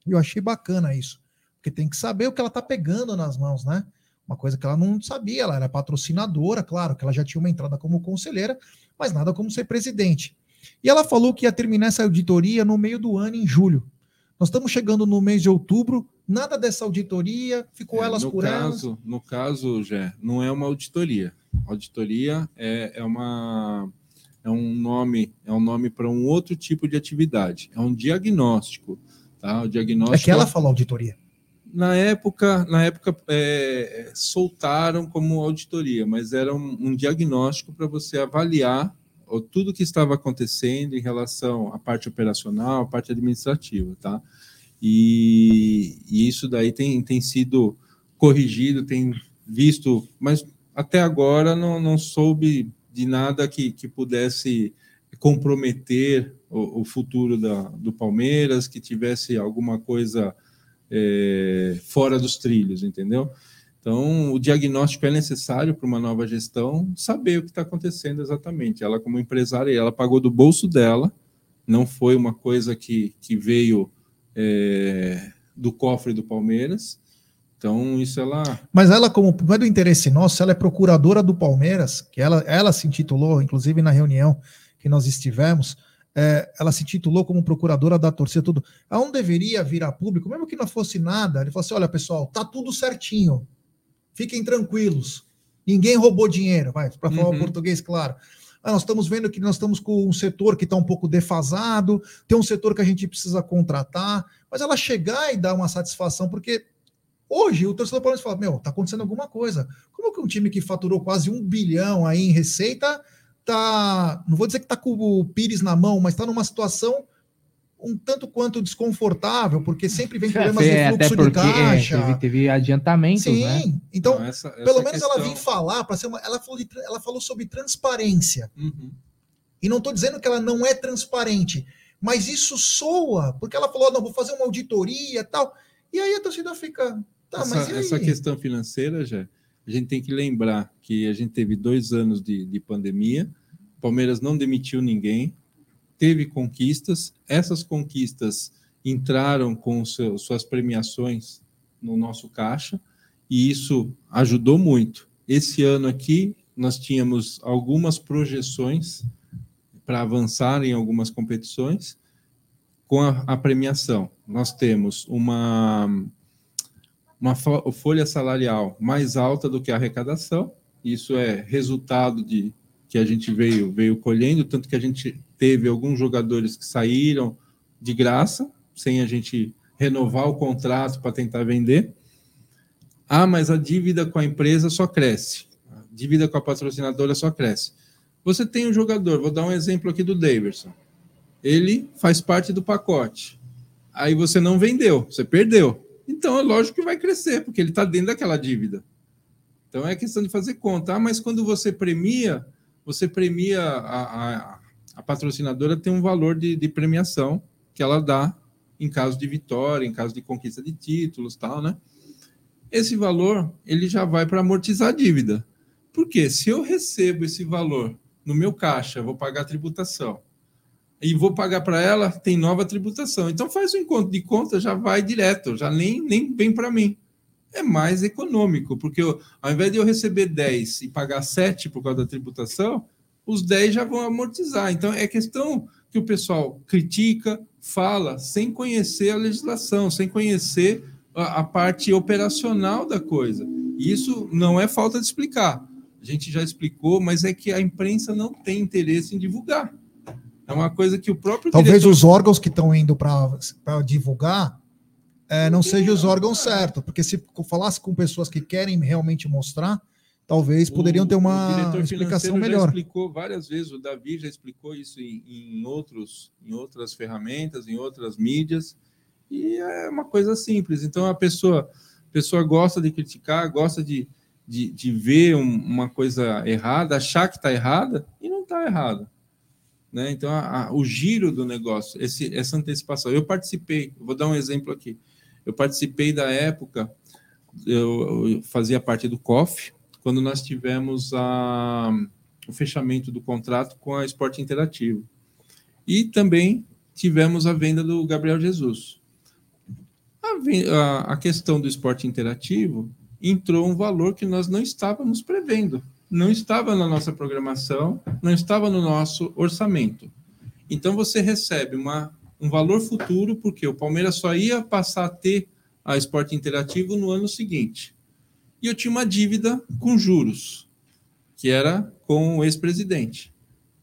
E eu achei bacana isso, porque tem que saber o que ela está pegando nas mãos, né? Uma coisa que ela não sabia, ela era patrocinadora, claro, que ela já tinha uma entrada como conselheira, mas nada como ser presidente. E ela falou que ia terminar essa auditoria no meio do ano, em julho. Nós estamos chegando no mês de outubro, nada dessa auditoria, ficou É, elas no por elas. caso, No caso, Jé, não é uma auditoria. Auditoria é, é uma é um nome é um nome para um outro tipo de atividade. É um diagnóstico, tá? O diagnóstico É que ela falou auditoria. na época na época é, soltaram como auditoria, mas era um, um diagnóstico para você avaliar o- tudo que estava acontecendo em relação à parte operacional, à parte administrativa, tá? E, e isso daí tem, tem sido corrigido, tem visto, mas até agora não, não soube de nada que, que pudesse comprometer o, o futuro da, do Palmeiras, que tivesse alguma coisa é, fora dos trilhos, entendeu? Então, o diagnóstico é necessário para uma nova gestão saber o que está acontecendo exatamente. Ela, como empresária, ela pagou do bolso dela, não foi uma coisa que, que veio é, do cofre do Palmeiras. Então, isso ela. Mas ela, como não é do interesse nosso, ela é procuradora do Palmeiras, que ela, ela se intitulou, inclusive na reunião que nós estivemos, é, ela se intitulou como procuradora da torcida, tudo. Ela não deveria vir a público, mesmo que não fosse nada, ele falou assim: olha, pessoal, tá tudo certinho. Fiquem tranquilos. Ninguém roubou dinheiro, vai, para falar Uhum. o português, claro. Ah, nós estamos vendo que nós estamos com um setor que está um pouco defasado, tem um setor que a gente precisa contratar, mas ela chegar e dar uma satisfação, porque hoje o torcedor palmeirense fala: meu, está acontecendo alguma coisa. Como que um time que faturou quase um bilhão aí em receita tá. Não vou dizer que está com o Pires na mão, mas está numa situação um tanto quanto desconfortável, porque sempre vem problemas É, de até fluxo porque de é, caixa. teve, teve adiantamentos, Sim, né? então, Não, essa- essa pelo menos ela questão- vem falar para ser uma. Ela falou, de ela falou sobre transparência. Uhum. E não estou dizendo que ela não é transparente, mas isso soa, porque ela falou, não, vou fazer uma auditoria e tal. E aí a torcida fica. Tá, essa, essa questão financeira, já, a gente tem que lembrar que a gente teve dois anos de, de pandemia, Palmeiras não demitiu ninguém, teve conquistas, essas conquistas entraram com seu, suas premiações no nosso caixa, e isso ajudou muito. Esse ano aqui, nós tínhamos algumas projeções para avançar em algumas competições com a, a premiação. Nós temos uma uma fo- folha salarial mais alta do que a arrecadação. Isso é resultado de que a gente veio veio colhendo, tanto que a gente teve alguns jogadores que saíram de graça, sem a gente renovar o contrato para tentar vender. Ah, mas a dívida com a empresa só cresce. A dívida com a patrocinadora só cresce. Você tem um jogador, vou dar um exemplo aqui do Daverson. Ele faz parte do pacote. Aí você não vendeu, você perdeu. Então é lógico que vai crescer, porque ele está dentro daquela dívida. Então é questão de fazer conta. Ah, mas quando você premia, você premia a, a, a patrocinadora tem um valor de, de premiação que ela dá em caso de vitória, em caso de conquista de títulos, tal, né? Esse valor ele já vai para amortizar a dívida. Porque se eu recebo esse valor no meu caixa, vou pagar a tributação e vou pagar para ela, tem nova tributação. Então faz o encontro de conta, já vai direto, já nem, nem vem para mim. É mais econômico, porque eu, ao invés de eu receber 10 e pagar 7 por causa da tributação, os 10 já vão amortizar. Então é questão que o pessoal critica, fala, sem conhecer a legislação, sem conhecer a, a parte operacional da coisa. E isso não é falta de explicar. A gente já explicou, mas é que a imprensa não tem interesse em divulgar. É uma coisa que o próprio Talvez diretor- os órgãos que estão indo para divulgar é, não sejam os órgãos certos, porque se falasse com pessoas que querem realmente mostrar, talvez poderiam ter O- uma explicação melhor. Já explicou várias vezes, o Davi já explicou isso em, em outros, em outras ferramentas, em outras mídias, e é uma coisa simples. Então a pessoa, a pessoa gosta de criticar, gosta de, de, de ver um- uma coisa errada, achar que está errada e não está errada. Né? Então, a- a- o giro do negócio, esse, essa antecipação. Eu participei, vou dar um exemplo aqui. Eu participei da época, eu, eu fazia parte do COF, quando nós tivemos a, o fechamento do contrato com a Esporte Interativo. E também tivemos a venda do Gabriel Jesus. A, a questão do esporte interativo entrou um valor que nós não estávamos prevendo, não estava na nossa programação, não estava no nosso orçamento. Então você recebe uma, um valor futuro, porque o Palmeiras só ia passar a ter a esporte interativo no ano seguinte e eu tinha uma dívida com juros, que era com o ex-presidente.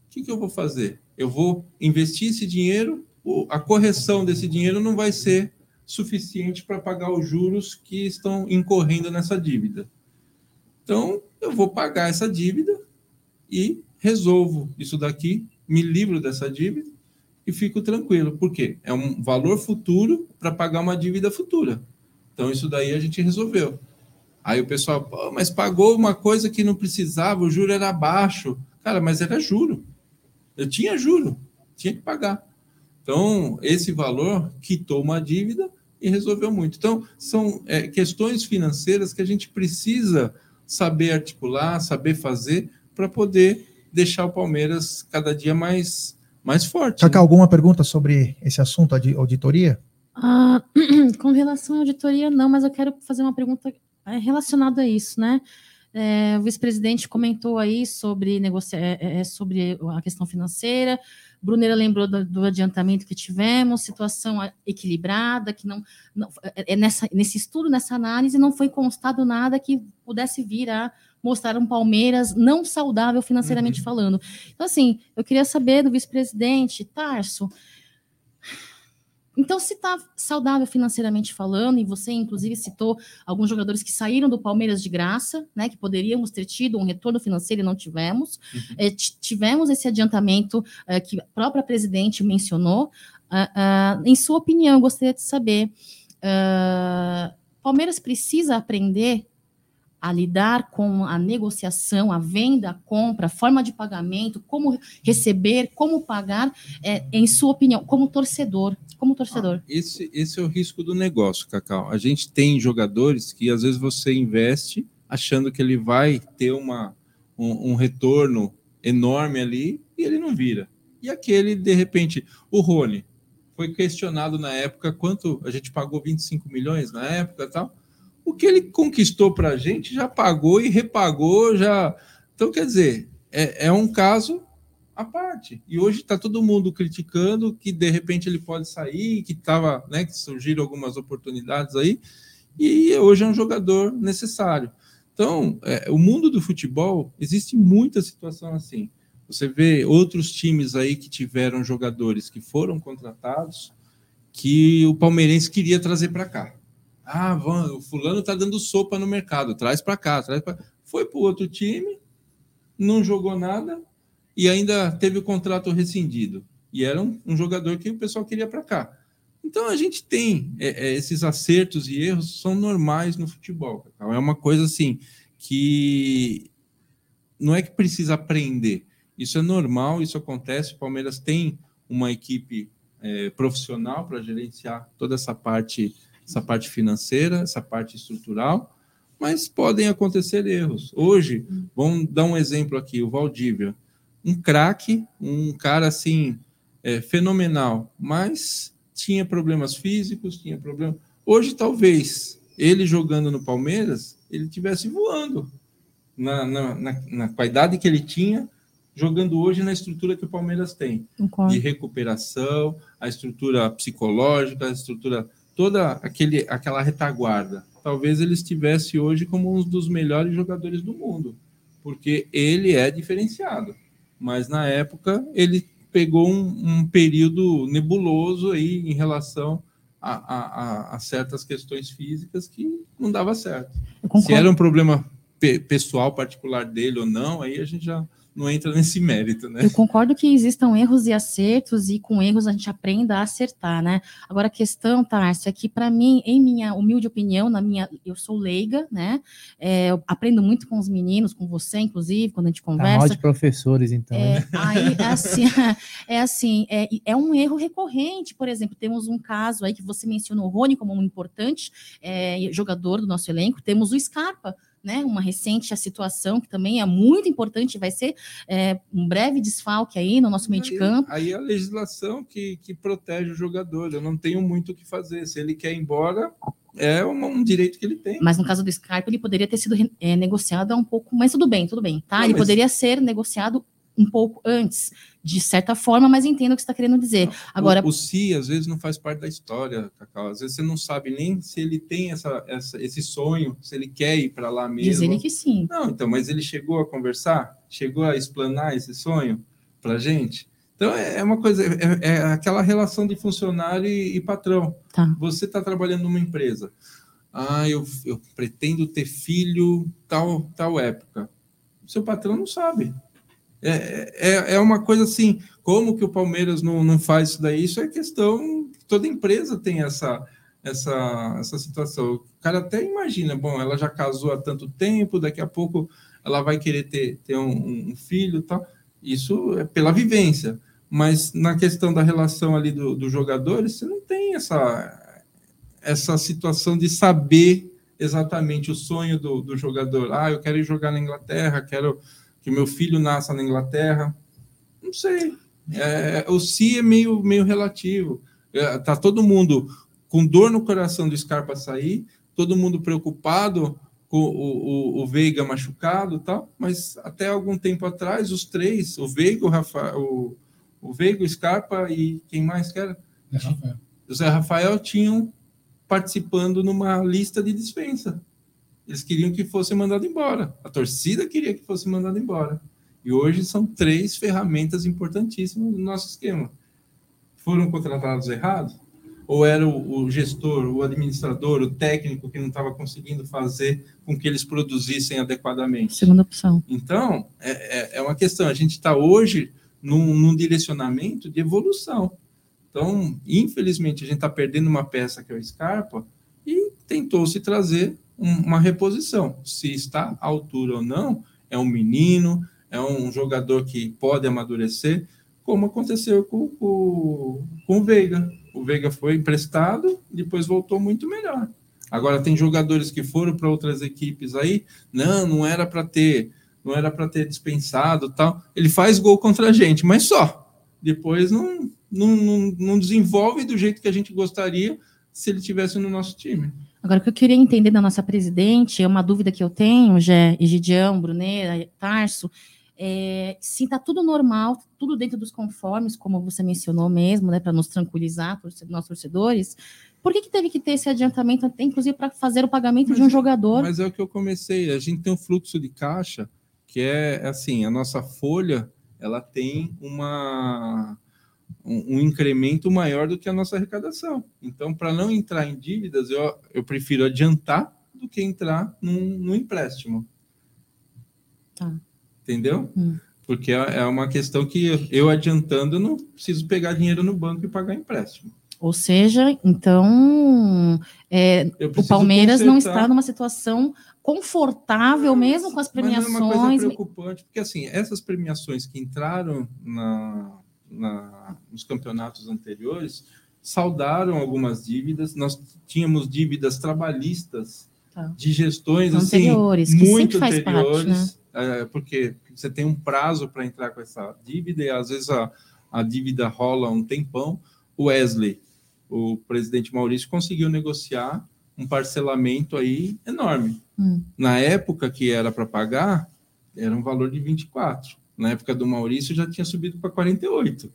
O que, que eu vou fazer? Eu vou investir esse dinheiro, a correção desse dinheiro não vai ser suficiente para pagar os juros que estão incorrendo nessa dívida. Então, eu vou pagar essa dívida e resolvo isso daqui, me livro dessa dívida e fico tranquilo. Por quê? É um valor futuro para pagar uma dívida futura. Então, isso daí a gente resolveu. Aí o pessoal, mas pagou uma coisa que não precisava, o juro era baixo. Cara, mas era juro. Eu tinha juro, tinha que pagar. Então, esse valor quitou uma dívida e resolveu muito. Então, são é, questões financeiras que a gente precisa saber articular, saber fazer para poder deixar o Palmeiras cada dia mais, mais forte. Cacá, né? alguma pergunta sobre esse assunto, de auditoria? Ah, com relação à auditoria, não, mas eu quero fazer uma pergunta eh, relacionada a isso, né? É, o vice-presidente comentou aí sobre, negocia é, é, sobre a questão financeira. Brunera lembrou do, do adiantamento que tivemos, situação equilibrada, que não, não é, é nessa, nesse estudo, nessa análise, não foi constado nada que pudesse vir a mostrar um Palmeiras não saudável financeiramente Uhum. falando. Então, assim, eu queria saber do vice-presidente, Tarso. Então, se está saudável financeiramente falando, e você, inclusive, citou alguns jogadores que saíram do Palmeiras de graça, né? Que poderíamos ter tido um retorno financeiro e não tivemos. Uhum. É, tivemos esse adiantamento é, que a própria presidente mencionou. Ah, ah, em sua opinião, gostaria de saber: ah, Palmeiras precisa aprender a lidar com a negociação, a venda, a compra, a forma de pagamento, como receber, como pagar, é, em sua opinião, como torcedor, como torcedor. Ah, esse, esse é o risco do negócio, Cacau. A gente tem jogadores que às vezes você investe achando que ele vai ter uma, um, um retorno enorme ali e ele não vira. E aquele, de repente, o Rony foi questionado na época quanto a gente pagou 25 milhões na época tal. O que ele conquistou para a gente já pagou e repagou, já. Então, quer dizer, é, é um caso à parte. E hoje está todo mundo criticando que de repente ele pode sair, que tava, né, que surgiram algumas oportunidades aí, e hoje é um jogador necessário. Então, é, o mundo do futebol existe muita situação assim. Você vê outros times aí que tiveram jogadores que foram contratados que o palmeirense queria trazer para cá. Ah, o fulano está dando sopa no mercado, traz para cá, traz para Foi para o outro time, não jogou nada, e ainda teve o contrato rescindido. E era um, um jogador que o pessoal queria para cá. Então a gente tem é, é, esses acertos e erros são normais no futebol. É uma coisa assim que não é que precisa aprender. Isso é normal, isso acontece. O Palmeiras tem uma equipe é, profissional para gerenciar toda essa parte, essa parte financeira, essa parte estrutural, mas podem acontecer erros. Hoje, vamos dar um exemplo aqui, o Valdívia um craque, um cara assim é, fenomenal, mas tinha problemas físicos, tinha problema. Hoje talvez ele jogando no Palmeiras ele tivesse voando na, na, na, na com a idade que ele tinha, jogando hoje na estrutura que o Palmeiras tem Concordo. de recuperação, a estrutura psicológica, a estrutura toda aquele aquela retaguarda. Talvez ele estivesse hoje como um dos melhores jogadores do mundo, porque ele é diferenciado mas na época ele pegou um, um período nebuloso aí em relação a, a, a, certas questões físicas que não dava certo. Se era um problema pe pessoal particular dele ou não, aí a gente já não entra nesse mérito, né? Eu concordo que existam erros e acertos, e com erros a gente aprenda a acertar, né? Agora, a questão, Tarso, é que, para mim, em minha humilde opinião, na minha, eu sou leiga, né? É, eu aprendo muito com os meninos, com você, inclusive, quando a gente conversa. Tá mal de professores, então. É, aí, é assim, é, assim é, é, um erro recorrente, por exemplo, temos um caso aí que você mencionou o Rony como um importante é, jogador do nosso elenco, temos o Scarpa, né, uma recente a situação que também é muito importante, vai ser é, um breve desfalque aí no nosso meio de campo. Aí a legislação que, que protege o jogador, eu não tenho muito o que fazer. Se ele quer ir embora, é um, um, direito que ele tem. Mas no caso do Scarpa, ele poderia ter sido é, negociado há um pouco, mas tudo bem, tudo bem, tá? Não, ele mas... poderia ser negociado um pouco antes, de certa forma, mas entendo o que você está querendo dizer. Agora, o, o si às vezes não faz parte da história, Cacau. Às vezes você não sabe nem se ele tem essa, essa esse sonho, se ele quer ir para lá mesmo. Diz ele que sim. Não, então, mas ele chegou a conversar, chegou a explanar esse sonho para gente. Então é uma coisa, é, é aquela relação de funcionário e, e patrão. Tá. Você está trabalhando numa empresa. Ah, eu, eu pretendo ter filho tal tal época. Seu patrão não sabe. É, é, é, uma coisa assim, como que o Palmeiras não, não faz isso daí? Isso é questão, toda empresa tem essa, essa, essa situação. O cara até imagina, bom, ela já casou há tanto tempo, daqui a pouco ela vai querer ter, ter um, um filho tal. Isso é pela vivência. Mas na questão da relação ali do, do jogador, você não tem essa, essa situação de saber exatamente o sonho do, do jogador. Ah, eu quero ir jogar na Inglaterra, quero que meu filho nasça na Inglaterra. Não sei. É, o si é meio, meio relativo. É, tá todo mundo com dor no coração do Scarpa sair, todo mundo preocupado com o, o, o Veiga machucado tal, mas até algum tempo atrás, os três, o Veiga, o, Rafa, o, o Veiga, o Scarpa e quem mais que era? É Rafael. O Zé Rafael tinham participando numa lista de dispensa. Eles queriam que fosse mandado embora. A torcida queria que fosse mandado embora. E hoje são três ferramentas importantíssimas no nosso esquema. Foram contratados errados? Ou era o, o gestor, o administrador, o técnico que não estava conseguindo fazer com que eles produzissem adequadamente? Segunda opção. Então, é, é- é uma questão. A gente está hoje num, num direcionamento de evolução. Então, infelizmente, a gente está perdendo uma peça que é o Scarpa e tentou-se trazer um- uma reposição. Se está à altura ou não, é um menino, é um jogador que pode amadurecer, como aconteceu com, com, com o Veiga. O Veiga foi emprestado, depois voltou muito melhor. Agora tem jogadores que foram para outras equipes aí, não, não era para ter, não era para ter dispensado, tal. Ele faz gol contra a gente, mas só. Depois não, não, não, não desenvolve do jeito que a gente gostaria se ele tivesse no nosso time. Agora, o que eu queria entender da nossa presidente, é uma dúvida que eu tenho, Gé, Egidião, Bruneira, Tarso, é, se está tudo normal, tudo dentro dos conformes, como você mencionou mesmo, né, para nos tranquilizar, nossos torcedores, por que, que teve que ter esse adiantamento, até inclusive para fazer o pagamento de um Mas- jogador? Mas é o que eu comecei. A gente tem um fluxo de caixa que é assim, a nossa folha ela tem uma um, um incremento maior do que a nossa arrecadação. Então, para não entrar em dívidas, eu, eu prefiro adiantar do que entrar num, num empréstimo. Tá. Entendeu? Hum. Porque é é uma questão que eu, adiantando, eu não preciso pegar dinheiro no banco e pagar empréstimo. Ou seja, então, é, o Palmeiras não consertar- está numa situação confortável, mesmo com as Mas não é uma coisa premiações. preocupante, porque assim, essas premiações que entraram na, na- nos campeonatos anteriores saudaram algumas dívidas. Nós tínhamos dívidas trabalhistas Tá. de gestões assim, Anteriores, que muito faz parte, anteriores, é, porque você tem um prazo para entrar com essa dívida e às vezes a, a dívida rola um tempão. O Wesley, o presidente Maurício, conseguiu negociar um parcelamento aí enorme. Hum. Na época que era para pagar, era um valor de 24. Na época do Maurício já tinha subido para 48.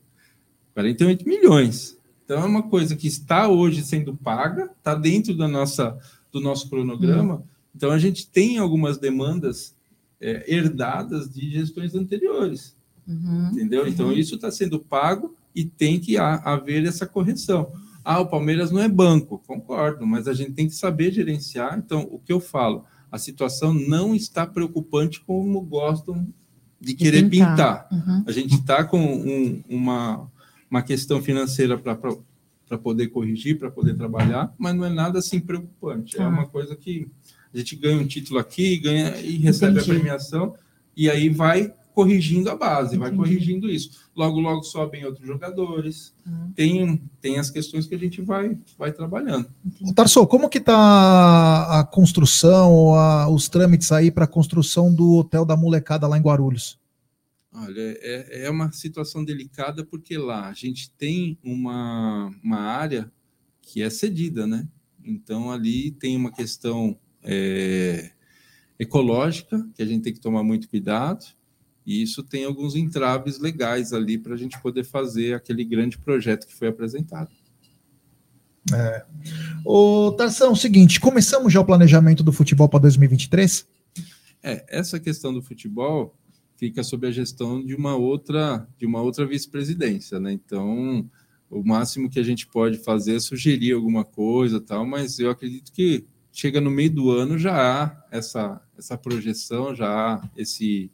48 milhões. Então é uma coisa que está hoje sendo paga, está dentro da nossa, do nosso cronograma. Então a gente tem algumas demandas é, herdadas de gestões anteriores, Uhum. entendeu? Então isso está sendo pago e tem que ha- haver essa correção. Ah, o Palmeiras não é banco, concordo, mas a gente tem que saber gerenciar. Então, o que eu falo, a situação não está preocupante como gostam de querer pintar. Uhum. A gente está com um- uma, uma questão financeira para poder corrigir, para poder trabalhar, mas não é nada assim preocupante. Tá. É uma coisa que a gente ganha um título aqui, ganha e recebe Entendi. a premiação, e aí vai corrigindo a base, vai Entendi. corrigindo isso. Logo, logo sobem outros jogadores. Uhum. Tem, tem as questões que a gente vai, vai trabalhando. Tarso, como que tá a construção, a- os trâmites aí para a construção do hotel da molecada lá em Guarulhos? Olha, é, é uma situação delicada porque lá a gente tem uma, uma área que é cedida, né? Então ali tem uma questão é, ecológica que a gente tem que tomar muito cuidado e isso tem alguns entraves legais ali para a gente poder fazer aquele grande projeto que foi apresentado. Ô, Tarsão, é o seguinte, começamos já o planejamento do futebol para 2023? É, essa questão do futebol fica sob a gestão de uma outra de uma outra vice-presidência, né? Então, o máximo que a gente pode fazer é sugerir alguma coisa, tal, mas eu acredito que chega no meio do ano já há essa essa projeção, já há esse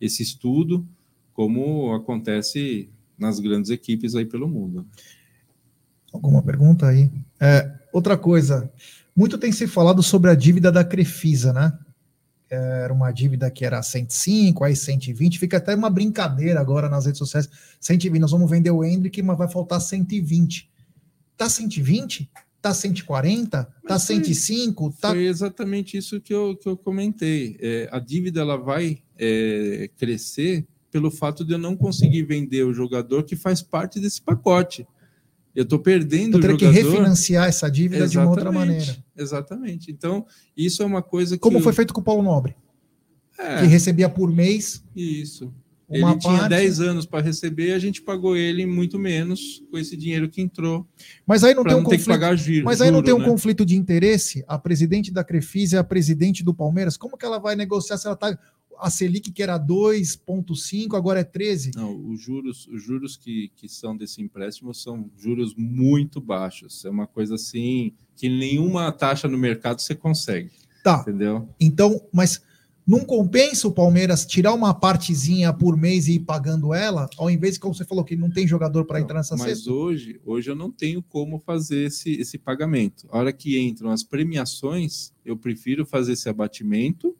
esse estudo, como acontece nas grandes equipes aí pelo mundo. Alguma pergunta aí? É, outra coisa, muito tem se falado sobre a dívida da Crefisa, né? Era uma dívida que era 105, aí 120, fica até uma brincadeira agora nas redes sociais. 120, nós vamos vender o Hendrick, mas vai faltar 120. Tá 120? Tá 140? Tá Mas foi- 105? Tá... Foi exatamente isso que eu, que eu comentei. É, a dívida ela vai é, crescer pelo fato de eu não conseguir vender o jogador que faz parte desse pacote. Eu estou perdendo Eu o teria que refinanciar essa dívida de uma outra Exatamente, maneira. Exatamente. Então, isso é uma coisa que. Como eu- foi feito com o Paulo Nobre, É, que recebia por mês isso. Uma ele tinha parte- 10 anos para receber, a gente pagou ele muito menos com esse dinheiro que entrou, Mas aí não tem um não conflito. pagar giro. Mas aí não juro, tem um né? conflito de interesse? A presidente da Crefisa é a presidente do Palmeiras. Como que ela vai negociar se ela tá. A Selic, que era 2,5, agora é 13. Não, os juros, os juros que, que são desse empréstimo são juros muito baixos. É uma coisa assim que nenhuma taxa no mercado você consegue, Tá. entendeu? Então, mas não compensa o Palmeiras tirar uma partezinha por mês e ir pagando ela, ao invés de, como você falou, que não tem jogador para entrar nessa Mas cesta? hoje, hoje eu não tenho como fazer esse, esse pagamento. A hora que entram as premiações, eu prefiro fazer esse abatimento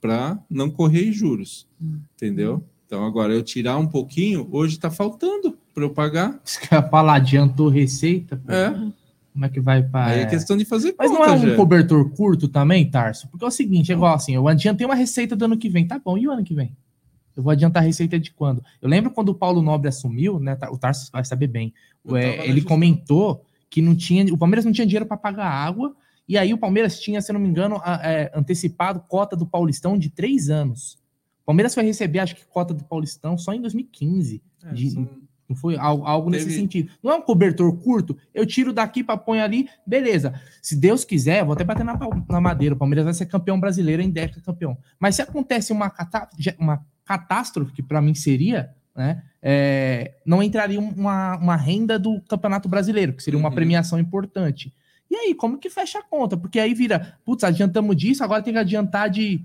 para não correr juros, Hum. entendeu? Então agora eu tirar um pouquinho, hoje está faltando para eu pagar. Isso que eu ia falar, adiantou receita. pô. É. Como é que vai para. Aí é questão de fazer Mas não é um Gé. cobertor curto também, Tarso? Porque é o seguinte, é igual assim, eu adiantei uma receita do ano que vem, tá bom, e o ano que vem? Eu vou adiantar a receita de quando? Eu lembro quando o Paulo Nobre assumiu, né? O Tarso vai saber bem. É, ele comentou que não tinha, o Palmeiras não tinha dinheiro para pagar água, e aí o Palmeiras tinha, se não me engano, a- é, antecipado cota do Paulistão de três anos. O Palmeiras foi receber, acho que, cota do Paulistão só em 2015. É, de- são- Não foi algo, algo nesse Teve- sentido. Não é um cobertor curto, eu tiro daqui para põe ali, beleza. Se Deus quiser, vou até bater na, na madeira, o Palmeiras vai ser campeão brasileiro em década campeão. Mas se acontece uma, catá- uma catástrofe, que para mim seria, né, é, não entraria uma, uma renda do Campeonato Brasileiro, que seria uma Uhum. premiação importante. E aí, como que fecha a conta? Porque aí vira, putz, adiantamos disso, agora tem que adiantar de,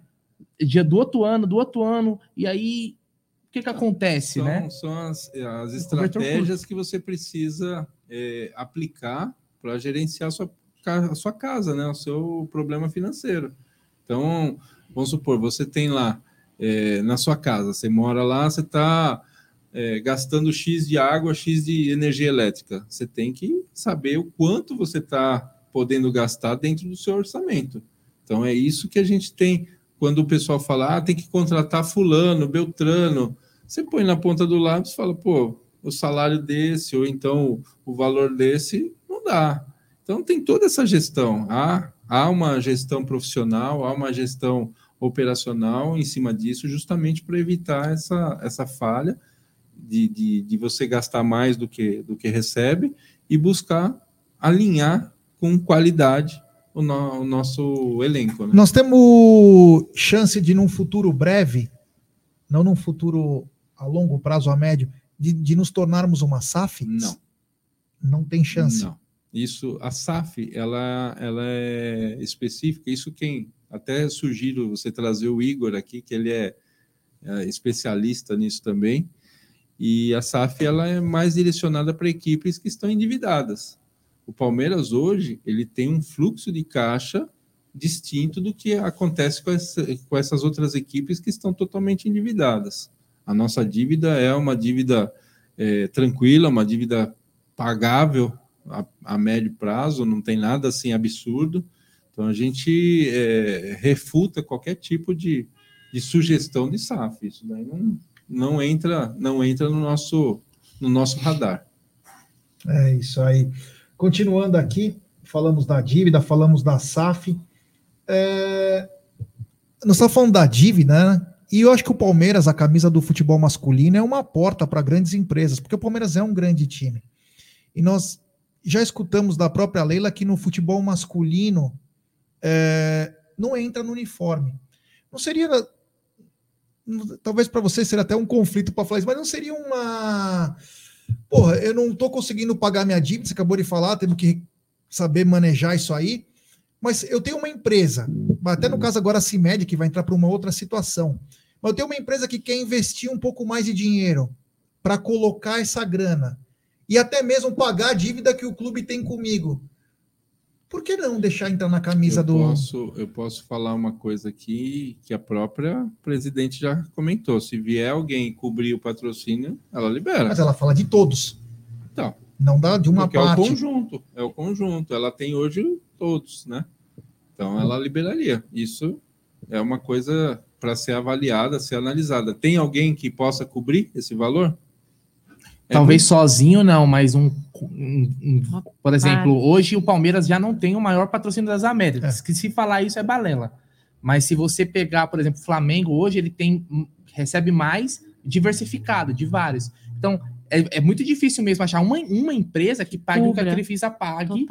de do outro ano, do outro ano, e aí que que acontece, são, né? são as, as estratégias que você precisa é, aplicar para gerenciar a sua, a sua casa, né? O seu problema financeiro. Então, vamos supor, você tem lá é, na sua casa, você mora lá, você está gastando X de água, X de energia elétrica. Você tem que saber o quanto você está podendo gastar dentro do seu orçamento. Então, é isso que a gente tem. Quando o pessoal fala, ah, tem que contratar fulano, beltrano, você põe na ponta do lápis e fala, pô, o salário desse, ou então o valor desse, não dá. Então tem toda essa gestão. Há, há uma gestão profissional, há uma gestão operacional em cima disso, justamente para evitar essa, essa falha de, de, de você gastar mais do que, do que recebe e buscar alinhar com qualidade o, no- o nosso elenco. Né? Nós temos chance de, num futuro breve, não num futuro a longo prazo, a médio, de, de nos tornarmos uma SAF? Não. Não tem chance. Não. Isso, a SAF, ela, ela é específica. Isso quem até sugiro você trazer o Igor aqui, que ele é, é especialista nisso também. E a SAF ela é mais direcionada para equipes que estão endividadas. O Palmeiras hoje ele tem um fluxo de caixa distinto do que acontece com, essa, com essas outras equipes que estão totalmente endividadas. A nossa dívida é uma dívida é, tranquila, uma dívida pagável a, a, médio prazo, não tem nada assim absurdo. Então a gente é, refuta qualquer tipo de, de, sugestão de SAF. Isso daí não, não entra, não entra no nosso, no nosso radar. É isso aí. Continuando aqui, falamos da dívida, falamos da SAF. É... Nós estamos falando da dívida, né? E eu acho que o Palmeiras, a camisa do futebol masculino, é uma porta para grandes empresas, porque o Palmeiras é um grande time. E nós já escutamos da própria Leila que no futebol masculino é, não entra no uniforme. Não seria. Talvez para você seria até um conflito para falar isso, mas não seria uma. Porra, eu não estou conseguindo pagar minha dívida, você acabou de falar, temos que saber manejar isso aí. Mas eu tenho uma empresa, até no caso agora a CIMED, que vai entrar para uma outra situação. Mas eu tenho uma empresa que quer investir um pouco mais de dinheiro para colocar essa grana e até mesmo pagar a dívida que o clube tem comigo. Por que não deixar entrar na camisa eu do. Posso, eu posso falar uma coisa aqui que a própria presidente já comentou. Se vier alguém cobrir o patrocínio, ela libera. Mas ela fala de todos. Então. Não dá de uma porque parte. É o conjunto. É o conjunto. Ela tem hoje todos, né? Então ela liberaria. Isso é uma coisa para ser avaliada, ser analisada. Tem alguém que possa cobrir esse valor? É Talvez muito... sozinho não, mas um, um, um, por exemplo, hoje o Palmeiras já não tem o maior patrocínio das Américas. É. Que se falar isso é balela. Mas se você pegar, por exemplo, o Flamengo hoje ele tem recebe mais diversificado, de vários. Então, é, é muito difícil mesmo achar uma, uma empresa que pague o que a Cubra. Crefisa pague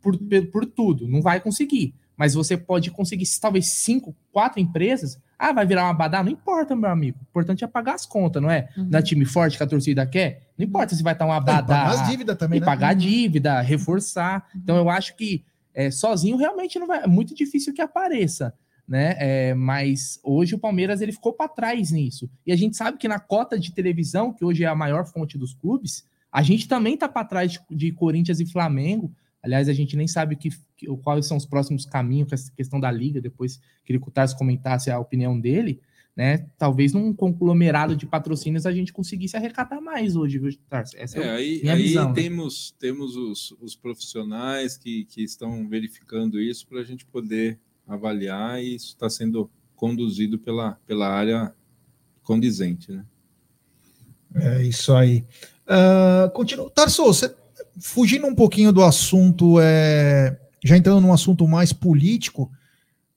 por, por, por tudo. Não vai conseguir. Mas você pode conseguir, talvez, cinco, quatro empresas. Ah, vai virar uma badá? Não importa, meu amigo. O importante é pagar as contas, não é? Uhum. Na time forte que a torcida quer. Não importa se vai estar uma É, e pagar badá. as dívidas também, E né? pagar a dívida, reforçar. Então, eu acho que é, sozinho realmente não vai. É muito difícil que apareça. Né? É, mas hoje o Palmeiras ele ficou para trás nisso. E a gente sabe que na cota de televisão, que hoje é a maior fonte dos clubes, a gente também tá para trás de, de Corinthians e Flamengo. Aliás, a gente nem sabe o que, que- quais são os próximos caminhos com essa questão da liga. Depois queria que o Tarso comentasse a opinião dele. Né? Talvez num conglomerado de patrocínios a gente conseguisse arrecadar mais hoje, viu, Tarso? Essa é, É, aí minha aí visão, né? temos, temos os, os profissionais que, que estão verificando isso para a gente poder avaliar e isso está sendo conduzido pela, pela área condizente. Né? É isso aí. Ah, continua. Tarso, você, fugindo um pouquinho do assunto, é, já entrando num assunto mais político,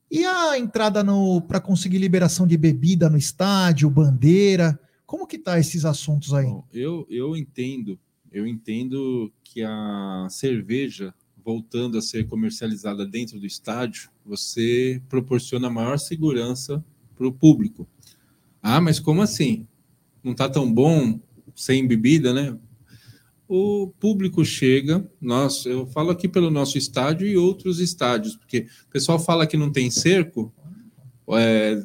e a entrada para conseguir liberação de bebida no estádio, bandeira, como que tá esses assuntos aí? Bom, eu, eu entendo, eu entendo que a cerveja voltando a ser comercializada dentro do estádio, você proporciona maior segurança para o público. Ah, mas como assim? Não está tão bom sem bebida, né? O público chega, nós, eu falo aqui pelo nosso estádio e outros estádios, porque o pessoal fala que não tem cerco. é,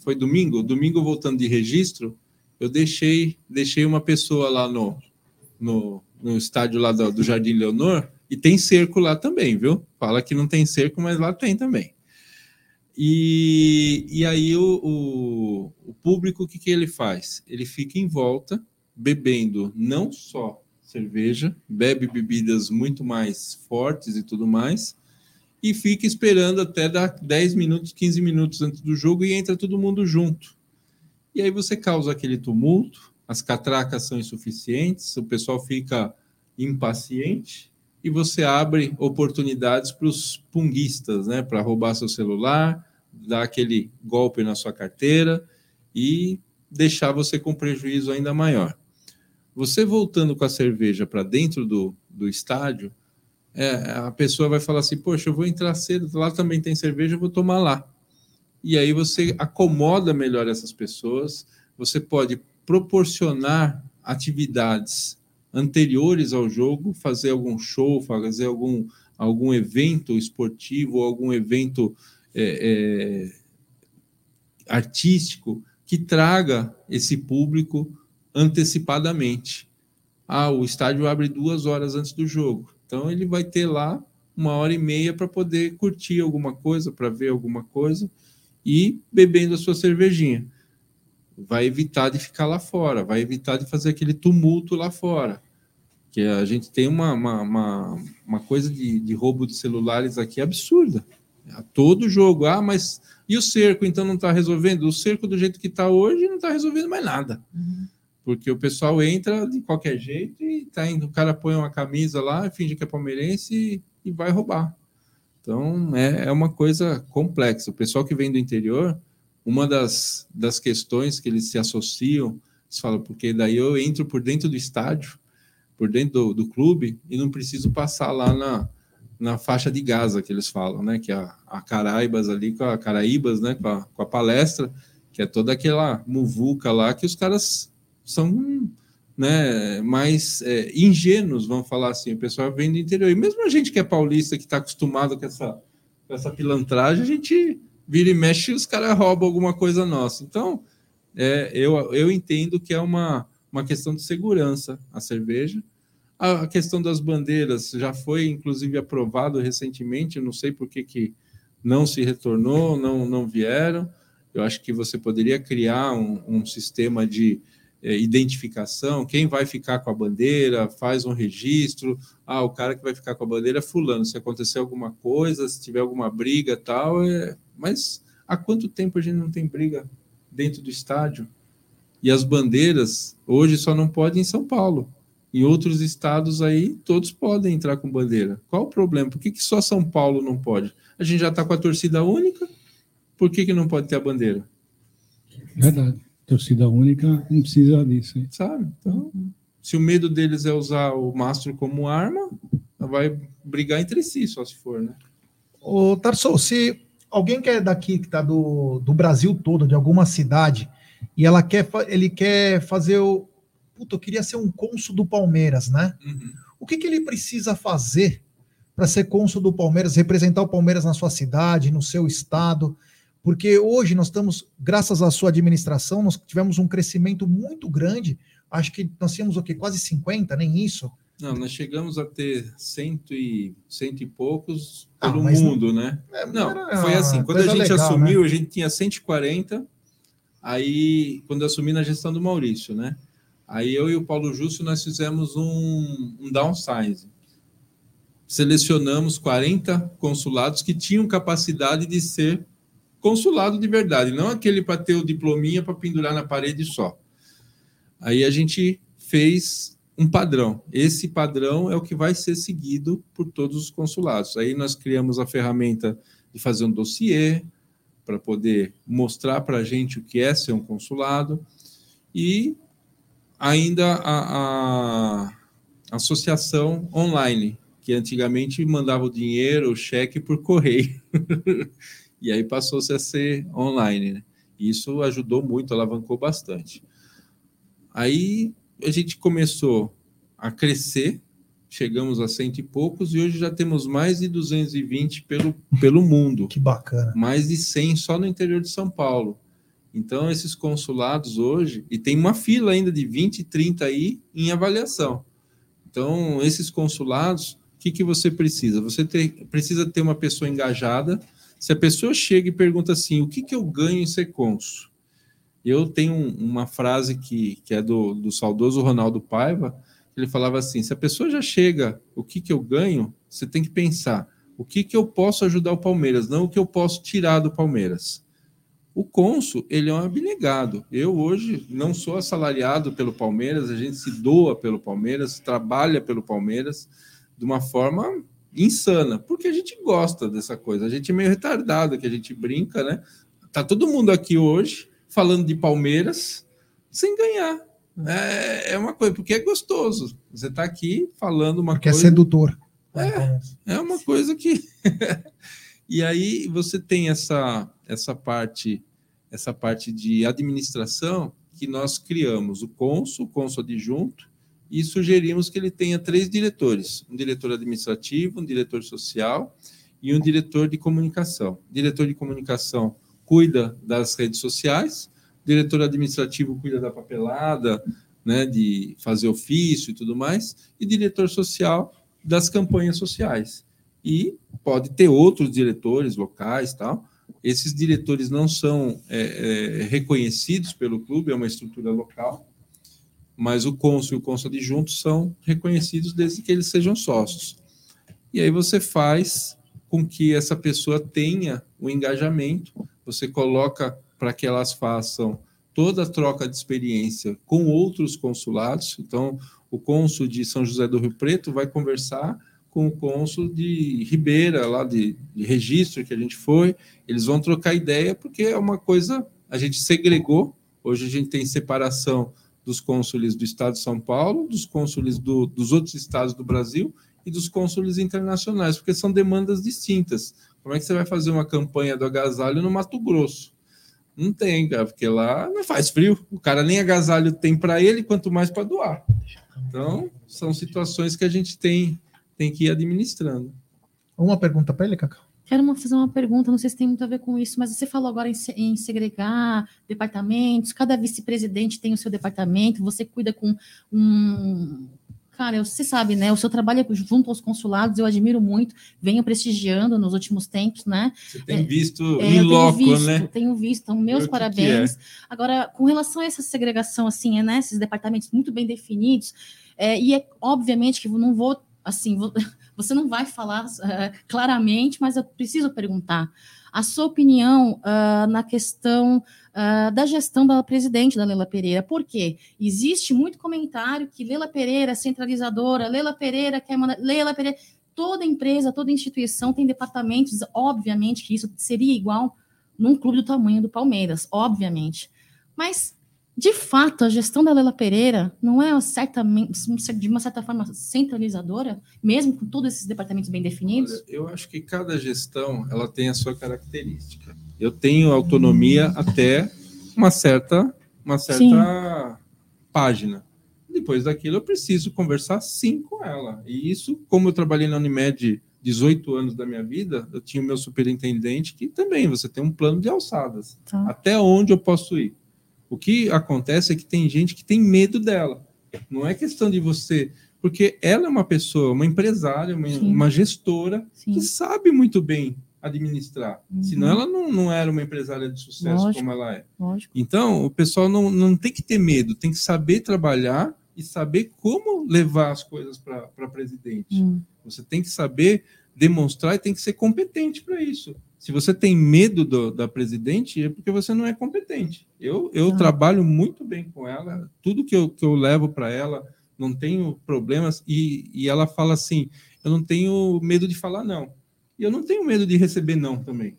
foi domingo, domingo voltando de registro, eu deixei, deixei uma pessoa lá no, no, no estádio lá do, do Jardim Leonor e tem cerco lá também, viu? Fala que não tem cerco, mas lá tem também. E, e aí o, o, o público, o que, que ele faz? Ele fica em volta, bebendo não só cerveja, bebe bebidas muito mais fortes e tudo mais, e fica esperando até dar 10 minutos, 15 minutos antes do jogo e entra todo mundo junto. E aí você causa aquele tumulto, as catracas são insuficientes, o pessoal fica impaciente e você abre oportunidades para os punguistas, né, para roubar seu celular, dar aquele golpe na sua carteira e deixar você com prejuízo ainda maior. Você voltando com a cerveja para dentro do, do estádio, é, a pessoa vai falar assim: Poxa, eu vou entrar cedo, lá também tem cerveja, eu vou tomar lá. E aí você acomoda melhor essas pessoas, você pode proporcionar atividades anteriores ao jogo, fazer algum show, fazer algum, algum evento esportivo, algum evento é, é, artístico que traga esse público antecipadamente. Ah, o estádio abre duas horas antes do jogo, então ele vai ter lá uma hora e meia para poder curtir alguma coisa, para ver alguma coisa e bebendo a sua cervejinha. Vai evitar de ficar lá fora, vai evitar de fazer aquele tumulto lá fora. Que a gente tem uma, uma, uma, uma coisa de, de roubo de celulares aqui absurda. A todo jogo. Ah, mas e o cerco então não está resolvendo? O cerco do jeito que está hoje não está resolvendo mais nada. Uhum. Porque o pessoal entra de qualquer jeito e tá indo, o cara põe uma camisa lá, finge que é palmeirense e, e vai roubar. Então é, é uma coisa complexa. O pessoal que vem do interior, uma das, das questões que eles se associam, eles falam, porque daí eu entro por dentro do estádio, por dentro do, do clube, e não preciso passar lá na, na faixa de Gaza, que eles falam, né? Que é a, a Caraíbas ali, com a Caraíbas, né? Com a, com a palestra, que é toda aquela muvuca lá que os caras são né, mais é, ingênuos, vamos falar assim. O pessoal vem do interior. E mesmo a gente que é paulista, que está acostumado com essa, com essa pilantragem, a gente vira e mexe e os caras roubam alguma coisa nossa. Então, é, eu, eu entendo que é uma, uma questão de segurança a cerveja. A, a questão das bandeiras já foi, inclusive, aprovado recentemente. Não sei por que, que não se retornou, não, não vieram. Eu acho que você poderia criar um, um sistema de é, identificação, quem vai ficar com a bandeira, faz um registro. Ah, o cara que vai ficar com a bandeira é fulano. Se acontecer alguma coisa, se tiver alguma briga tal, é... mas há quanto tempo a gente não tem briga dentro do estádio? E as bandeiras hoje só não podem em São Paulo. Em outros estados aí, todos podem entrar com bandeira. Qual o problema? Por que, que só São Paulo não pode? A gente já está com a torcida única, por que, que não pode ter a bandeira? Verdade. Torcida única não precisa disso. hein? sabe? Então, se o medo deles é usar o mastro como arma, vai brigar entre si, só se for, né? Ô, Tarso, se alguém que é daqui, que está do, do Brasil todo, de alguma cidade, e ela quer, ele quer fazer o. Puta, eu queria ser um cônsul do Palmeiras, né? O que, que ele precisa fazer para ser cônsul do Palmeiras, representar o Palmeiras na sua cidade, no seu estado? Porque hoje nós estamos, graças à sua administração, nós tivemos um crescimento muito grande. Acho que nós tínhamos o quê? Quase 50, nem isso. Não, nós chegamos a ter cento e, cento e poucos Ah, pelo não- mundo, né? É, Não, era foi assim. Quando a gente legal, né? assumiu, a gente tinha 140. Aí, quando eu assumi na gestão do Maurício, né? Aí eu e o Paulo Justo nós fizemos um, um downsize. Selecionamos 40 consulados que tinham capacidade de ser consulado de verdade, não aquele para ter o diplominha para pendurar na parede só. Aí a gente fez um padrão. Esse padrão é o que vai ser seguido por todos os consulados. Aí nós criamos a ferramenta de fazer um dossiê para poder mostrar para a gente o que é ser um consulado e ainda a, a associação online, que antigamente mandava o dinheiro, o cheque por correio. e aí passou-se a ser online. Né? Isso ajudou muito, alavancou bastante. Aí a gente começou a crescer, chegamos a cento e poucos, e hoje já temos mais de 220 pelo, pelo mundo Que bacana. mais de 100 só no interior de São Paulo. Então, esses consulados hoje, e tem uma fila ainda de 20, 30 aí em avaliação. Então, esses consulados, o que, que você precisa? Você ter, precisa ter uma pessoa engajada. Se a pessoa chega e pergunta assim, o que, que eu ganho em ser cônsul? Eu tenho um- uma frase que, que é do, do saudoso Ronaldo Paiva, ele falava assim, se a pessoa já chega, o que, que eu ganho? Você tem que pensar, o que, que eu posso ajudar o Palmeiras, não o que eu posso tirar do Palmeiras. O cônsul, ele é um abnegado. Eu hoje não sou assalariado pelo Palmeiras, a gente se doa pelo Palmeiras, trabalha pelo Palmeiras de uma forma insana, porque a gente gosta dessa coisa. A gente é meio retardado, que a gente brinca, né? Tá todo mundo aqui hoje falando de Palmeiras sem ganhar. É, é uma coisa, porque é gostoso. Você tá aqui falando uma Porque é coisa. sedutor. É uma coisa que. e aí você tem essa, essa parte essa parte de administração que nós criamos o cônsul, o cônsul adjunto, e sugerimos que ele tenha três diretores: um diretor administrativo, um diretor social e um diretor de comunicação. O diretor de comunicação cuida das redes sociais, o diretor administrativo cuida da papelada, né, de fazer ofício e tudo mais, e diretor social das campanhas sociais. E pode ter outros diretores locais, tal. Esses diretores não são é, é, reconhecidos pelo clube, é uma estrutura local, mas o cônsul e o cônsul adjunto são reconhecidos desde que eles sejam sócios. E aí você faz com que essa pessoa tenha o engajamento, você coloca para que elas façam toda a troca de experiência com outros consulados. Então, o cônsul de São José do Rio Preto vai conversar com o cônsul de Ribeira, lá de, de registro que a gente foi. Eles vão trocar ideia, porque é uma coisa, a gente segregou. Hoje a gente tem separação dos cônsules do estado de São Paulo, dos cônsules do, dos outros estados do Brasil e dos cônsules internacionais, porque são demandas distintas. Como é que você vai fazer uma campanha do agasalho no Mato Grosso? Não tem, cara, porque lá não faz frio. O cara nem agasalho tem para ele, quanto mais para doar. Então, são situações que a gente tem, tem que ir administrando. Uma pergunta para ele, Cacau. Quero uma- fazer uma pergunta, não sei se tem muito a ver com isso, mas você falou agora em, em segregar departamentos, cada vice-presidente tem o seu departamento, você cuida com um. Cara, você sabe, né? O seu trabalho é junto aos consulados, eu admiro muito, venho prestigiando nos últimos tempos, né? Você tem É, visto É, em eu loco, tenho visto, né? tenho visto, então, meus que que parabéns. Agora, com relação a essa segregação, assim, é, né, esses departamentos muito bem definidos, é, e é obviamente que eu não vou, assim, vou- você não vai falar eh, claramente, mas eu preciso perguntar a sua opinião ah, na questão ah, da gestão da presidente da Leila Pereira. Por quê? Existe muito comentário que Leila Pereira é centralizadora, Leila Pereira quer mandar, Leila Pereira toda empresa, toda instituição tem departamentos, obviamente que isso seria igual num clube do tamanho do Palmeiras, obviamente. Mas de fato, a gestão da Lela Pereira não é certamente, de uma certa forma centralizadora, mesmo com todos esses departamentos bem definidos? Olha, eu acho que cada gestão ela tem a sua característica. Eu tenho autonomia até uma certa, uma certa página. Depois daquilo, eu preciso conversar sim com ela. E isso, como eu trabalhei na Unimed 18 anos da minha vida, eu tinha o meu superintendente que também você tem um plano de alçadas. Tá. Até onde eu posso ir? O que acontece é que tem gente que tem medo dela. Não é questão de você. Porque ela é uma pessoa, uma empresária, uma, uma gestora, Sim. que sabe muito bem administrar. Uhum. Senão ela não, não era uma empresária de sucesso Lógico. como ela é. Lógico. Então, o pessoal não, não tem que ter medo, tem que saber trabalhar e saber como levar as coisas para presidente. Hum. Você tem que saber demonstrar e tem que ser competente para isso. Se você tem medo do- da presidente, é porque você não é competente. Eu, eu Ah. trabalho muito bem com ela, tudo que eu, que eu levo para ela, não tenho problemas. E, e ela fala assim: eu não tenho medo de falar não. E eu não tenho medo de receber não também.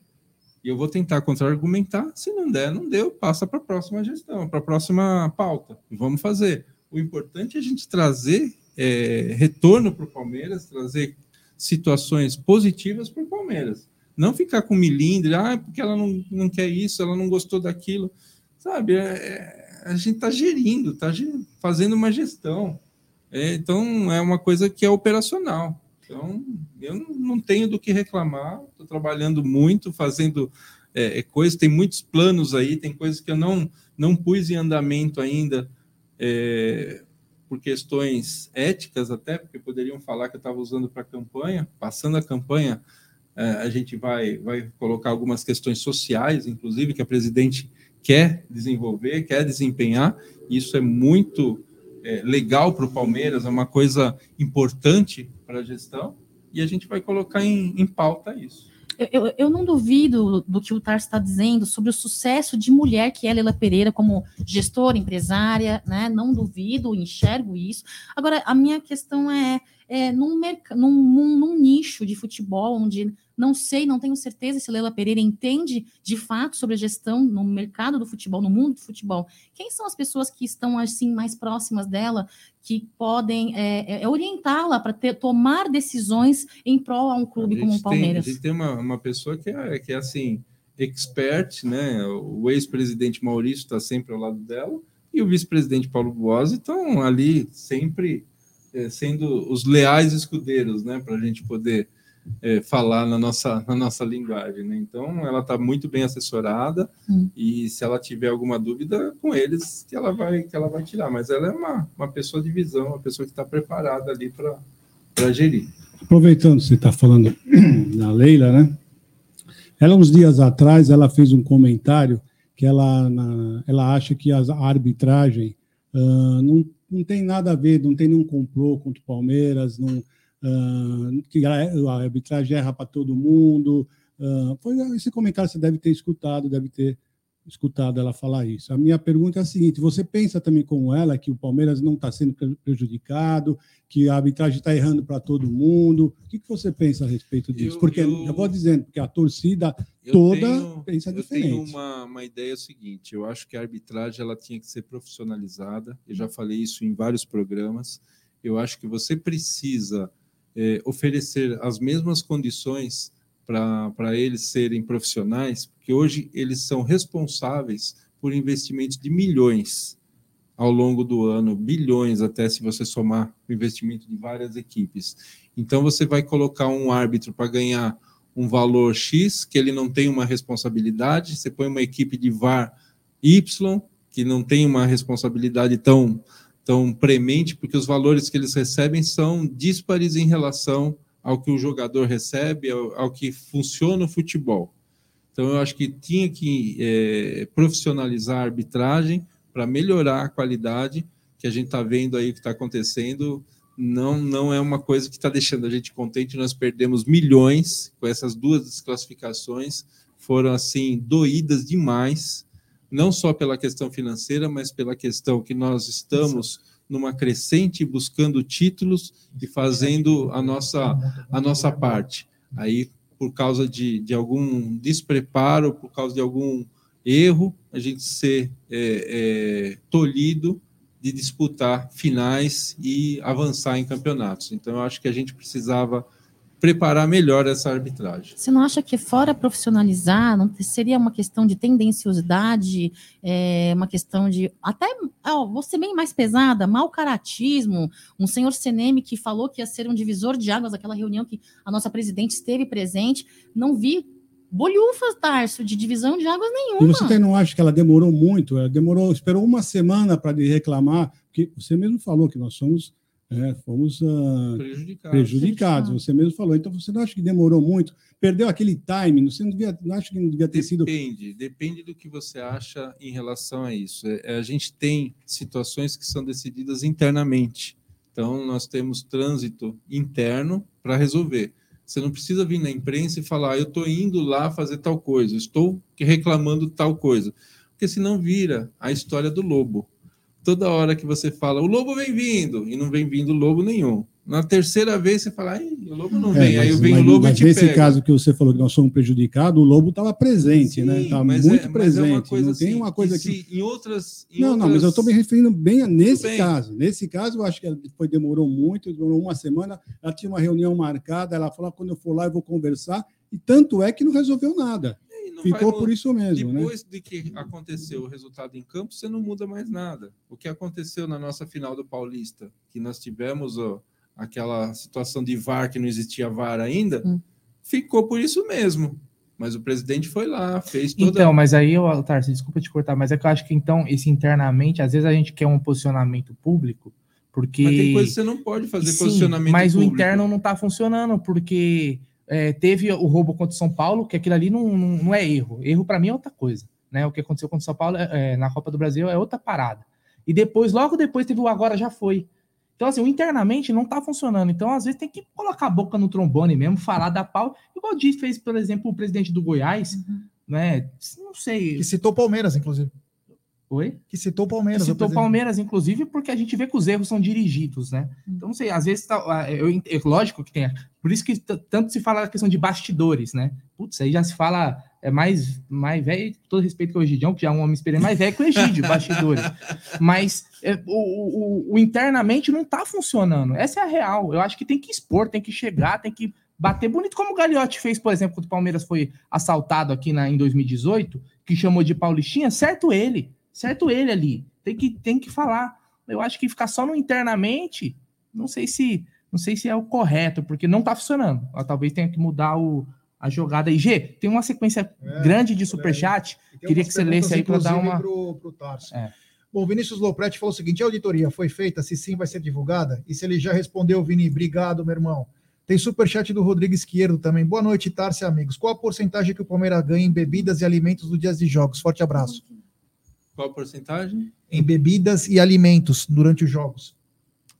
E eu vou tentar contra-argumentar. Se não der, não deu, passa para a próxima gestão, para a próxima pauta. Vamos fazer. O importante é a gente trazer é, retorno para o Palmeiras, trazer situações positivas para o Palmeiras. Não ficar com milindre, ah, porque ela não, não quer isso, ela não gostou daquilo. Sabe, é- é- a gente está gerindo, está fazendo uma gestão. É, então, é uma coisa que é operacional. Então, eu não- tenho do que reclamar, estou trabalhando muito, fazendo é, é, coisas, tem muitos planos aí, tem coisas que eu não, não pus em andamento ainda, é, por questões éticas até, porque poderiam falar que eu estava usando para campanha, passando a campanha, é, a gente vai, vai colocar algumas questões sociais, inclusive, que a presidente quer desenvolver, quer desempenhar, isso é muito é, legal para o Palmeiras, é uma coisa importante para a gestão, e a gente vai colocar em, em pauta isso. Eu, eu, eu não duvido do que o Tarso está dizendo sobre o sucesso de mulher que é Leila Pereira como gestora, empresária, né? Não duvido, enxergo isso. Agora, a minha questão é, é num, num, num- num nicho de futebol onde não sei, não tenho certeza se Leila Pereira entende de fato sobre a gestão no mercado do futebol, no mundo do futebol. Quem são as pessoas que estão assim mais próximas dela, que podem é, é, orientá-la para tomar decisões em prol a um clube A como o gente tem- Palmeiras? a gente tem uma, uma pessoa que é, que é assim, expert, né? O ex-presidente Maurício está sempre ao lado dela e o vice-presidente Paulo Boazzi estão ali sempre sendo os leais escudeiros, né? Para a gente poder eh, falar na nossa, na nossa linguagem, né? Então, ela está muito bem assessorada Hum. e se ela tiver alguma dúvida com eles, que ela vai, que ela vai tirar. Mas ela é uma, uma pessoa de visão, uma pessoa que está preparada ali para gerir. Aproveitando que você está falando da Leila, né? Ela, uns dias atrás, ela fez um comentário que ela, na- ela acha que as- a arbitragem ah, não, não tem nada a ver, não tem nenhum complô contra o Palmeiras, não, ah, que a, arbitragem erra para todo mundo. foi esse comentário você deve ter escutado, deve ter escutado ela falar isso. A minha pergunta é a seguinte: você pensa também como ela que o Palmeiras não está sendo pre- prejudicado, que a arbitragem está errando para todo mundo? O que, que você pensa a respeito disso? Eu- porque eu- eu vou dizendo, porque a torcida Eu Toda tenho, pensa eu diferente. tenho uma, uma ideia seguinte: eu acho que a arbitragem ela tinha que ser profissionalizada. Eu já falei isso em vários programas. Eu acho que você precisa eh, oferecer as mesmas condições para eles serem profissionais, porque hoje eles são responsáveis por investimentos de milhões ao longo do ano, bilhões até se você somar o investimento de várias equipes. Então você vai colocar um árbitro para ganhar um valor X, que ele não tem uma responsabilidade, você põe uma equipe de VAR Y, que não tem uma responsabilidade tão, tão premente, porque os valores que eles recebem são díspares em relação ao que o jogador recebe, ao, ao que funciona o futebol. Então, eu acho que tinha que eh, profissionalizar a arbitragem para melhorar a qualidade que a gente está vendo aí que está acontecendo não, não é uma coisa que está deixando a gente contente. Nós perdemos milhões com essas duas desclassificações, foram assim doídas demais, não só pela questão financeira, mas pela questão que nós estamos numa crescente buscando títulos e fazendo a nossa a nossa parte. Aí por causa de, de algum despreparo, por causa de algum erro, a gente ser é, é, tolhido de disputar finais e avançar em campeonatos. Então, eu acho que a gente precisava preparar melhor essa arbitragem. Você não acha que fora profissionalizar, não seria uma questão de tendenciosidade, é, uma questão de até ó, vou ser bem mais pesada, mau caratismo, um senhor Seneme que falou que ia ser um divisor de águas, aquela reunião que a nossa presidente esteve presente, não vi bolhufas, Tarso, de divisão de águas nenhuma. E você não acha que ela demorou muito? Ela demorou, esperou uma semana para reclamar, porque você mesmo falou que nós somos é, fomos uh, prejudicados. prejudicados. Você mesmo falou. Então, você não acha que demorou muito? Perdeu aquele time? Você não, devia, não acha que não devia ter depende, sido. Depende, depende do que você acha em relação a isso. É, a gente tem situações que são decididas internamente. Então, nós temos trânsito interno para resolver. Você não precisa vir na imprensa e falar, ah, eu estou indo lá fazer tal coisa, estou reclamando tal coisa. Porque senão vira a história do lobo toda hora que você fala, o lobo vem vindo, e não vem vindo lobo nenhum. Na terceira vez você fala, o lobo não é, vem, é, aí vem mas, o lobo mas e te nesse pega. caso que você falou que nós somos prejudicados, o lobo estava presente, né? Sim, né? Estava muito é, presente. É não assim, tem uma coisa que. Em outras. Em não, outras... não, mas eu estou me referindo bem a nesse bem. caso. Nesse caso, eu acho que foi, demorou muito, demorou uma semana. Ela tinha uma reunião marcada, ela falou: quando eu for lá, eu vou conversar. E tanto é que não resolveu nada. Ficou por isso mesmo. né? Depois né? de que aconteceu o resultado em campo, você não muda mais nada. O que aconteceu na nossa final do Paulista, que nós tivemos ó, aquela situação de VAR que não existia VAR ainda, hum. ficou por isso mesmo. Mas o presidente foi lá, fez toda. Então, mas aí, eu, Tarso, desculpa te cortar, mas é que eu acho que então, esse internamente, às vezes a gente quer um posicionamento público, porque. Mas tem coisa que você não pode fazer Sim, posicionamento mas público. Mas o interno não está funcionando, porque é, teve o roubo contra o São Paulo, que aquilo ali não, não, não é erro. Erro para mim é outra coisa. Né? O que aconteceu contra o São Paulo é, é, na Copa do Brasil é outra parada. E depois, logo depois, teve o agora já foi. Então, assim, o internamente não tá funcionando. Então, às vezes, tem que colocar a boca no trombone mesmo, falar da pau. Igual o fez, por exemplo, o presidente do Goiás, uhum. né? Não sei. Que citou Palmeiras, inclusive. Oi? Que citou o Palmeiras. Que citou o Palmeiras, inclusive, porque a gente vê que os erros são dirigidos, né? Hum. Então, não sei, às vezes, tá, eu, eu, lógico que tem. Por isso que tanto se fala a questão de bastidores, né? Putz, aí já se fala, é mais, mais velho, todo respeito com o Egidião, que já é um homem experiente, mais velho que o Egídio, bastidores. Mas é, o, o, o, internamente não tá funcionando. Essa é a real. Eu acho que tem que expor, tem que chegar, tem que bater bonito, como o Gagliotti fez, por exemplo, quando o Palmeiras foi assaltado aqui na, em 2018, que chamou de Paulistinha, certo ele certo ele ali. Tem que, tem que falar. Eu acho que ficar só no internamente, não sei se não sei se é o correto, porque não tá funcionando. Talvez tenha que mudar o, a jogada aí. G, tem uma sequência é, grande de superchat. Queria que você lesse aí para dar uma. Pro, pro é. Bom, Vinícius Lopretti falou o seguinte: a auditoria foi feita, se sim vai ser divulgada? E se ele já respondeu, Vini, obrigado, meu irmão. Tem superchat do Rodrigo Esquerdo também. Boa noite, Tarsi, amigos. Qual a porcentagem que o Palmeiras ganha em bebidas e alimentos do dias de jogos? Forte abraço. Qual a porcentagem? Em bebidas e alimentos durante os jogos.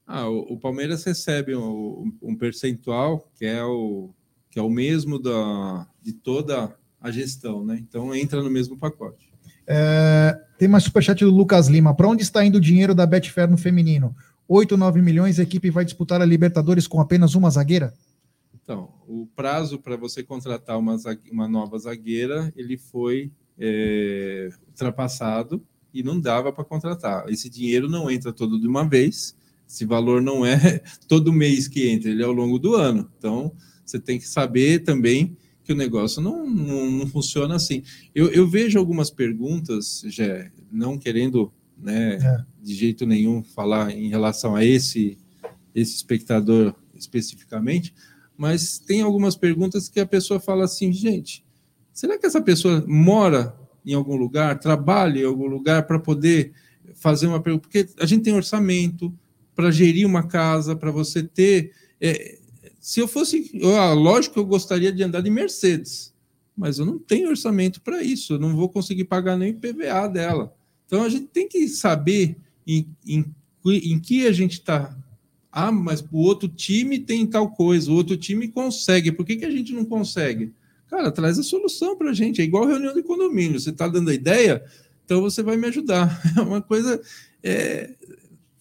Ah, o, o Palmeiras recebe um, um, percentual que é o, que é o mesmo da, de toda a gestão, né? Então entra no mesmo pacote. É, tem mais superchat do Lucas Lima. Para onde está indo o dinheiro da Betfair no feminino? 8, 9 milhões, a equipe vai disputar a Libertadores com apenas uma zagueira? Então, o prazo para você contratar uma, uma nova zagueira, ele foi é, ultrapassado e não dava para contratar. Esse dinheiro não entra todo de uma vez, esse valor não é todo mês que entra, ele é ao longo do ano. Então, você tem que saber também que o negócio não, não, não funciona assim. Eu, eu, vejo algumas perguntas, já não querendo né, é. de jeito nenhum falar em relação a esse, esse espectador especificamente, mas tem algumas perguntas que a pessoa fala assim, gente, será que essa pessoa mora em algum lugar, trabalha em algum lugar para poder fazer uma pergunta, porque a gente tem orçamento para gerir uma casa, para você ter. É, se eu fosse, eu, ah, lógico que eu gostaria de andar de Mercedes, mas eu não tenho orçamento para isso, eu não vou conseguir pagar nem o PVA dela. Então a gente tem que saber em, em, em que a gente está. Ah, mas o outro time tem tal coisa, o outro time consegue, por que, que a gente não consegue? Cara, traz a solução para a gente. É igual reunião de condomínio. Você está dando a ideia, então você vai me ajudar. É uma coisa. É,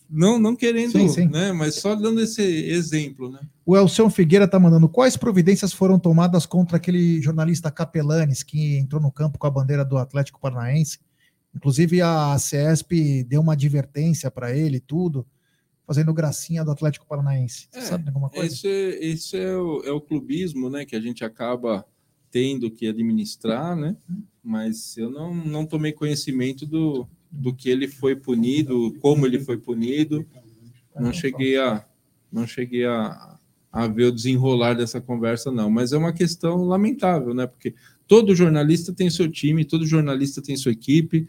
não, não querendo, sim, sim. né? Mas só dando esse exemplo, né? O Elson Figueira está mandando. Quais providências foram tomadas contra aquele jornalista Capelanes que entrou no campo com a bandeira do Atlético Paranaense Inclusive a CESP deu uma advertência para ele e tudo, fazendo gracinha do Atlético Paranaense. Você É, sabe de alguma coisa? Esse, esse é, o, é o clubismo, né, que a gente acaba tendo que administrar, né? Mas eu não, não tomei conhecimento do, do que ele foi punido, como ele foi punido. Não cheguei a não cheguei a, a ver o desenrolar dessa conversa, não. Mas é uma questão lamentável, né? Porque todo jornalista tem seu time, todo jornalista tem sua equipe,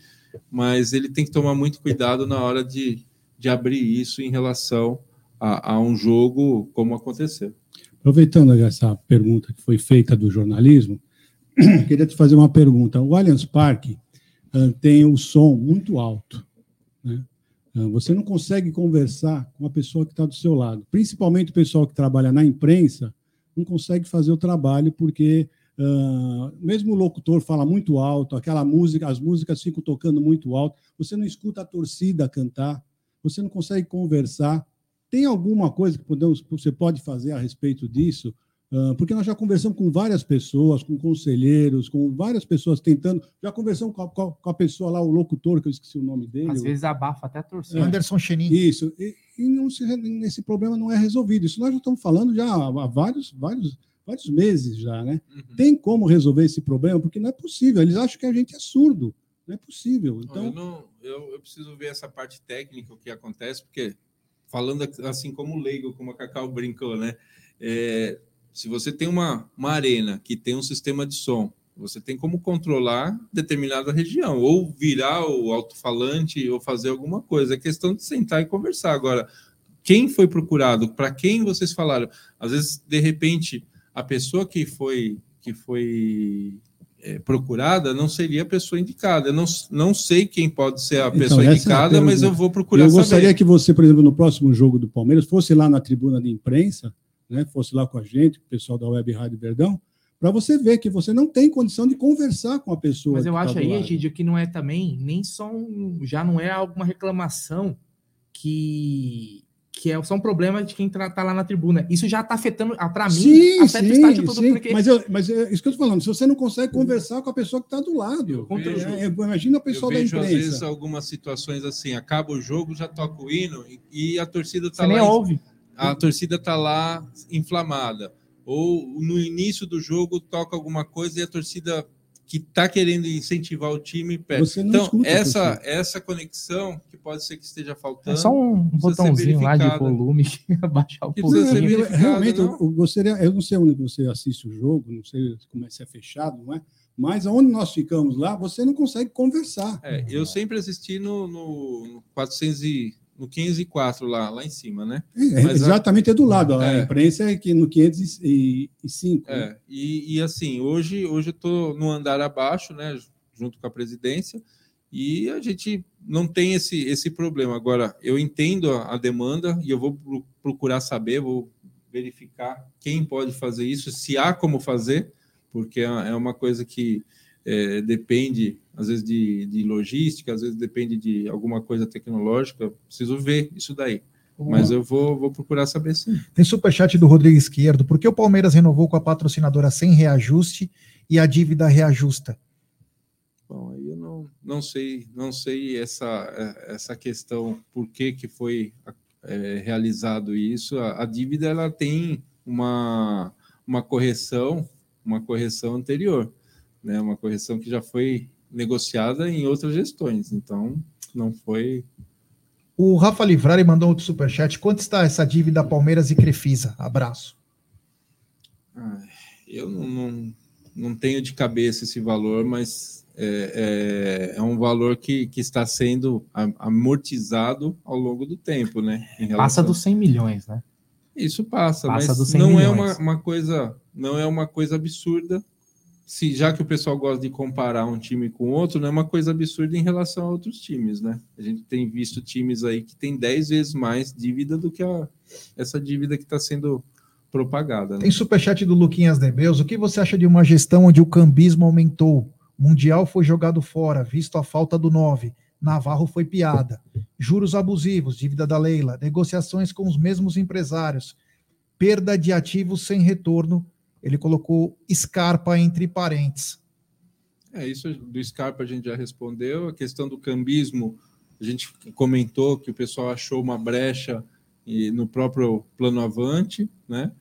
mas ele tem que tomar muito cuidado na hora de, de abrir isso em relação a, a um jogo como aconteceu. Aproveitando essa pergunta que foi feita do jornalismo, queria te fazer uma pergunta. O Allianz Parque ah, tem o som muito alto. né? Ah, Você não consegue conversar com a pessoa que está do seu lado. Principalmente o pessoal que trabalha na imprensa não consegue fazer o trabalho porque ah, mesmo o locutor fala muito alto, aquela música, as músicas ficam tocando muito alto. Você não escuta a torcida cantar. Você não consegue conversar. Tem alguma coisa que podemos, você pode fazer a respeito disso? Ah, porque nós já conversamos com várias pessoas, com conselheiros, com várias pessoas tentando. Já conversamos com a, com a- pessoa lá, o locutor, que eu esqueci o nome dele. Às o- vezes abafa até a torcida. Anderson Chenin. Isso. E, e não se, esse problema não é resolvido. Isso nós já estamos falando já há vários, vários, vários meses já, né? Tem como resolver esse problema? Porque não é possível. Eles acham que a gente é surdo. Não é possível. Então, eu, Então, não, eu, eu preciso ver essa parte técnica, o que acontece, porque falando assim como leigo, como a Cacau brincou, né? É, se você tem uma, uma arena que tem um sistema de som, você tem como controlar determinada região, ou virar o alto-falante, ou fazer alguma coisa. É questão de sentar e conversar. Agora, quem foi procurado? Para quem vocês falaram? Às vezes, de repente, a pessoa que foi que foi é, procurada não seria a pessoa indicada. Eu não, não sei quem pode ser a Então, pessoa é a indicada, mas eu vou procurar eu gostaria saber. que você, por exemplo, no próximo jogo do Palmeiras, fosse lá na tribuna de imprensa, né? fosse lá com a gente, o pessoal da Web Rádio Verdão, para você ver que você não tem condição de conversar com a pessoa. Mas eu tá acho do aí, lado. Egidio, que não é também, nem só um, já não é alguma reclamação que, que é só um problema de quem tá, tá lá na tribuna. Isso já tá afetando, ah, pra mim, Sim, afeta o sim, estádio todo, sim. porque Mas, eu, mas é isso que eu estou falando. Se você não consegue conversar com a pessoa que está do lado, Eu vejo- é, é, imagina o Eu pessoal da vejo, às vezes, imprensa. algumas situações assim, acaba o jogo, já toca o hino e, e a torcida você está nem lá, ouve. a torcida tá lá inflamada. Ou no início do jogo toca alguma coisa e a torcida que está querendo incentivar o time perde. Você não Então, escuta essa, essa conexão que pode ser que esteja faltando. É só um botãozinho lá de volume que abaixar o verificado, realmente, não? eu, gostaria, eu não sei onde você assiste o jogo, não sei como é se é fechado, não é? Mas aonde nós ficamos lá, você não consegue conversar. É, eu sempre assisti no, no, no 400 e, no 504 lá, lá em cima, né? É, Mas a- exatamente é do lado. A É. imprensa é que no 505. né? É, e, e assim, hoje, hoje eu estou no andar abaixo, né, junto com a presidência, e a gente não tem esse, esse problema. Agora, eu entendo a, a demanda e eu vou pro- procurar saber, vou verificar quem pode fazer isso, se há como fazer, porque é é uma coisa que é, depende, às vezes, de, de logística, às vezes depende de alguma coisa tecnológica. Preciso ver isso daí. Mas eu vou, vou procurar saber sim. Tem superchat do Rodrigo Esquerdo. Por que o Palmeiras renovou com a patrocinadora sem reajuste e a dívida reajusta? Bom, aí eu não, não sei, não sei essa, essa questão, por que, que foi eh, realizado isso. A, a dívida ela tem uma, uma correção, uma correção anterior, né? Uma correção que já foi negociada em outras gestões. Então, não foi. O Rafa Livrari mandou outro superchat. Quanto está essa dívida Palmeiras e Crefisa? Abraço. Ai, eu não, não, não tenho de cabeça esse valor, mas é, é, é um valor que, que está sendo amortizado ao longo do tempo, né? Em Passa relação- dos 100 milhões, né? Isso passa, Passa mas 100 não é uma, uma coisa, não é uma coisa absurda. Se já que o pessoal gosta de comparar um time com outro, não é uma coisa absurda em relação a outros times, né? A gente tem visto times aí que tem 10 vezes mais dívida do que a, essa dívida que está sendo propagada. Né? Tem superchat do Luquinhas Nebeus. O que você acha de uma gestão onde o cambismo aumentou? Mundial foi jogado fora, visto a falta do 9. Navarro foi piada. Juros abusivos, dívida da Leila, negociações com os mesmos empresários, perda de ativos sem retorno. Ele colocou Scarpa entre parênteses. É, isso do Scarpa a gente já respondeu. A questão do cambismo, a gente comentou que o pessoal achou uma brecha e, no próprio plano Avante, né?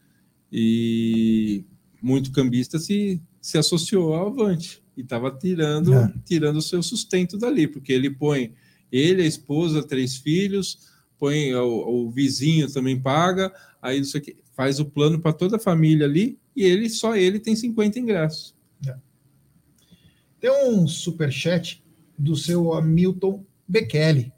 E muito cambista se, se associou ao Avante e estava tirando, É. tirando o seu sustento dali, porque ele põe ele, a esposa, três filhos, põe o, o vizinho também paga, aí isso aqui, faz o plano para toda a família ali e ele só ele tem 50 ingressos. Tem um superchat do seu Hamilton Bekele.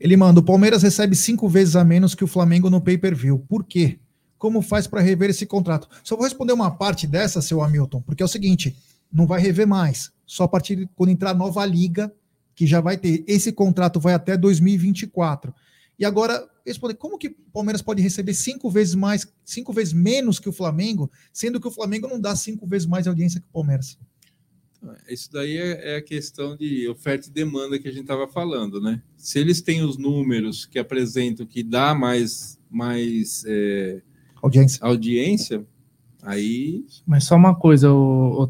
Ele manda: o Palmeiras recebe cinco vezes a menos que o Flamengo no pay-per-view. Por quê? Como faz para rever esse contrato? Só vou responder uma parte dessa, seu Hamilton, porque é o seguinte: não vai rever mais. Só a partir de quando entrar a nova liga, que já vai ter. Esse contrato vai até 2024. E agora, responder, como que o Palmeiras pode receber cinco vezes mais, cinco vezes menos que o Flamengo, sendo que o Flamengo não dá cinco vezes mais audiência que o Palmeiras? Isso daí é, é a questão de oferta e demanda que a gente estava falando, né? Se eles têm os números que apresentam que dá mais, mais é, Audiência. audiência, aí. Mas só uma coisa,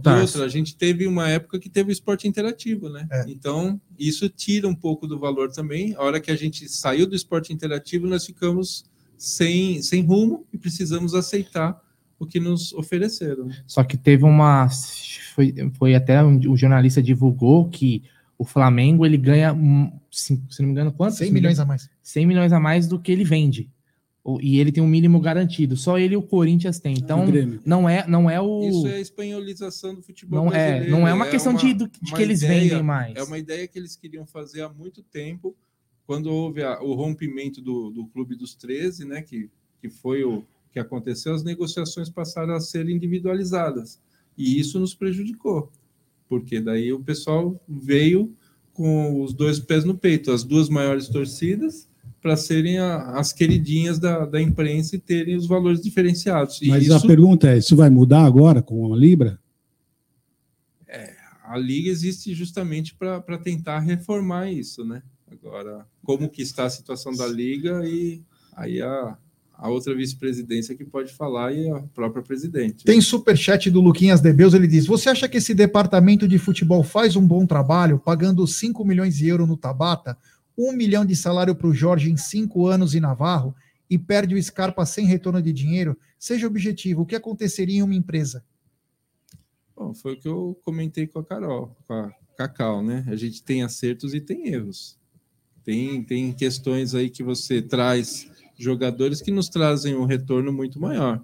Tarso. outra, a gente teve uma época que teve o esporte interativo, né? É. Então, isso tira um pouco do valor também. A hora que a gente saiu do esporte interativo, nós ficamos sem, sem rumo e precisamos aceitar o que nos ofereceram. Só que teve uma. Foi, foi até um- o jornalista divulgou que o Flamengo ele ganha, se não me engano, quanto? 100 milhões a mais. 100 milhões a mais do que ele vende. E ele tem um mínimo garantido. Só ele e o Corinthians têm. O Então, não é, não é o. Isso é a espanholização do futebol não, é, brasileiro. não é uma questão de, do- de uma que eles ideia- vendem mais. É uma ideia que eles queriam fazer há muito tempo, quando houve a- o rompimento do, do Clube dos 13, né, que, que foi o que aconteceu, as negociações passaram a ser individualizadas. E isso nos prejudicou, porque daí o pessoal veio com os dois pés no peito, as duas maiores torcidas, para serem a- as queridinhas da, da imprensa e terem os valores diferenciados. E Mas isso, a pergunta é: isso vai mudar agora com a Libra? a liga existe justamente para tentar reformar isso, né? Agora, como que está a situação da liga e aí a, a outra vice-presidência que pode falar e a própria presidente. Tem superchat do Luquinhas Debeus, ele diz: Você acha que esse departamento de futebol faz um bom trabalho, pagando 5 milhões de euros no Tabata, 1 milhão de salário para o Jorge em 5 anos em Navarro, e perde o Scarpa sem retorno de dinheiro? Seja objetivo, o que aconteceria em uma empresa? Bom, foi o que eu comentei com a Carol, com a Cacau, né? A gente tem acertos e tem erros. Tem, tem questões aí que você traz jogadores que nos trazem um retorno muito maior.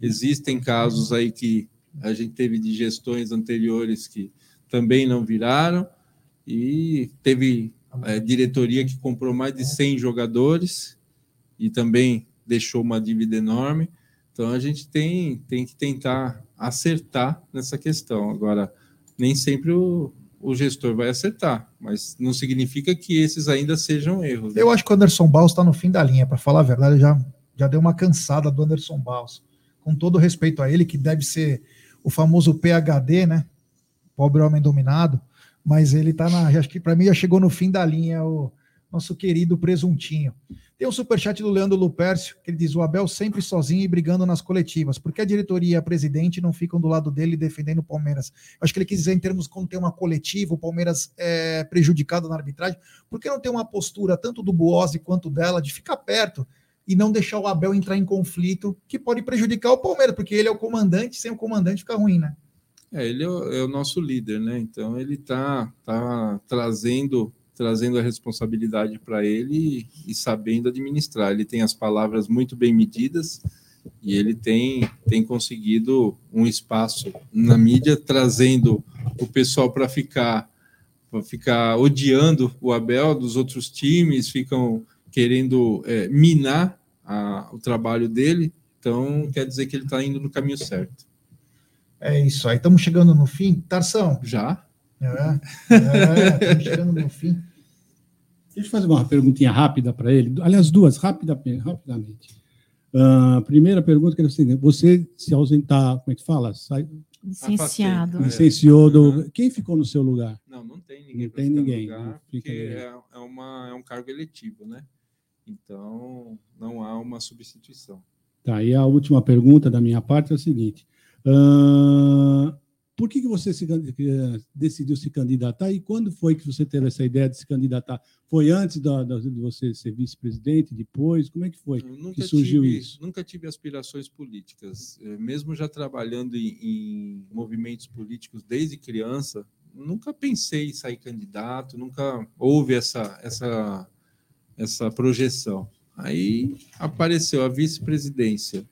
Existem casos aí que a gente teve de gestões anteriores que também não viraram e teve é, diretoria que comprou mais de 100 jogadores e também deixou uma dívida enorme. Então a gente tem, tem que tentar acertar nessa questão. Agora, nem sempre o, o gestor vai acertar, mas não significa que esses ainda sejam erros. né? Eu acho que o Anderson Baus está no fim da linha, para falar a verdade, já, já deu uma cansada do Anderson Baus. Com todo respeito a ele, que deve ser o famoso PHD, né? Pobre homem dominado, mas ele tá na. Acho que para mim já chegou no fim da linha, o nosso querido presuntinho. Tem um superchat do Leandro Lupercio, que ele diz: o Abel sempre sozinho e brigando nas coletivas. Por que a diretoria e a presidente não ficam do lado dele defendendo o Palmeiras? Acho que ele quis dizer em termos quando tem uma coletiva, o Palmeiras é prejudicado na arbitragem. Por que não tem uma postura tanto do Buozzi quanto dela de ficar perto e não deixar o Abel entrar em conflito que pode prejudicar o Palmeiras, porque ele é o comandante, sem o comandante fica ruim, né? É, ele é o, é o nosso líder, né? Então ele tá, tá trazendo trazendo a responsabilidade para ele e, sabendo administrar. Ele tem as palavras muito bem medidas e ele tem, tem conseguido um espaço na mídia, trazendo o pessoal para ficar ficar odiando o Abel dos outros times, ficam querendo é, minar a, o trabalho dele. Então quer dizer que ele está indo no caminho certo. É isso aí. Estamos chegando no fim. Tarção. Já? É, é, estamos chegando no fim. Deixa eu fazer uma perguntinha rápida para ele. Aliás, duas, rapida, rapidamente. Ah, primeira pergunta que é o seguinte: você se ausentar, como é que fala? Sai, Licenciado. É. licenciou do. Uhum. Quem ficou no seu lugar? Não, não tem ninguém. Não tem ninguém, lugar, não fica porque ninguém. é, é, uma, é um cargo eletivo, né? Então, não há uma substituição. Tá, e a última pergunta da minha parte é a seguinte: por que, que você se, decidiu se candidatar e quando foi que você teve essa ideia de se candidatar? Foi antes da, da, de você ser vice-presidente, depois? Como é que foi que surgiu tive, isso? Nunca tive aspirações políticas. Eh, mesmo já trabalhando em, em movimentos políticos desde criança, nunca pensei em sair candidato, nunca houve essa, essa, essa projeção. Aí apareceu a vice-presidência.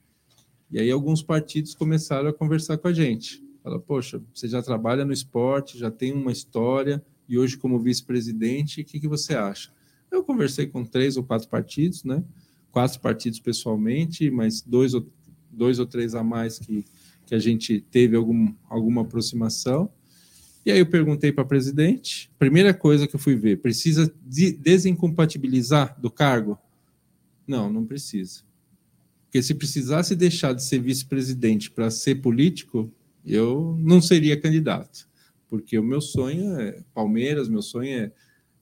E aí alguns partidos começaram a conversar com a gente. Fala, poxa, você já trabalha no esporte, já tem uma história, e hoje como vice-presidente, o que, que você acha? Eu conversei com três ou quatro partidos, né? Quatro partidos pessoalmente, mas dois ou, dois ou três a mais que, que a gente teve algum, alguma aproximação. E aí eu perguntei para a presidente, primeira coisa que eu fui ver, precisa de desincompatibilizar do cargo? Não, não precisa. Porque se precisasse deixar de ser vice-presidente para ser político, eu não seria candidato. Porque o meu sonho é Palmeiras, meu sonho é,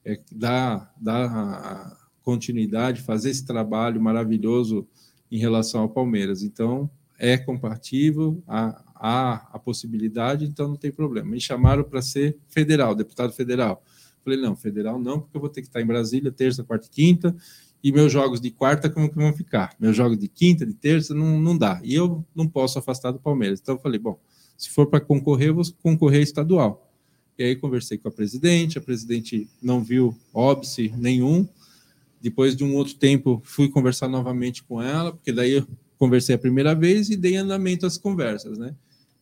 é dar, dar continuidade, fazer esse trabalho maravilhoso em relação ao Palmeiras. Então, é compatível, há, há a possibilidade, então não tem problema. Me chamaram para ser federal, deputado federal. Falei, não, federal não, porque eu vou ter que estar em Brasília terça, quarta e quinta, e meus jogos de quarta como que vão ficar? Meus jogos de quinta, de terça, não, não dá. E eu não posso afastar do Palmeiras. Então eu falei, bom, se for para concorrer, eu vou concorrer estadual. E aí conversei com a presidente, a presidente não viu óbice nenhum. Depois de um outro tempo, fui conversar novamente com ela, porque daí eu conversei a primeira vez e dei andamento às conversas, né?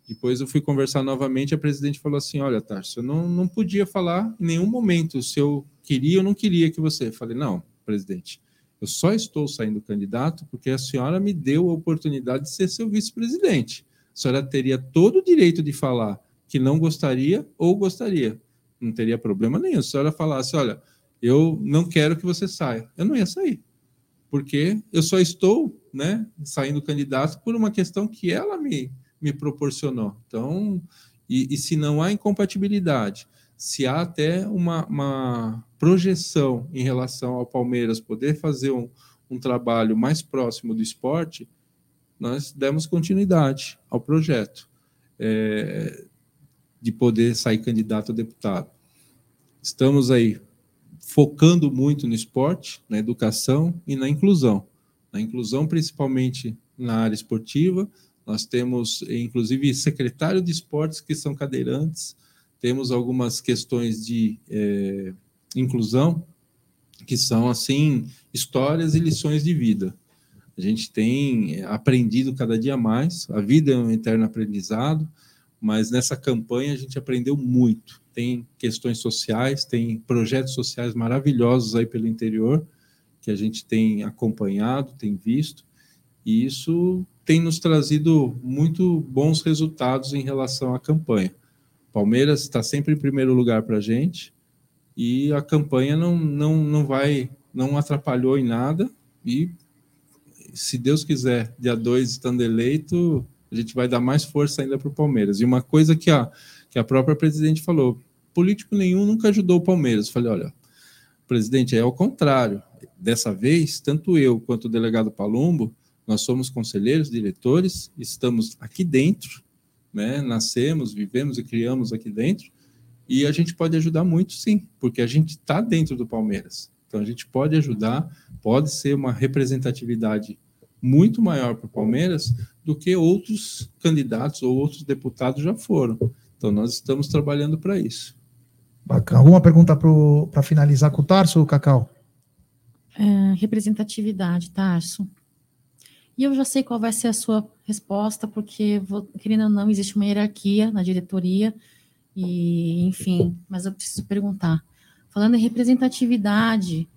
Depois eu fui conversar novamente, a presidente falou assim: Olha, Tarso, eu não, não podia falar em nenhum momento se eu queria ou não queria que você. Eu falei: Não, presidente, eu só estou saindo candidato porque a senhora me deu a oportunidade de ser seu vice-presidente. A senhora teria todo o direito de falar que não gostaria ou gostaria. Não teria problema nenhum. Se a senhora falasse: Olha, eu não quero que você saia, eu não ia sair. Porque eu só estou né, saindo candidato por uma questão que ela me, me proporcionou. Então, e, e se não há incompatibilidade, se há até uma, uma projeção em relação ao Palmeiras poder fazer um, um trabalho mais próximo do esporte, nós demos continuidade ao projeto é, de poder sair candidato a deputado. Estamos aí focando muito no esporte, na educação e na inclusão. Na inclusão, principalmente na área esportiva, nós temos, inclusive, secretário de esportes que são cadeirantes, temos algumas questões de é, inclusão, que são, assim, histórias e lições de vida. A gente tem aprendido cada dia mais, a vida é um eterno aprendizado, mas nessa campanha a gente aprendeu muito. Tem questões sociais, tem projetos sociais maravilhosos aí pelo interior, que a gente tem acompanhado, tem visto, e isso tem nos trazido muito bons resultados em relação à campanha. Palmeiras está sempre em primeiro lugar para a gente, e a campanha não, não, não vai, não atrapalhou em nada, e se Deus quiser, dia 2 estando eleito, a gente vai dar mais força ainda para o Palmeiras. E uma coisa que a, que a própria presidente falou: político nenhum nunca ajudou o Palmeiras. Falei: olha, presidente, é ao contrário. Dessa vez, tanto eu quanto o delegado Palumbo, nós somos conselheiros, diretores, estamos aqui dentro, né? nascemos, vivemos e criamos aqui dentro, e a gente pode ajudar muito, sim, porque a gente está dentro do Palmeiras. Então, a gente pode ajudar, pode ser uma representatividade muito maior para o Palmeiras do que outros candidatos ou outros deputados já foram. Então, nós estamos trabalhando para isso. Bacana. Alguma pergunta para finalizar com o Tarso, Cacau? É, representatividade, Tarso. E eu já sei qual vai ser a sua resposta, porque, querendo ou não, existe uma hierarquia na diretoria, e enfim, mas eu preciso perguntar. Falando em representatividade,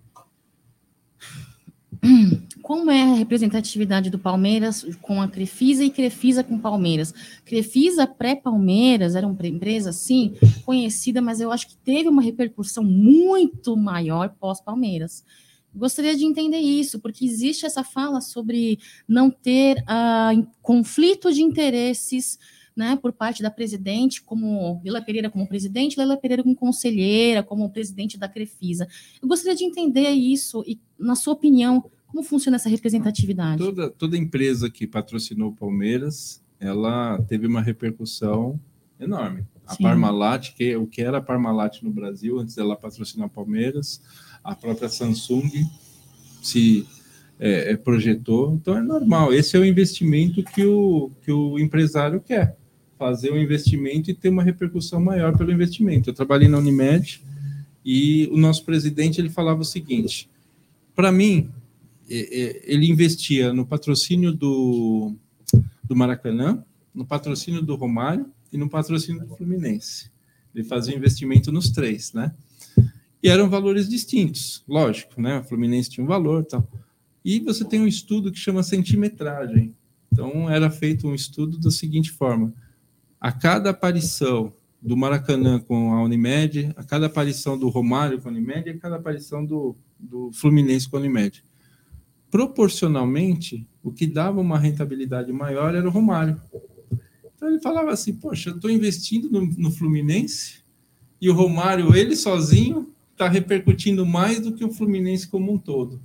como é a representatividade do Palmeiras com a Crefisa e Crefisa com Palmeiras? Crefisa pré-Palmeiras era uma empresa, sim, conhecida, mas eu acho que teve uma repercussão muito maior pós-Palmeiras. Gostaria de entender isso, porque existe essa fala sobre não ter uh, conflito de interesses né, por parte da presidente, como Lila Pereira como presidente, Lila Pereira como conselheira, como presidente da Crefisa. Eu gostaria de entender isso e, na sua opinião, como funciona essa representatividade? Toda, toda empresa que patrocinou o Palmeiras, ela teve uma repercussão enorme. A Sim. Parmalat, que o que era a Parmalat no Brasil, antes dela patrocinar o Palmeiras, a própria Samsung se é, é, projetou. Então é normal. Esse é o investimento que o, que o empresário quer. Fazer um investimento e ter uma repercussão maior pelo investimento. Eu trabalhei na Unimed e o nosso presidente ele falava o seguinte: para mim, ele investia no patrocínio do, do Maracanã, no patrocínio do Romário e no patrocínio do Fluminense. Ele fazia investimento nos três, né? E eram valores distintos, lógico, né? O Fluminense tinha um valor, tal. E você tem um estudo que chama centimetragem. Então era feito um estudo da seguinte forma: a cada aparição do Maracanã com a Unimed, a cada aparição do Romário com a Unimed a cada aparição do, do Fluminense com a Unimed. Proporcionalmente, o que dava uma rentabilidade maior era o Romário. Então ele falava assim: Poxa, eu estou investindo no, no Fluminense e o Romário, ele sozinho, está repercutindo mais do que o Fluminense como um todo.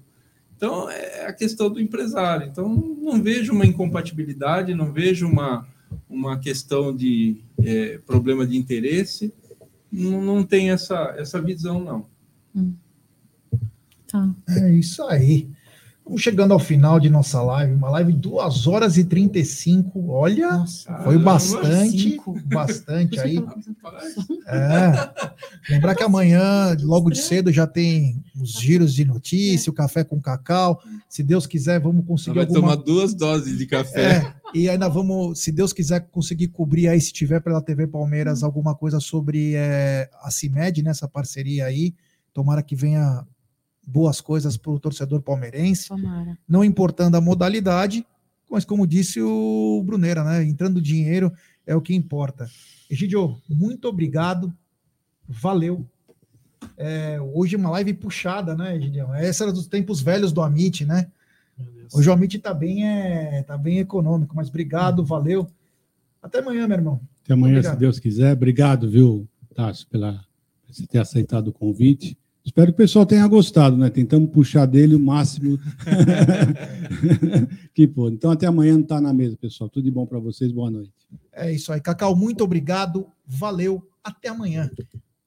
Então é a questão do empresário. Então não vejo uma incompatibilidade, não vejo uma, uma questão de é, problema de interesse. Não, não tem essa, essa visão, não. Tá. É isso aí. Vamos chegando ao final de nossa live, uma live 2 horas e 35. Olha, Nossa. foi Caramba, bastante, cinco. bastante aí. É. Lembrar que amanhã, logo de cedo, já tem os giros de notícia, o café com cacau. Se Deus quiser, vamos conseguir vai alguma tomar duas doses de café. É, e ainda vamos, se Deus quiser, conseguir cobrir aí, se tiver pela TV Palmeiras, alguma coisa sobre é, a CIMED, nessa parceria aí. Tomara que venha boas coisas para o torcedor palmeirense, Tomara. não importando a modalidade, mas como disse o Bruneira, né? Entrando dinheiro é o que importa. Egidio, muito obrigado, valeu. É, hoje uma live puxada, né, Egidio? Essa era dos tempos velhos do Amit, né? Hoje o Amit tá bem, é, tá bem econômico, mas obrigado, valeu. Até amanhã, meu irmão. Até amanhã, Obrigado. se Deus quiser. Obrigado, viu, Tássio, pela por você ter aceitado o convite. Espero que o pessoal tenha gostado, né? Tentamos puxar dele o máximo que pôde. Então, até amanhã não tá na mesa, pessoal. Tudo de bom para vocês. Boa noite. É isso aí. Cacau, muito obrigado, valeu. Até amanhã.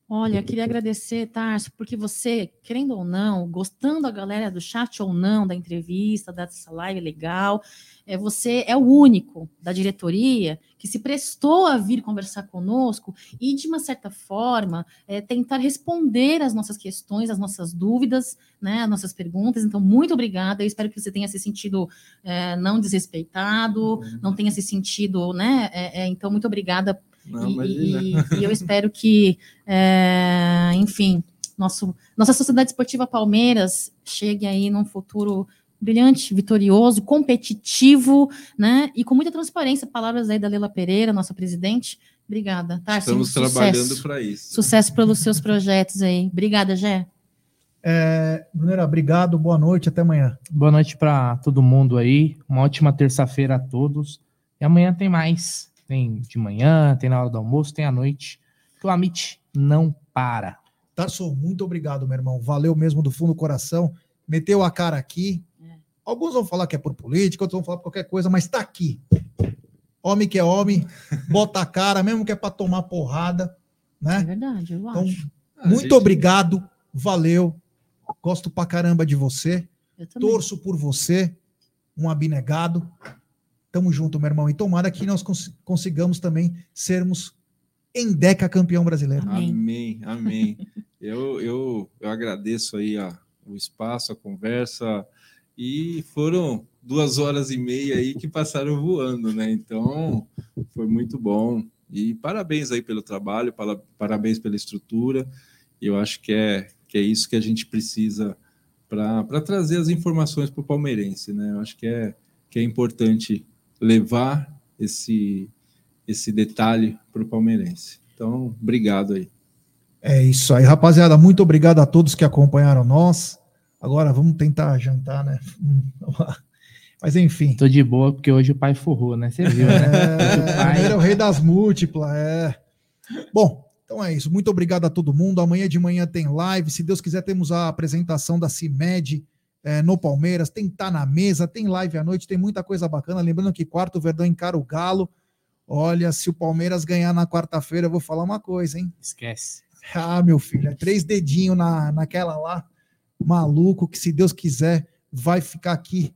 Olha, queria agradecer, Tarso, porque você, querendo ou não, gostando da galera do chat ou não, da entrevista, dessa live legal, é, você é o único da diretoria que se prestou a vir conversar conosco e, de uma certa forma, é, tentar responder as nossas questões, as nossas dúvidas, né, as nossas perguntas. Então, muito obrigada. Eu espero que você tenha se sentido é, não desrespeitado, não tenha se sentido, né? é, é, então, muito obrigada Não, e, e- e eu espero que, é, enfim, nosso, nossa Sociedade Esportiva Palmeiras chegue aí num futuro brilhante, vitorioso, competitivo, né? E com muita transparência. Palavras aí da Leila Pereira, nossa presidente. Obrigada. Tarcísio, Estamos sucesso. trabalhando para isso. Sucesso pelos seus projetos aí. Obrigada, Gé. É, Brunera, obrigado, boa noite, até amanhã. Boa noite para todo mundo aí. Uma ótima terça-feira a todos. E amanhã tem mais. Tem de manhã, tem na hora do almoço, tem à noite. Que o Amit não para. Tarso, muito obrigado, meu irmão. Valeu mesmo do fundo do coração. Meteu a cara aqui. É. Alguns vão falar que é por política, outros vão falar por qualquer coisa, mas tá aqui. Homem que é homem, bota a cara, mesmo que é para tomar porrada, É né? verdade, eu Então, acho. A muito gente- obrigado, valeu. Gosto pra caramba de você. Torço por você, um abnegado. Tamo junto, meu irmão. E tomara que nós cons- consigamos também sermos em Deca campeão brasileiro. Amém. Amém, amém. eu, eu, eu agradeço aí a, o espaço, a conversa, e foram duas horas e meia aí que passaram voando, né? Então, foi muito bom. E parabéns aí pelo trabalho, para- parabéns pela estrutura. Eu acho que é, que é isso que a gente precisa para trazer as informações para o palmeirense, né? Eu acho que é, que é importante levar esse, esse detalhe para o palmeirense. Então, obrigado aí. É isso aí, rapaziada. Muito obrigado a todos que acompanharam nós. Agora vamos tentar jantar, né? Mas enfim. Tô de boa porque hoje o pai forrou, né? Você viu, né? É, ele é o rei das múltiplas, é. Bom, então é isso. Muito obrigado a todo mundo. Amanhã de manhã tem live. Se Deus quiser, temos a apresentação da CIMED é, no Palmeiras. Tem Tá na Mesa, tem live à noite, tem muita coisa bacana. Lembrando que quarto o Verdão encara o Galo. Olha, se o Palmeiras ganhar na quarta-feira, eu vou falar uma coisa, hein? Esquece. Ah, meu filho, é três dedinhos na, naquela lá, maluco, que se Deus quiser, vai ficar aqui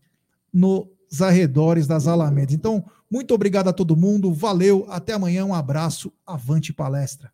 nos arredores das Alamedas. Então, muito obrigado a todo mundo, valeu, até amanhã, um abraço, avante palestra.